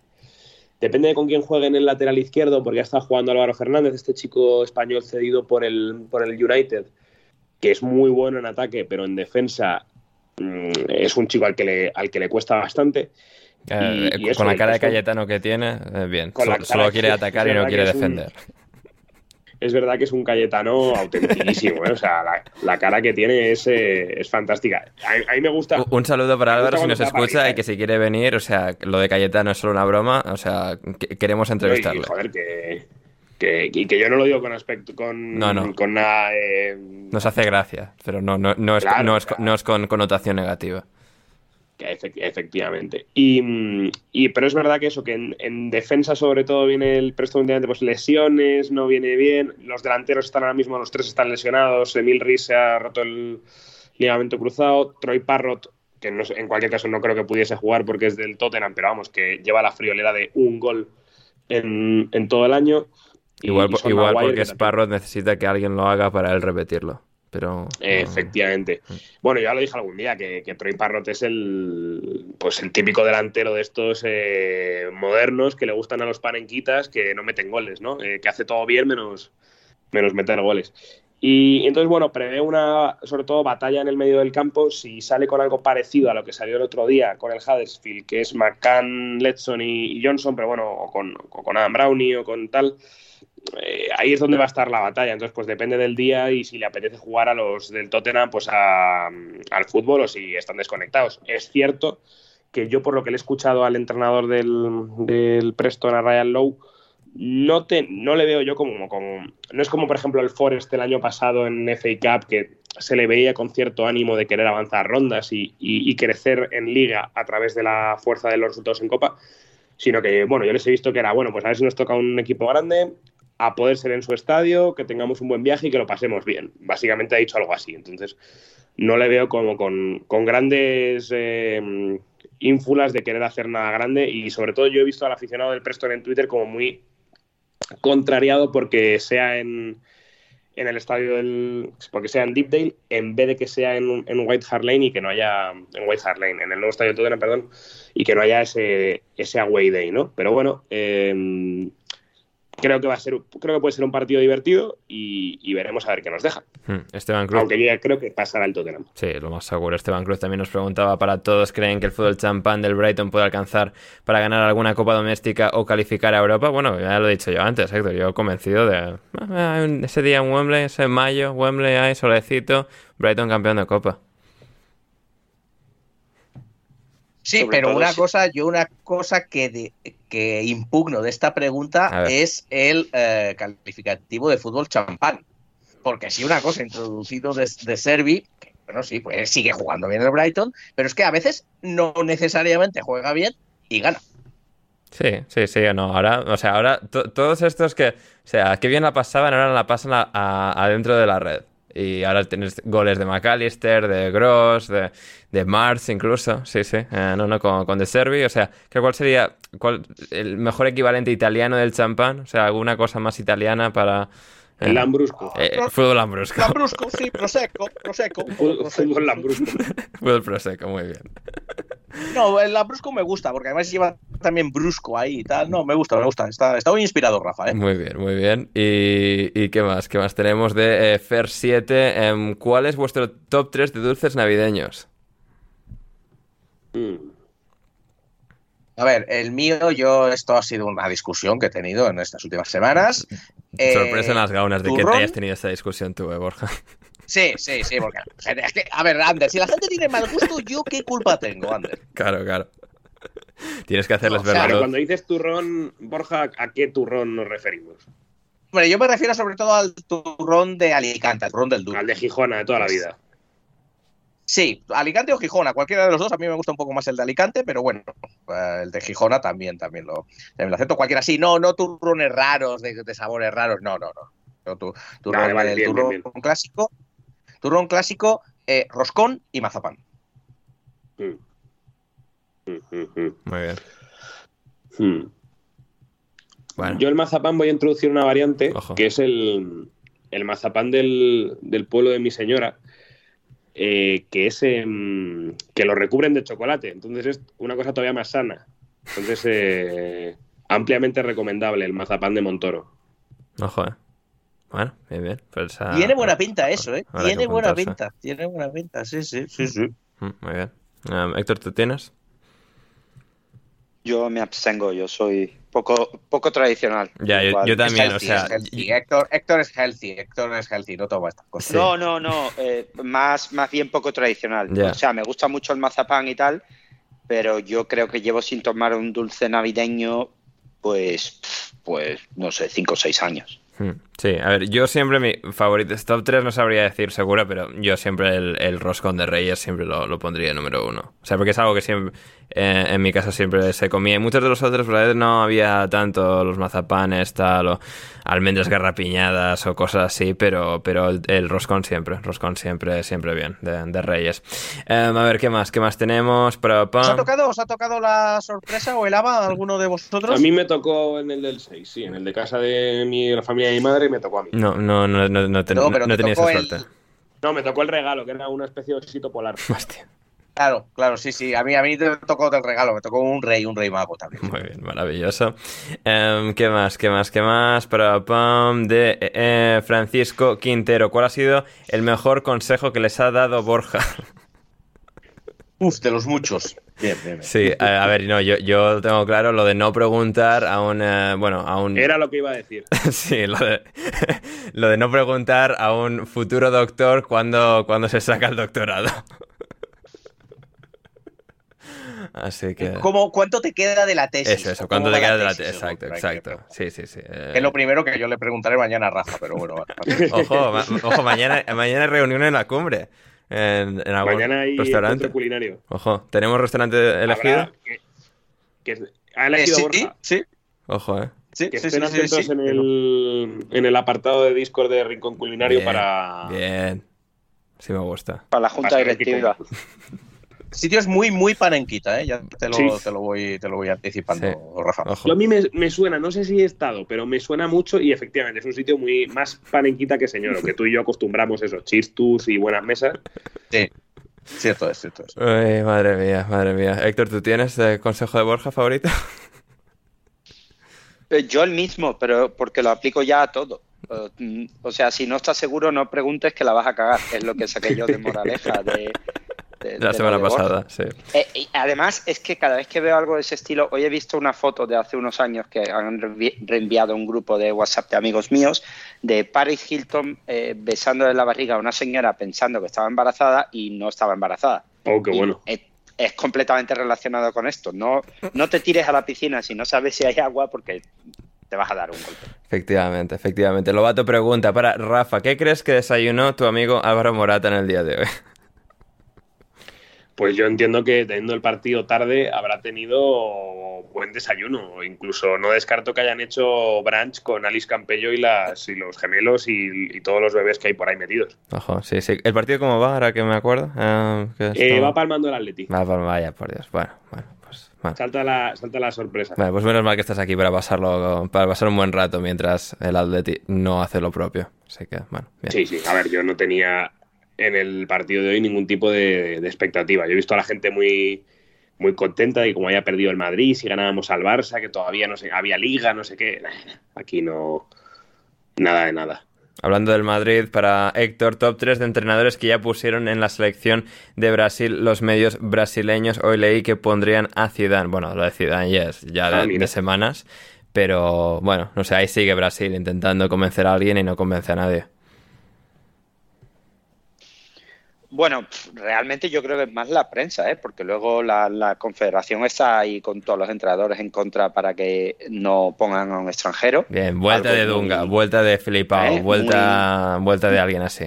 depende de con quién juegue en el lateral izquierdo, porque ya está jugando Álvaro Fernández, este chico español cedido por el, por el United, que es muy bueno en ataque, pero en defensa mm, es un chico al que le, al que le cuesta bastante. Eh, con la cara de Cayetano que tiene, eh, bien. Solo, quiere atacar y no quiere defender. es verdad que es un Cayetano autentiquísimo, ¿eh? o sea, la, cara que tiene es, es fantástica. A, mí me gusta. Un saludo para Álvaro si nos escucha y que si quiere venir, o sea, lo de Cayetano es solo una broma, o sea, queremos entrevistarle. joder, que, que, y que yo no lo digo con aspecto con, con nada. Nos hace gracia, pero no, no, no, es, no, es, no es con connotación negativa efectivamente. Y, y, pero es verdad que eso, que en, defensa sobre todo viene el presto últimamente pues lesiones, no viene bien. Los delanteros están ahora mismo, los tres están lesionados. Emil Riz se ha roto el ligamento cruzado. Troy Parrot, que en cualquier caso no creo que pudiese jugar porque es del Tottenham, pero vamos, que lleva la friolera de un gol en, todo el año. Igual, igual porque Parrot necesita que alguien lo haga para él repetirlo. Pero, Efectivamente. Mm. Bueno, ya lo dije algún día, que, que, Troy Parrot es el, pues el típico delantero de estos eh, modernos que le gustan a los panenquitas que no meten goles, ¿no? Eh, que hace todo bien menos, menos meter goles. Y entonces, bueno, prevé una, sobre todo, batalla en el medio del campo. Si sale con algo parecido a lo que salió el otro día con el Huddersfield, que es McCann, Letson y, Johnson, pero bueno, o con, o con Adam Brownie o con tal, eh, ahí es donde va a estar la batalla. Entonces, pues depende del día y si le apetece jugar a los del Tottenham, pues al fútbol o si están desconectados. Es cierto que yo, por lo que le he escuchado al entrenador del, Preston, a Ryan Lowe, no, te, no le veo yo como, como. No es como, por ejemplo, el Forest el año pasado en FA Cup, que se le veía con cierto ánimo de querer avanzar rondas y, y crecer en liga a través de la fuerza de los resultados en Copa sino que, bueno, yo les he visto que era, bueno, pues a ver si nos toca un equipo grande, a poder ser en su estadio, que tengamos un buen viaje y que lo pasemos bien. Básicamente ha dicho algo así. Entonces, no le veo como con, grandes eh, ínfulas de querer hacer nada grande y sobre todo yo he visto al aficionado del Preston en Twitter como muy contrariado porque sea en, en el estadio del. porque sea en Deepdale en vez de que sea en, en White Hart Lane y que no haya. en White Hart Lane, en el nuevo estadio de Tottenham, perdón, y que no haya ese, ese away day, ¿no? Pero bueno, eh, creo que va a ser, creo que puede ser un partido divertido y, y veremos a ver qué nos deja. Hmm, Esteban Cruz. Aunque yo ya creo que pasará el Tottenham. Sí, lo más seguro. Esteban Cruz también nos preguntaba para todos, ¿creen que el fútbol champán del Brighton puede alcanzar para ganar alguna copa doméstica o calificar a Europa? Bueno, ya lo he dicho yo antes, Héctor. Yo convencido de ah, hay un- ese día en Wembley, ese mayo, Wembley, ahí, solecito, Brighton campeón de copa. Sí, Sobre pero una si- cosa, yo una cosa que, de- que impugno de esta pregunta es el eh, calificativo de fútbol champán. Porque si una cosa introducido de, de Servi, que, bueno, sí, pues sigue jugando bien el Brighton, pero es que a veces no necesariamente juega bien y gana. Sí, sí, sí, no, ahora, o sea, ahora to- todos estos que, o sea, qué bien la pasaban, ahora la pasan a- a- adentro de la red. Y ahora tienes goles de McAllister, de Gross, de, de Marx incluso, sí, sí, eh, no, no, con, con De Servi, o sea, ¿qué- ¿cuál sería cuál- el mejor equivalente italiano del champán? O sea, alguna cosa más italiana para... El Lambrusco. eh, fútbol lambrusco. Lambrusco, sí, Prosecco, Prosecco. Fútbol, fútbol Lambrusco. fútbol prosecco, muy bien. No, el Lambrusco me gusta, porque además lleva también brusco ahí y tal. No, me gusta, me gusta. Está, está muy inspirado, Rafa, ¿eh? Muy bien, muy bien. ¿Y, y qué más? ¿Qué más tenemos de eh, Fer 7? Em, ¿Cuál es vuestro top 3 de dulces navideños? Mm. A ver, el mío, yo, esto ha sido una discusión que he tenido en estas últimas semanas. Eh, Sorpresa en las gaunas de que te hayas tenido esta discusión tú, eh, Borja. Sí, sí, sí, porque es que, a ver, Ander, si la gente tiene mal gusto, ¿yo qué culpa tengo, Ander? Claro, claro. Tienes que hacerles ver luz. cuando dices turrón, Borja, ¿a qué turrón nos referimos? Bueno, yo me refiero sobre todo al turrón de Alicante, al turrón del Duro. Al de Gijona de toda la vida. Sí, Alicante o Gijona, cualquiera de los dos. A mí me gusta un poco más el de Alicante, pero bueno, eh, el de Gijona también, también lo, también lo acepto. Cualquiera sí, no, no turrones raros, de, de sabores raros, no, no, no. no tu- turrón, Vale, vale, el bien, turrón bien, clásico, turrón clásico, eh, roscón y mazapán. Mm. Mm, mm, mm. Muy bien. Hmm. Bueno, Yo el mazapán voy a introducir una variante Ojo. que es el, el mazapán del, del pueblo de mi señora, eh, que es em, que lo recubren de chocolate. Entonces es una cosa todavía más sana. Entonces, eh, ampliamente recomendable el mazapán de Montoro. ojo, eh. Bueno, bien, bien. Pues, ah, Tiene buena pinta eso, ¿eh? Tiene buena pinta, tiene buena pinta, sí, sí, sí, sí. Mm, Muy bien. Um, Héctor, ¿tú tienes? Yo me abstengo, yo soy poco, poco tradicional. Ya, yo, también, o sea... es healthy. Héctor, Héctor es healthy, Héctor es healthy, no toma estas cosas. Sí. No, no, no, eh, más, más bien poco tradicional. O sea, me gusta mucho el mazapán y tal, pero yo creo que llevo sin tomar un dulce navideño, pues, pues no sé, cinco o seis años. Hmm, Sí, a ver, yo siempre mi favorito, top 3 no sabría decir seguro, pero yo siempre el, el roscón de Reyes siempre lo, lo pondría número uno. O sea, porque es algo que siempre, eh, en mi casa siempre se comía. Y muchos de los otros, veces no había tanto los mazapanes, tal, o almendras garrapiñadas o cosas así, pero, pero el, el roscón siempre, roscón siempre, siempre bien, de, de Reyes. Em, a ver, ¿qué más? ¿Qué más tenemos? Para, ¿Os ha, tocado, ¿Os ha tocado la sorpresa o el ABA a alguno de vosotros? A mí me tocó en el del 6, sí, en el de casa de mi, la familia mi madre me tocó a mí. No, no, no, no, no, te- No, pero no te tenía esa el- suerte. No, me tocó el regalo, que era una especie de osito polar. Hostia. Claro, claro, sí, sí. A mí, a mí me tocó del regalo, me tocó un rey, un rey mago también. Muy bien, maravilloso. Em, ¿Qué más? ¿Qué más? ¿Qué más? Para pam, de eh, eh, Francisco Quintero. ¿Cuál ha sido el mejor consejo que les ha dado Borja? Uf, de los muchos. Bien, bien, bien. Sí, a, a ver, no, yo, yo tengo claro lo de no preguntar a un, eh, bueno, a un... Era lo que iba a decir. Sí, lo de, lo de no preguntar a un futuro doctor cuando, cuando se saca el doctorado. Así que... ¿Cómo, ¿Cuánto te queda de la tesis? Eso, eso, ¿O ¿cuánto te queda de la tesis? Exacto, exacto. Sí, sí, sí. eh, es lo primero que yo le preguntaré mañana a Rafa, pero bueno. Ojo, ma- ojo, mañana, mañana reunión en la cumbre. En, en algún Mañana hay restaurante. culinario. Ojo, ¿tenemos restaurante elegido? Que, que ha Eh, elegido sí, Borja. sí, Ojo, eh. sí, Que sí, estén atentos sí. en, el, en el apartado de Discord de Rincón Culinario Bien, para, Bien. Sí me gusta. Para la junta directiva. Sitio es muy, muy panenquita, ¿eh? Ya te lo, Sí. te lo, voy, te lo voy anticipando, Sí. Rafa. Yo a mí me, me suena, no sé si he estado, pero me suena mucho y efectivamente es un sitio muy más panenquita que señor, que tú y yo acostumbramos eso, chistus y buenas mesas. Sí, cierto es, cierto es. Madre mía, madre mía. Héctor, ¿tú tienes eh, consejo de Borja favorito? Eh, Yo el mismo, pero porque lo aplico ya a todo. Eh, O sea, si no estás seguro, no preguntes que la vas a cagar. Es lo que saqué yo de moraleja de, de- de La semana de pasada, sí. Eh, y además, es que cada vez que veo algo de ese estilo, hoy he visto una foto de hace unos años que han reenvi- reenviado un grupo de WhatsApp de amigos míos de Paris Hilton eh, besándole la barriga a una señora pensando que estaba embarazada y no estaba embarazada. Oh, qué Y bueno. Es, es completamente relacionado con esto. No, no te tires a la piscina si no sabes si hay agua porque te vas a dar un golpe. Efectivamente, efectivamente. Lobato pregunta para Rafa, ¿qué crees que desayunó tu amigo Álvaro Morata en el día de hoy? Pues yo entiendo que teniendo el partido tarde habrá tenido buen desayuno. Incluso no descarto que hayan hecho brunch con Alice Campello y, las, y los gemelos y, y todos los bebés que hay por ahí metidos. Ojo, sí, sí. ¿El partido cómo va? Ahora que me acuerdo. Ah, Eh, va palmando el Atleti. Va, va, vaya, por Dios. Bueno, bueno, pues... Bueno. Salta la, salta la sorpresa. Vale, pues menos mal que estás aquí para pasarlo, para pasar un buen rato mientras el Atleti no hace lo propio. Así que, bueno, bien. Sí, sí. A ver, yo no tenía en el partido de hoy ningún tipo de, de expectativa. Yo he visto a la gente muy, muy contenta de que como había perdido el Madrid, si ganábamos al Barça, que todavía no sé, había liga, no sé qué. Aquí no. Nada de nada. Hablando del Madrid, para Héctor, top 3 de entrenadores que ya pusieron en la selección de Brasil los medios brasileños. Hoy leí que pondrían a Zidane. Bueno, lo de Zidane ya es ya Ah, de semanas. Pero bueno, no sé, ahí sigue Brasil intentando convencer a alguien y no convence a nadie. Bueno, realmente yo creo que es más la prensa, ¿eh? porque luego la, la confederación está ahí con todos los entrenadores en contra para que no pongan a un extranjero. Bien, vuelta Algo de muy- Dunga, vuelta de Filipao, ¿Eh? vuelta, vuelta de alguien así.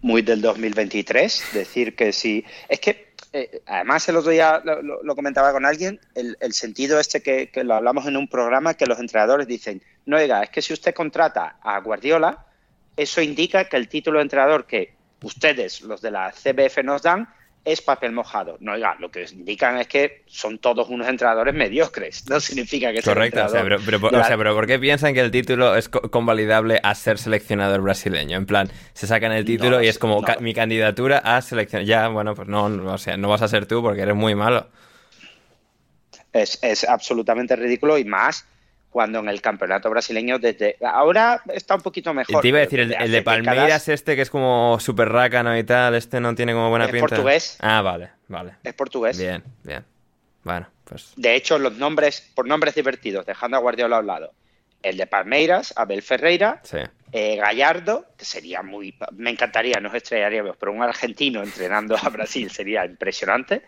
muy del 2023, decir que sí. Es que, eh, además, el otro día lo, lo- lo comentaba con alguien, el, el sentido este que, que lo hablamos en un programa, que los entrenadores dicen, no, oiga, es que si usted contrata a Guardiola, eso indica que el título de entrenador que ustedes, los de la CBF, nos dan, es papel mojado. No, oiga, lo que indican es que son todos unos entrenadores mediocres. No significa que Correcto, o sea, pero, pero, o sea, pero ¿por qué piensan que el título es co- convalidable a ser seleccionador brasileño? En plan, se sacan el título lo y es como no mi candidatura a seleccionar. Ya, bueno, pues no, no, o sea, no vas a ser tú porque eres muy malo. Es, es absolutamente ridículo y más cuando en el campeonato brasileño desde ahora está un poquito mejor. te iba a pero decir, el, de Palmeiras décadas este que es como súper rácano y tal, este no tiene como buena Es pinta. portugués. Ah, vale, vale. es portugués. Bien, bien. Bueno, pues... De hecho, los nombres, por nombres divertidos, dejando a Guardiola a un lado, el de Palmeiras, Abel Ferreira, Sí. eh, Gallardo, que sería muy. Me encantaría, nos estrellaríamos, pero un argentino entrenando a Brasil sería impresionante.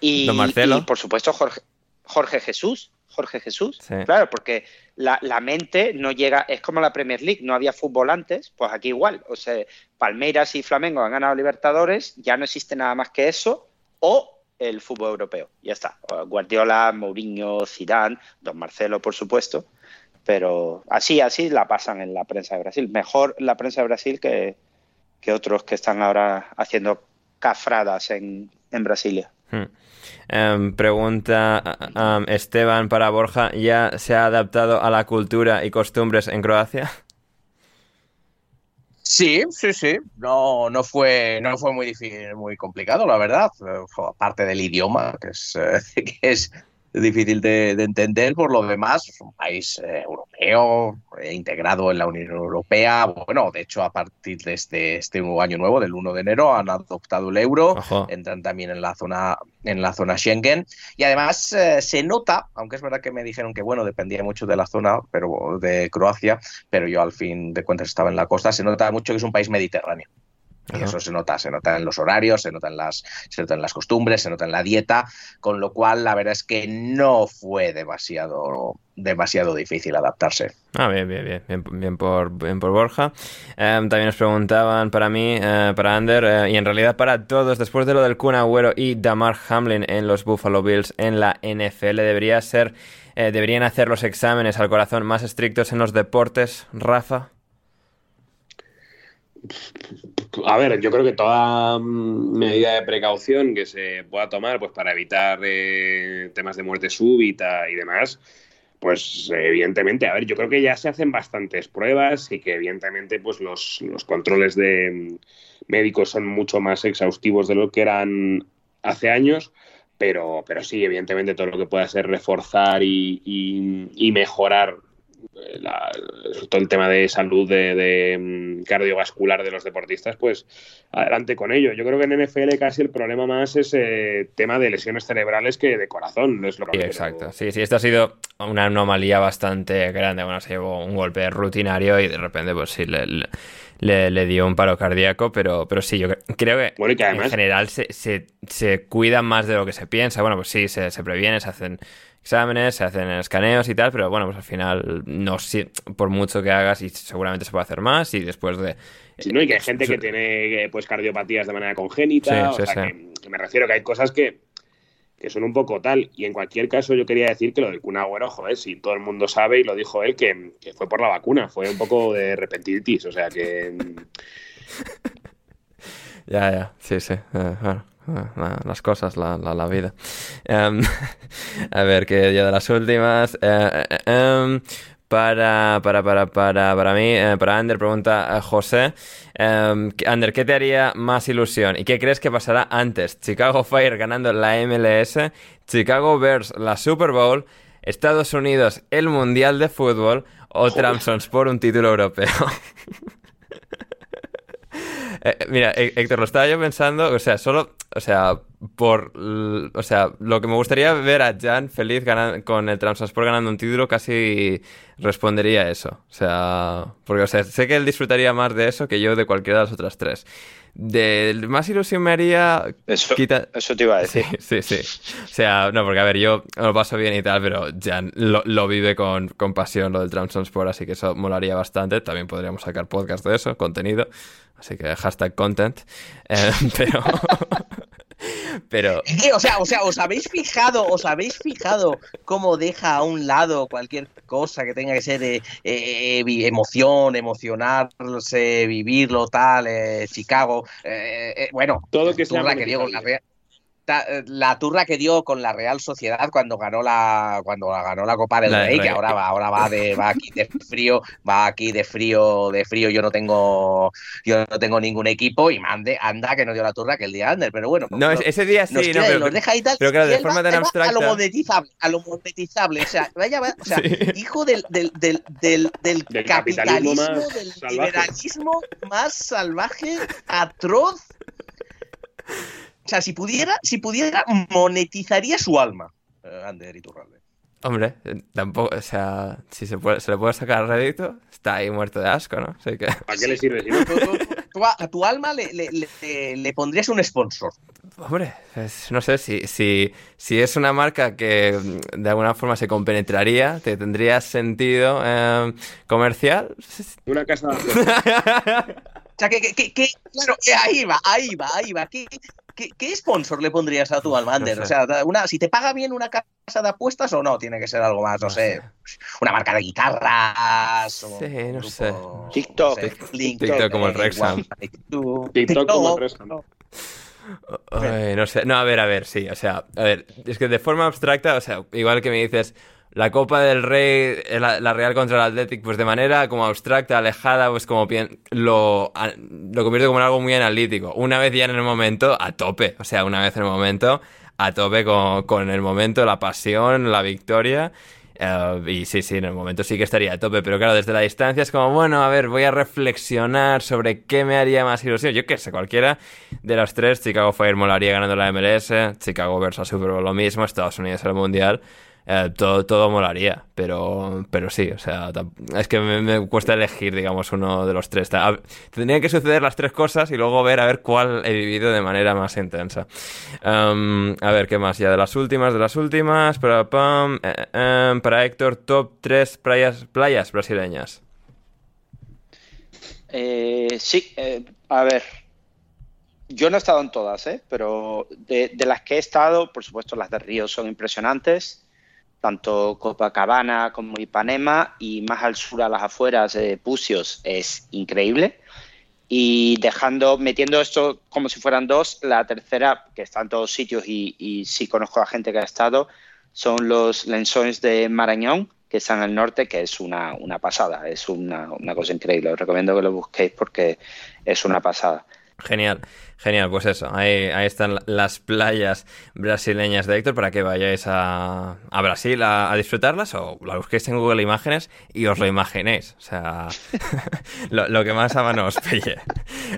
Y, Don Marcelo. y, por supuesto, Jorge, Jorge Jesús. Jorge Jesús, Sí. claro, porque la, la mente no llega, es como la Premier League, no había fútbol antes, pues aquí igual, o sea, Palmeiras y Flamengo han ganado Libertadores, ya no existe nada más que eso, o el fútbol europeo, ya está. Guardiola, Mourinho, Zidane, Don Marcelo, por supuesto, pero así, así la pasan en la prensa de Brasil. Mejor la prensa de Brasil que, que otros que están ahora haciendo cafradas en, en Brasilia. Hmm. Em, pregunta Esteban para Borja, ¿ya se ha adaptado a la cultura y costumbres en Croacia? Sí, sí, sí. No, no fue, no fue muy difícil, muy complicado, la verdad. Aparte del idioma, que es, que es difícil de, de entender, por lo demás, es un país eh, europeo, eh, integrado en la Unión Europea. Bueno, de hecho, a partir de este, este nuevo año nuevo, del 1 de enero, han adoptado el euro, entran también en la zona, en la zona Schengen. Y además eh, se nota, aunque es verdad que me dijeron que bueno, dependía mucho de la zona, pero de Croacia, pero yo al fin de cuentas estaba en la costa, se nota mucho que es un país mediterráneo. Y eso se nota, se nota en los horarios, se nota en las, se nota en las costumbres, se nota en la dieta, con lo cual la verdad es que no fue demasiado, demasiado difícil adaptarse. Ah, bien, bien, bien, bien, bien por, bien por Borja. Em, también nos preguntaban para mí, eh, para Ander, eh, y en realidad para todos, después de lo del Kun Agüero y Damar Hamlin en los Buffalo Bills en la NFL, debería ser, eh, deberían hacer los exámenes al corazón más estrictos en los deportes, Rafa. A ver, yo creo que toda mm, medida de precaución que se pueda tomar pues para evitar eh, temas de muerte súbita y demás, pues evidentemente, a ver, yo creo que ya se hacen bastantes pruebas y que evidentemente pues los, los controles de mm, médicos son mucho más exhaustivos de lo que eran hace años, pero, pero sí, evidentemente todo lo que pueda ser reforzar y, y, mejorar la, todo el tema de salud de, de, mm, cardiovascular de los deportistas, pues adelante con ello. Yo creo que en NFL casi el problema más es eh, tema de lesiones cerebrales que de corazón. No es lo que sí, exacto. Sí, sí, esto ha sido una anomalía bastante grande. Bueno, se llevó un golpe rutinario y de repente, pues sí, le, le, le dio un paro cardíaco, pero, pero sí, yo creo que, bueno, que además... en general se, se, se, cuidan más de lo que se piensa. Bueno, pues sí, se, se previene, se hacen exámenes, se hacen escaneos y tal, pero bueno, pues al final no por mucho que hagas y seguramente se puede hacer más y después de... Sí, ¿no? Y que hay gente que tiene pues cardiopatías de manera congénita, sí, o sea, que, que, me refiero que hay cosas que, que son un poco tal, y en cualquier caso yo quería decir que lo del Kun Agüero, joder, si todo el mundo sabe y lo dijo él, que, que fue por la vacuna, fue un poco de repentitis, o sea que... ya, ya, sí, sí, uh, bueno. Las cosas, la, la, la vida. Um, a ver, que ya de las últimas. Uh, um, para, para, para, para, para mí, eh, para Ander, pregunta José. Um, Ander, ¿qué te haría más ilusión? ¿Y qué crees que pasará antes? ¿Chicago Fire ganando la MLS? ¿Chicago Bears la Super Bowl? ¿Estados Unidos el Mundial de Fútbol? ¿O Tramsons por un título europeo? Eh, mira, Héctor, lo estaba yo pensando, o sea, solo, o sea, por, o sea, lo que me gustaría ver a Jan feliz ganando, con el Transport ganando un título, casi respondería eso. O sea, porque, o sea, sé que él disfrutaría más de eso que yo de cualquiera de las otras tres. De más ilusión me haría. Eso, quita... eso te iba a decir. Sí, sí, sí. O sea, no, porque a ver, yo lo paso bien y tal, pero Jan lo, lo vive con, con, pasión lo del Transport, así que eso molaría bastante. También podríamos sacar podcast de eso, contenido. Así que hashtag content. Eh, pero. pero. O sea, o sea, ¿os habéis fijado, os habéis fijado cómo deja a un lado cualquier cosa que tenga que ser eh, eh, emoción, emocionarse, vivirlo, tal, eh, Chicago? Eh, bueno, todo que sea que dio la la turra que dio con la Real Sociedad cuando ganó la cuando ganó la Copa del Rey, que ahora va, ahora va de va aquí de frío, va aquí de frío, de frío, yo no tengo yo no tengo ningún equipo y mande, anda que no dio la turra que el día Ander, pero bueno. No, ese día sí, no, pero, los deja y tal, pero claro, de forma tan abstracta. A lo monetizable, a lo monetizable, o sea, vaya, o sea, sí. hijo del, del, del, del, del, del capitalismo, capitalismo del salvaje. liberalismo más salvaje, atroz. O sea, si pudiera, si pudiera, monetizaría su alma. Eh, Ander Iturralde. Hombre, tampoco, o sea, si se, puede, se le puede sacar rédito, está ahí muerto de asco, ¿no? Así que... ¿Para qué le sirve? Si no? Tú, tú, tú, a, a, tu alma le, le, le, le, pondrías un sponsor. Hombre, pues, no sé, si, si, si es una marca que de alguna forma se compenetraría, te tendría sentido eh, comercial. Una casa de... o sea, que, que, que, que, claro, ahí va, ahí va, ahí va. ¿Qué, qué, qué sponsor le pondrías a tu alma, Ander? No sé. O sea, una, si te paga bien una casa de apuestas o no, tiene que ser algo más, no, No sé, sé. una marca de guitarras. o Sí, no grupo, sé. TikTok. no sé, TikTok como el Two, TikTok como el. Ay, no sé, no, a ver, a ver, sí, o sea, a ver, es que de forma abstracta, o sea, igual que me dices la Copa del Rey, eh, la, la Real contra el Athletic, pues de manera como abstracta, alejada, pues como lo, lo convierto como en algo muy analítico. Una vez ya en el momento, a tope, o sea, una vez en el momento, a tope con, con el momento, la pasión, la victoria. Eh, y sí, sí, en el momento sí que estaría a tope, pero claro, desde la distancia es como, bueno, a ver, voy a reflexionar sobre qué me haría más ilusión. Yo qué sé, cualquiera de las tres, Chicago Fire molaría ganando la MLS, Chicago versus Super Bowl lo mismo, Estados Unidos el Mundial. Eh, todo, todo molaría, pero, pero sí, o sea, es que me, cuesta elegir, digamos, uno de los tres. Tendrían que suceder las tres cosas y luego ver a ver cuál he vivido de manera más intensa. Um, a ver, ¿qué más? Ya de las últimas, de las últimas. Para, pam, eh, eh, para Héctor, top 3 playas, playas brasileñas. Eh, sí, a ver. Yo no he estado en todas, pero de, las que he estado, por supuesto, las de Río son impresionantes, tanto Copacabana como Ipanema, y más al sur, a las afueras, eh, Pusios, es increíble. Y dejando, metiendo esto como si fueran dos, la tercera, que está en todos sitios y, y sí conozco a gente que ha estado, son los lenzones de Marañón, que están el norte, que es una, una pasada, es una, una, cosa increíble. Os recomiendo que lo busquéis porque es una pasada. Genial, Genial, pues eso, ahí, ahí están las playas brasileñas de Héctor para que vayáis a, a Brasil a, disfrutarlas o la busquéis en Google Imágenes y os lo imaginéis. O sea, lo, que más a mano os pille.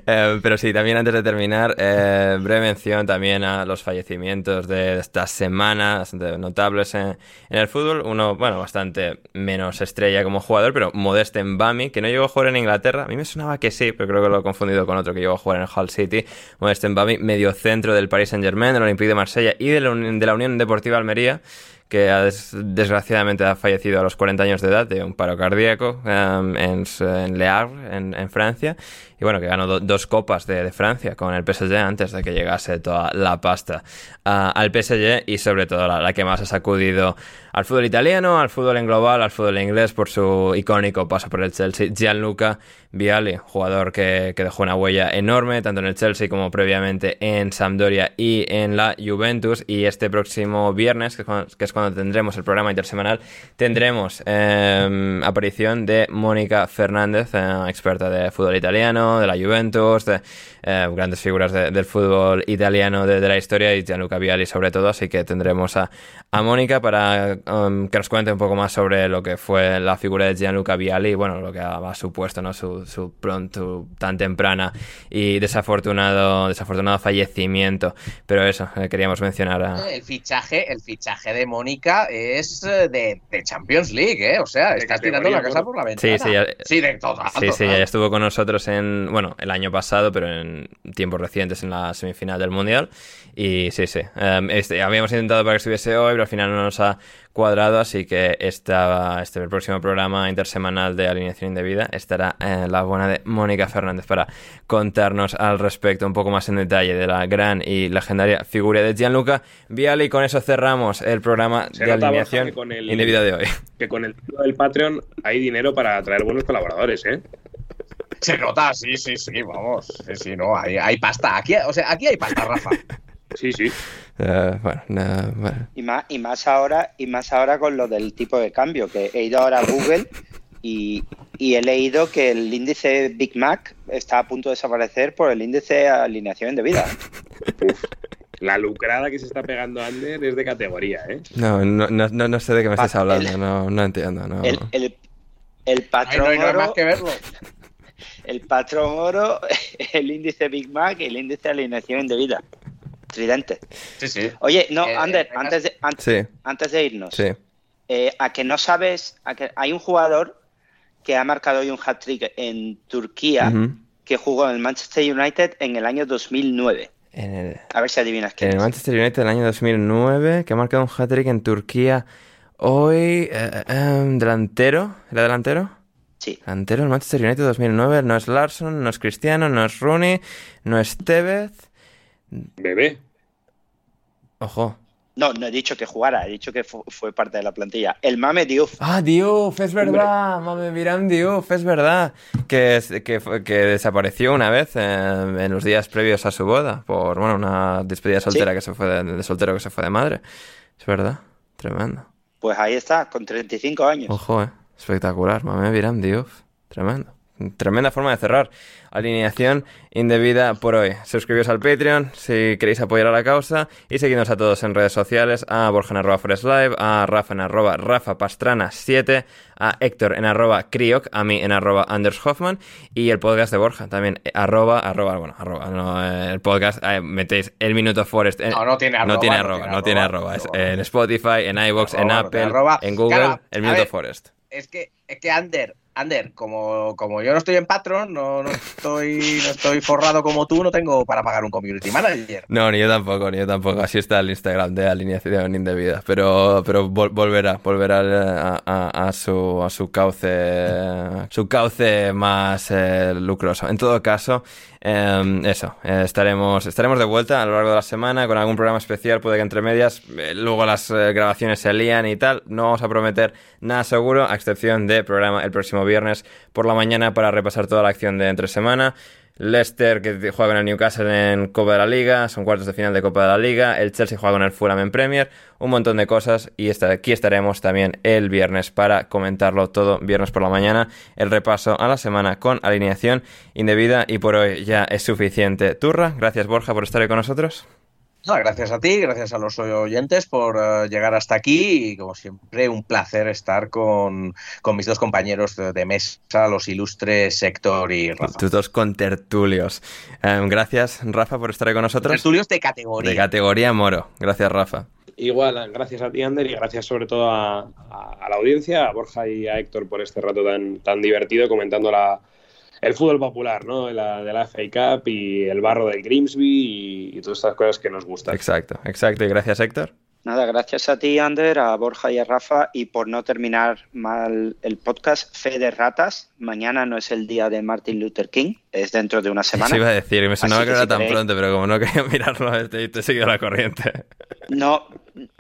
Eh, pero sí, también antes de terminar, eh, breve mención también a los fallecimientos de estas semanas notables en, el fútbol. Uno, bueno, bastante menos estrella como jugador, pero Modeste Mbami, que no llegó a jugar en Inglaterra. A mí me sonaba que sí, pero creo que lo he confundido con otro que llegó a jugar en el Hull City. Modeste Mbami, medio centro del Paris Saint Germain, del Olympique de Marsella y de la Unión Deportiva Almería que desgraciadamente ha fallecido a los 40 años de edad de un paro cardíaco em, en, en, Le Havre, en, Francia. Y bueno, que ganó dos copas de, Francia con el PSG antes de que llegase toda la pasta ah, al PSG y sobre todo la, que más ha sacudido al fútbol italiano, al fútbol en global, al fútbol inglés por su icónico paso por el Chelsea, Gianluca Vialli, jugador que, que, dejó una huella enorme tanto en el Chelsea como previamente en Sampdoria y en la Juventus. Y este próximo viernes, que es cuando, tendremos el programa intersemanal, tendremos em, aparición de Mónica Fernández, eh, experta de fútbol italiano, de la Juventus, eh, grandes figuras del fútbol italiano de, la historia y Gianluca Vialli sobre todo. Así que tendremos a, a Mónica para um, que nos cuente un poco más sobre lo que fue la figura de Gianluca Vialli y bueno, lo que ha, supuesto ¿no? su, su, pronto, tan temprana y desafortunado, desafortunado fallecimiento. Pero eso, eh, queríamos mencionar a... El fichaje, el fichaje de Mónica es eh, de, Champions League, ¿eh? O sea, está tirando la casa por la ventana. Sí, sí, sí, de todo, sí, sí, ya estuvo con nosotros en, bueno, el año pasado, pero en tiempos recientes en la semifinal del Mundial. Y sí, sí. Em, este, habíamos intentado para que estuviese hoy, pero al final no nos ha cuadrado, así que esta, este el próximo programa intersemanal de alineación indebida estará en la buena de Mónica Fernández para contarnos al respecto un poco más en detalle de la gran y legendaria figura de Gianluca Viali. Y con eso cerramos el programa de alineación indebida de hoy. Que con el del Patreon hay dinero para traer buenos colaboradores, ¿eh? Se nota, sí, sí, sí, vamos. Sí, sí, no, hay, hay pasta. Aquí, o sea, aquí hay pasta, Rafa. Sí, sí. Uh, bueno, bueno. Y más, y más ahora, y más ahora con lo del tipo de cambio, que he ido ahora a Google y, y, he leído que el índice Big Mac está a punto de desaparecer por el índice de alineación indebida. Uf, la lucrada que se está pegando Ander es de categoría, ¿eh? No, no, no, no sé de qué me estás hablando, no, no entiendo. No. El, el, el patrón Ay, no, hay más que verlo el patrón oro, el índice Big Mac y el índice de alineación indebida. Tridente. Sí, sí. Oye, no, eh, Ander, antes de, antes, de irnos, eh, a que no sabes, a que hay un jugador que ha marcado hoy un hat-trick en Turquía que jugó en el Manchester United en el año 2009. A ver si adivinas quién En el Manchester United del año 2009, que ha marcado un hat-trick en Turquía. Hoy, eh, delantero, ¿era delantero? Sí. Delantero del Manchester United 2009, no es Larson, no es Cristiano, no es Rooney, no es Tevez. Bebé. Ojo. No, no he dicho que jugara, he dicho que fue, parte de la plantilla. El Mame Diouf. Ah, Diouf, es verdad. Mame Miram Diouf, es verdad. Que, que, que desapareció una vez en, los días previos a su boda por bueno, una despedida soltera que se fue de, de, soltero que se fue de madre. Es verdad, tremendo. Pues ahí está, con 35 años. Ojo, eh. Espectacular, mame Viram Diouf. Tremendo. Tremenda forma de cerrar. Alineación indebida por hoy. Suscribíos al Patreon si queréis apoyar a la causa y seguidnos a todos en redes sociales, a Borja en arroba Live, a Rafa en arroba Rafa Pastrana 7, a Héctor en arroba Crioc, a mí en arroba Anders Hoffman y el podcast de Borja también arroba, arroba, bueno, arroba, no, eh, el podcast, eh, metéis el Minuto Forest. no, no tiene arroba. No tiene arroba, no tiene arroba. Es en Spotify, en iVoox, en Apple, en Google, el Minuto Forest. Es que, es que Ander, Ander, como, como yo no estoy en Patreon, no, no, estoy, no estoy forrado como tú, no tengo para pagar un community manager. No, ni yo tampoco, ni yo tampoco. Así está el Instagram de alineación indebida. Pero, pero volverá, volverá a, su, a su cauce, su cauce más eh, lucroso. En todo caso, em, eso, eh, estaremos, estaremos de vuelta a lo largo de la semana con algún programa especial, puede que entre medias, eh, luego las grabaciones se lían y tal. No vamos a prometer nada seguro, a excepción de programa el próximo viernes por la mañana para repasar toda la acción de entre semana. Leicester que juega con el Newcastle en Copa de la Liga, son cuartos de final de Copa de la Liga, el Chelsea juega con el Fulham en Premier, un montón de cosas y aquí estaremos también el viernes para comentarlo todo, viernes por la mañana, el repaso a la semana con alineación indebida y por hoy ya es suficiente. Turra, gracias Borja por estar hoy con nosotros gracias a ti, gracias a los oyentes por uh, llegar hasta aquí y como siempre un placer estar con, con mis dos compañeros de, de, mesa, los ilustres Héctor y Rafa. Tus dos contertulios. Um, gracias Rafa por estar ahí con nosotros. Tertulios de categoría. De categoría Moro. Gracias Rafa. Igual, gracias a ti Ander y gracias sobre todo a, a, a la audiencia, a Borja y a Héctor por este rato tan, tan divertido comentando la el fútbol popular, ¿no? De la, de la FA Cup y el barro del Grimsby y, todas estas cosas que nos gustan. Exacto, exacto. Y gracias, Héctor. Nada, gracias a ti, Ander, a Borja y a Rafa. Y por no terminar mal el podcast, fe de ratas. Mañana no es el día de Martin Luther King, es dentro de una semana. Sí, iba a decir, me sonaba que, era tan pronto, pero como no quería mirarlo, te, te he seguido la corriente. No,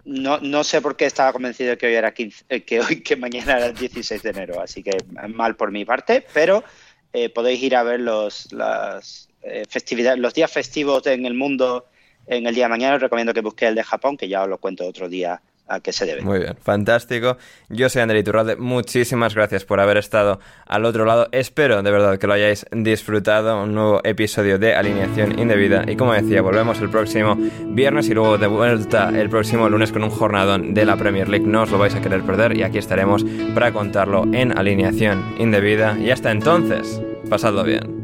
no, no sé por qué estaba convencido de que hoy era 15, eh, que hoy, que mañana era el 16 de enero, así que mal por mi parte, pero eh, podéis ir a ver los, las, eh, festividades, los días festivos en el mundo en el día de mañana. Os recomiendo que busquéis el de Japón, que ya os lo cuento otro día a qué se debe. Muy bien, fantástico. Yo soy André Iturralde, muchísimas gracias por haber estado al otro lado. Espero de verdad que lo hayáis disfrutado. Un nuevo episodio de Alineación Indebida. Y como decía, volvemos el próximo viernes y luego de vuelta el próximo lunes con un jornadón de la Premier League. No os lo vais a querer perder y aquí estaremos para contarlo en Alineación Indebida. Y hasta entonces, pasadlo bien.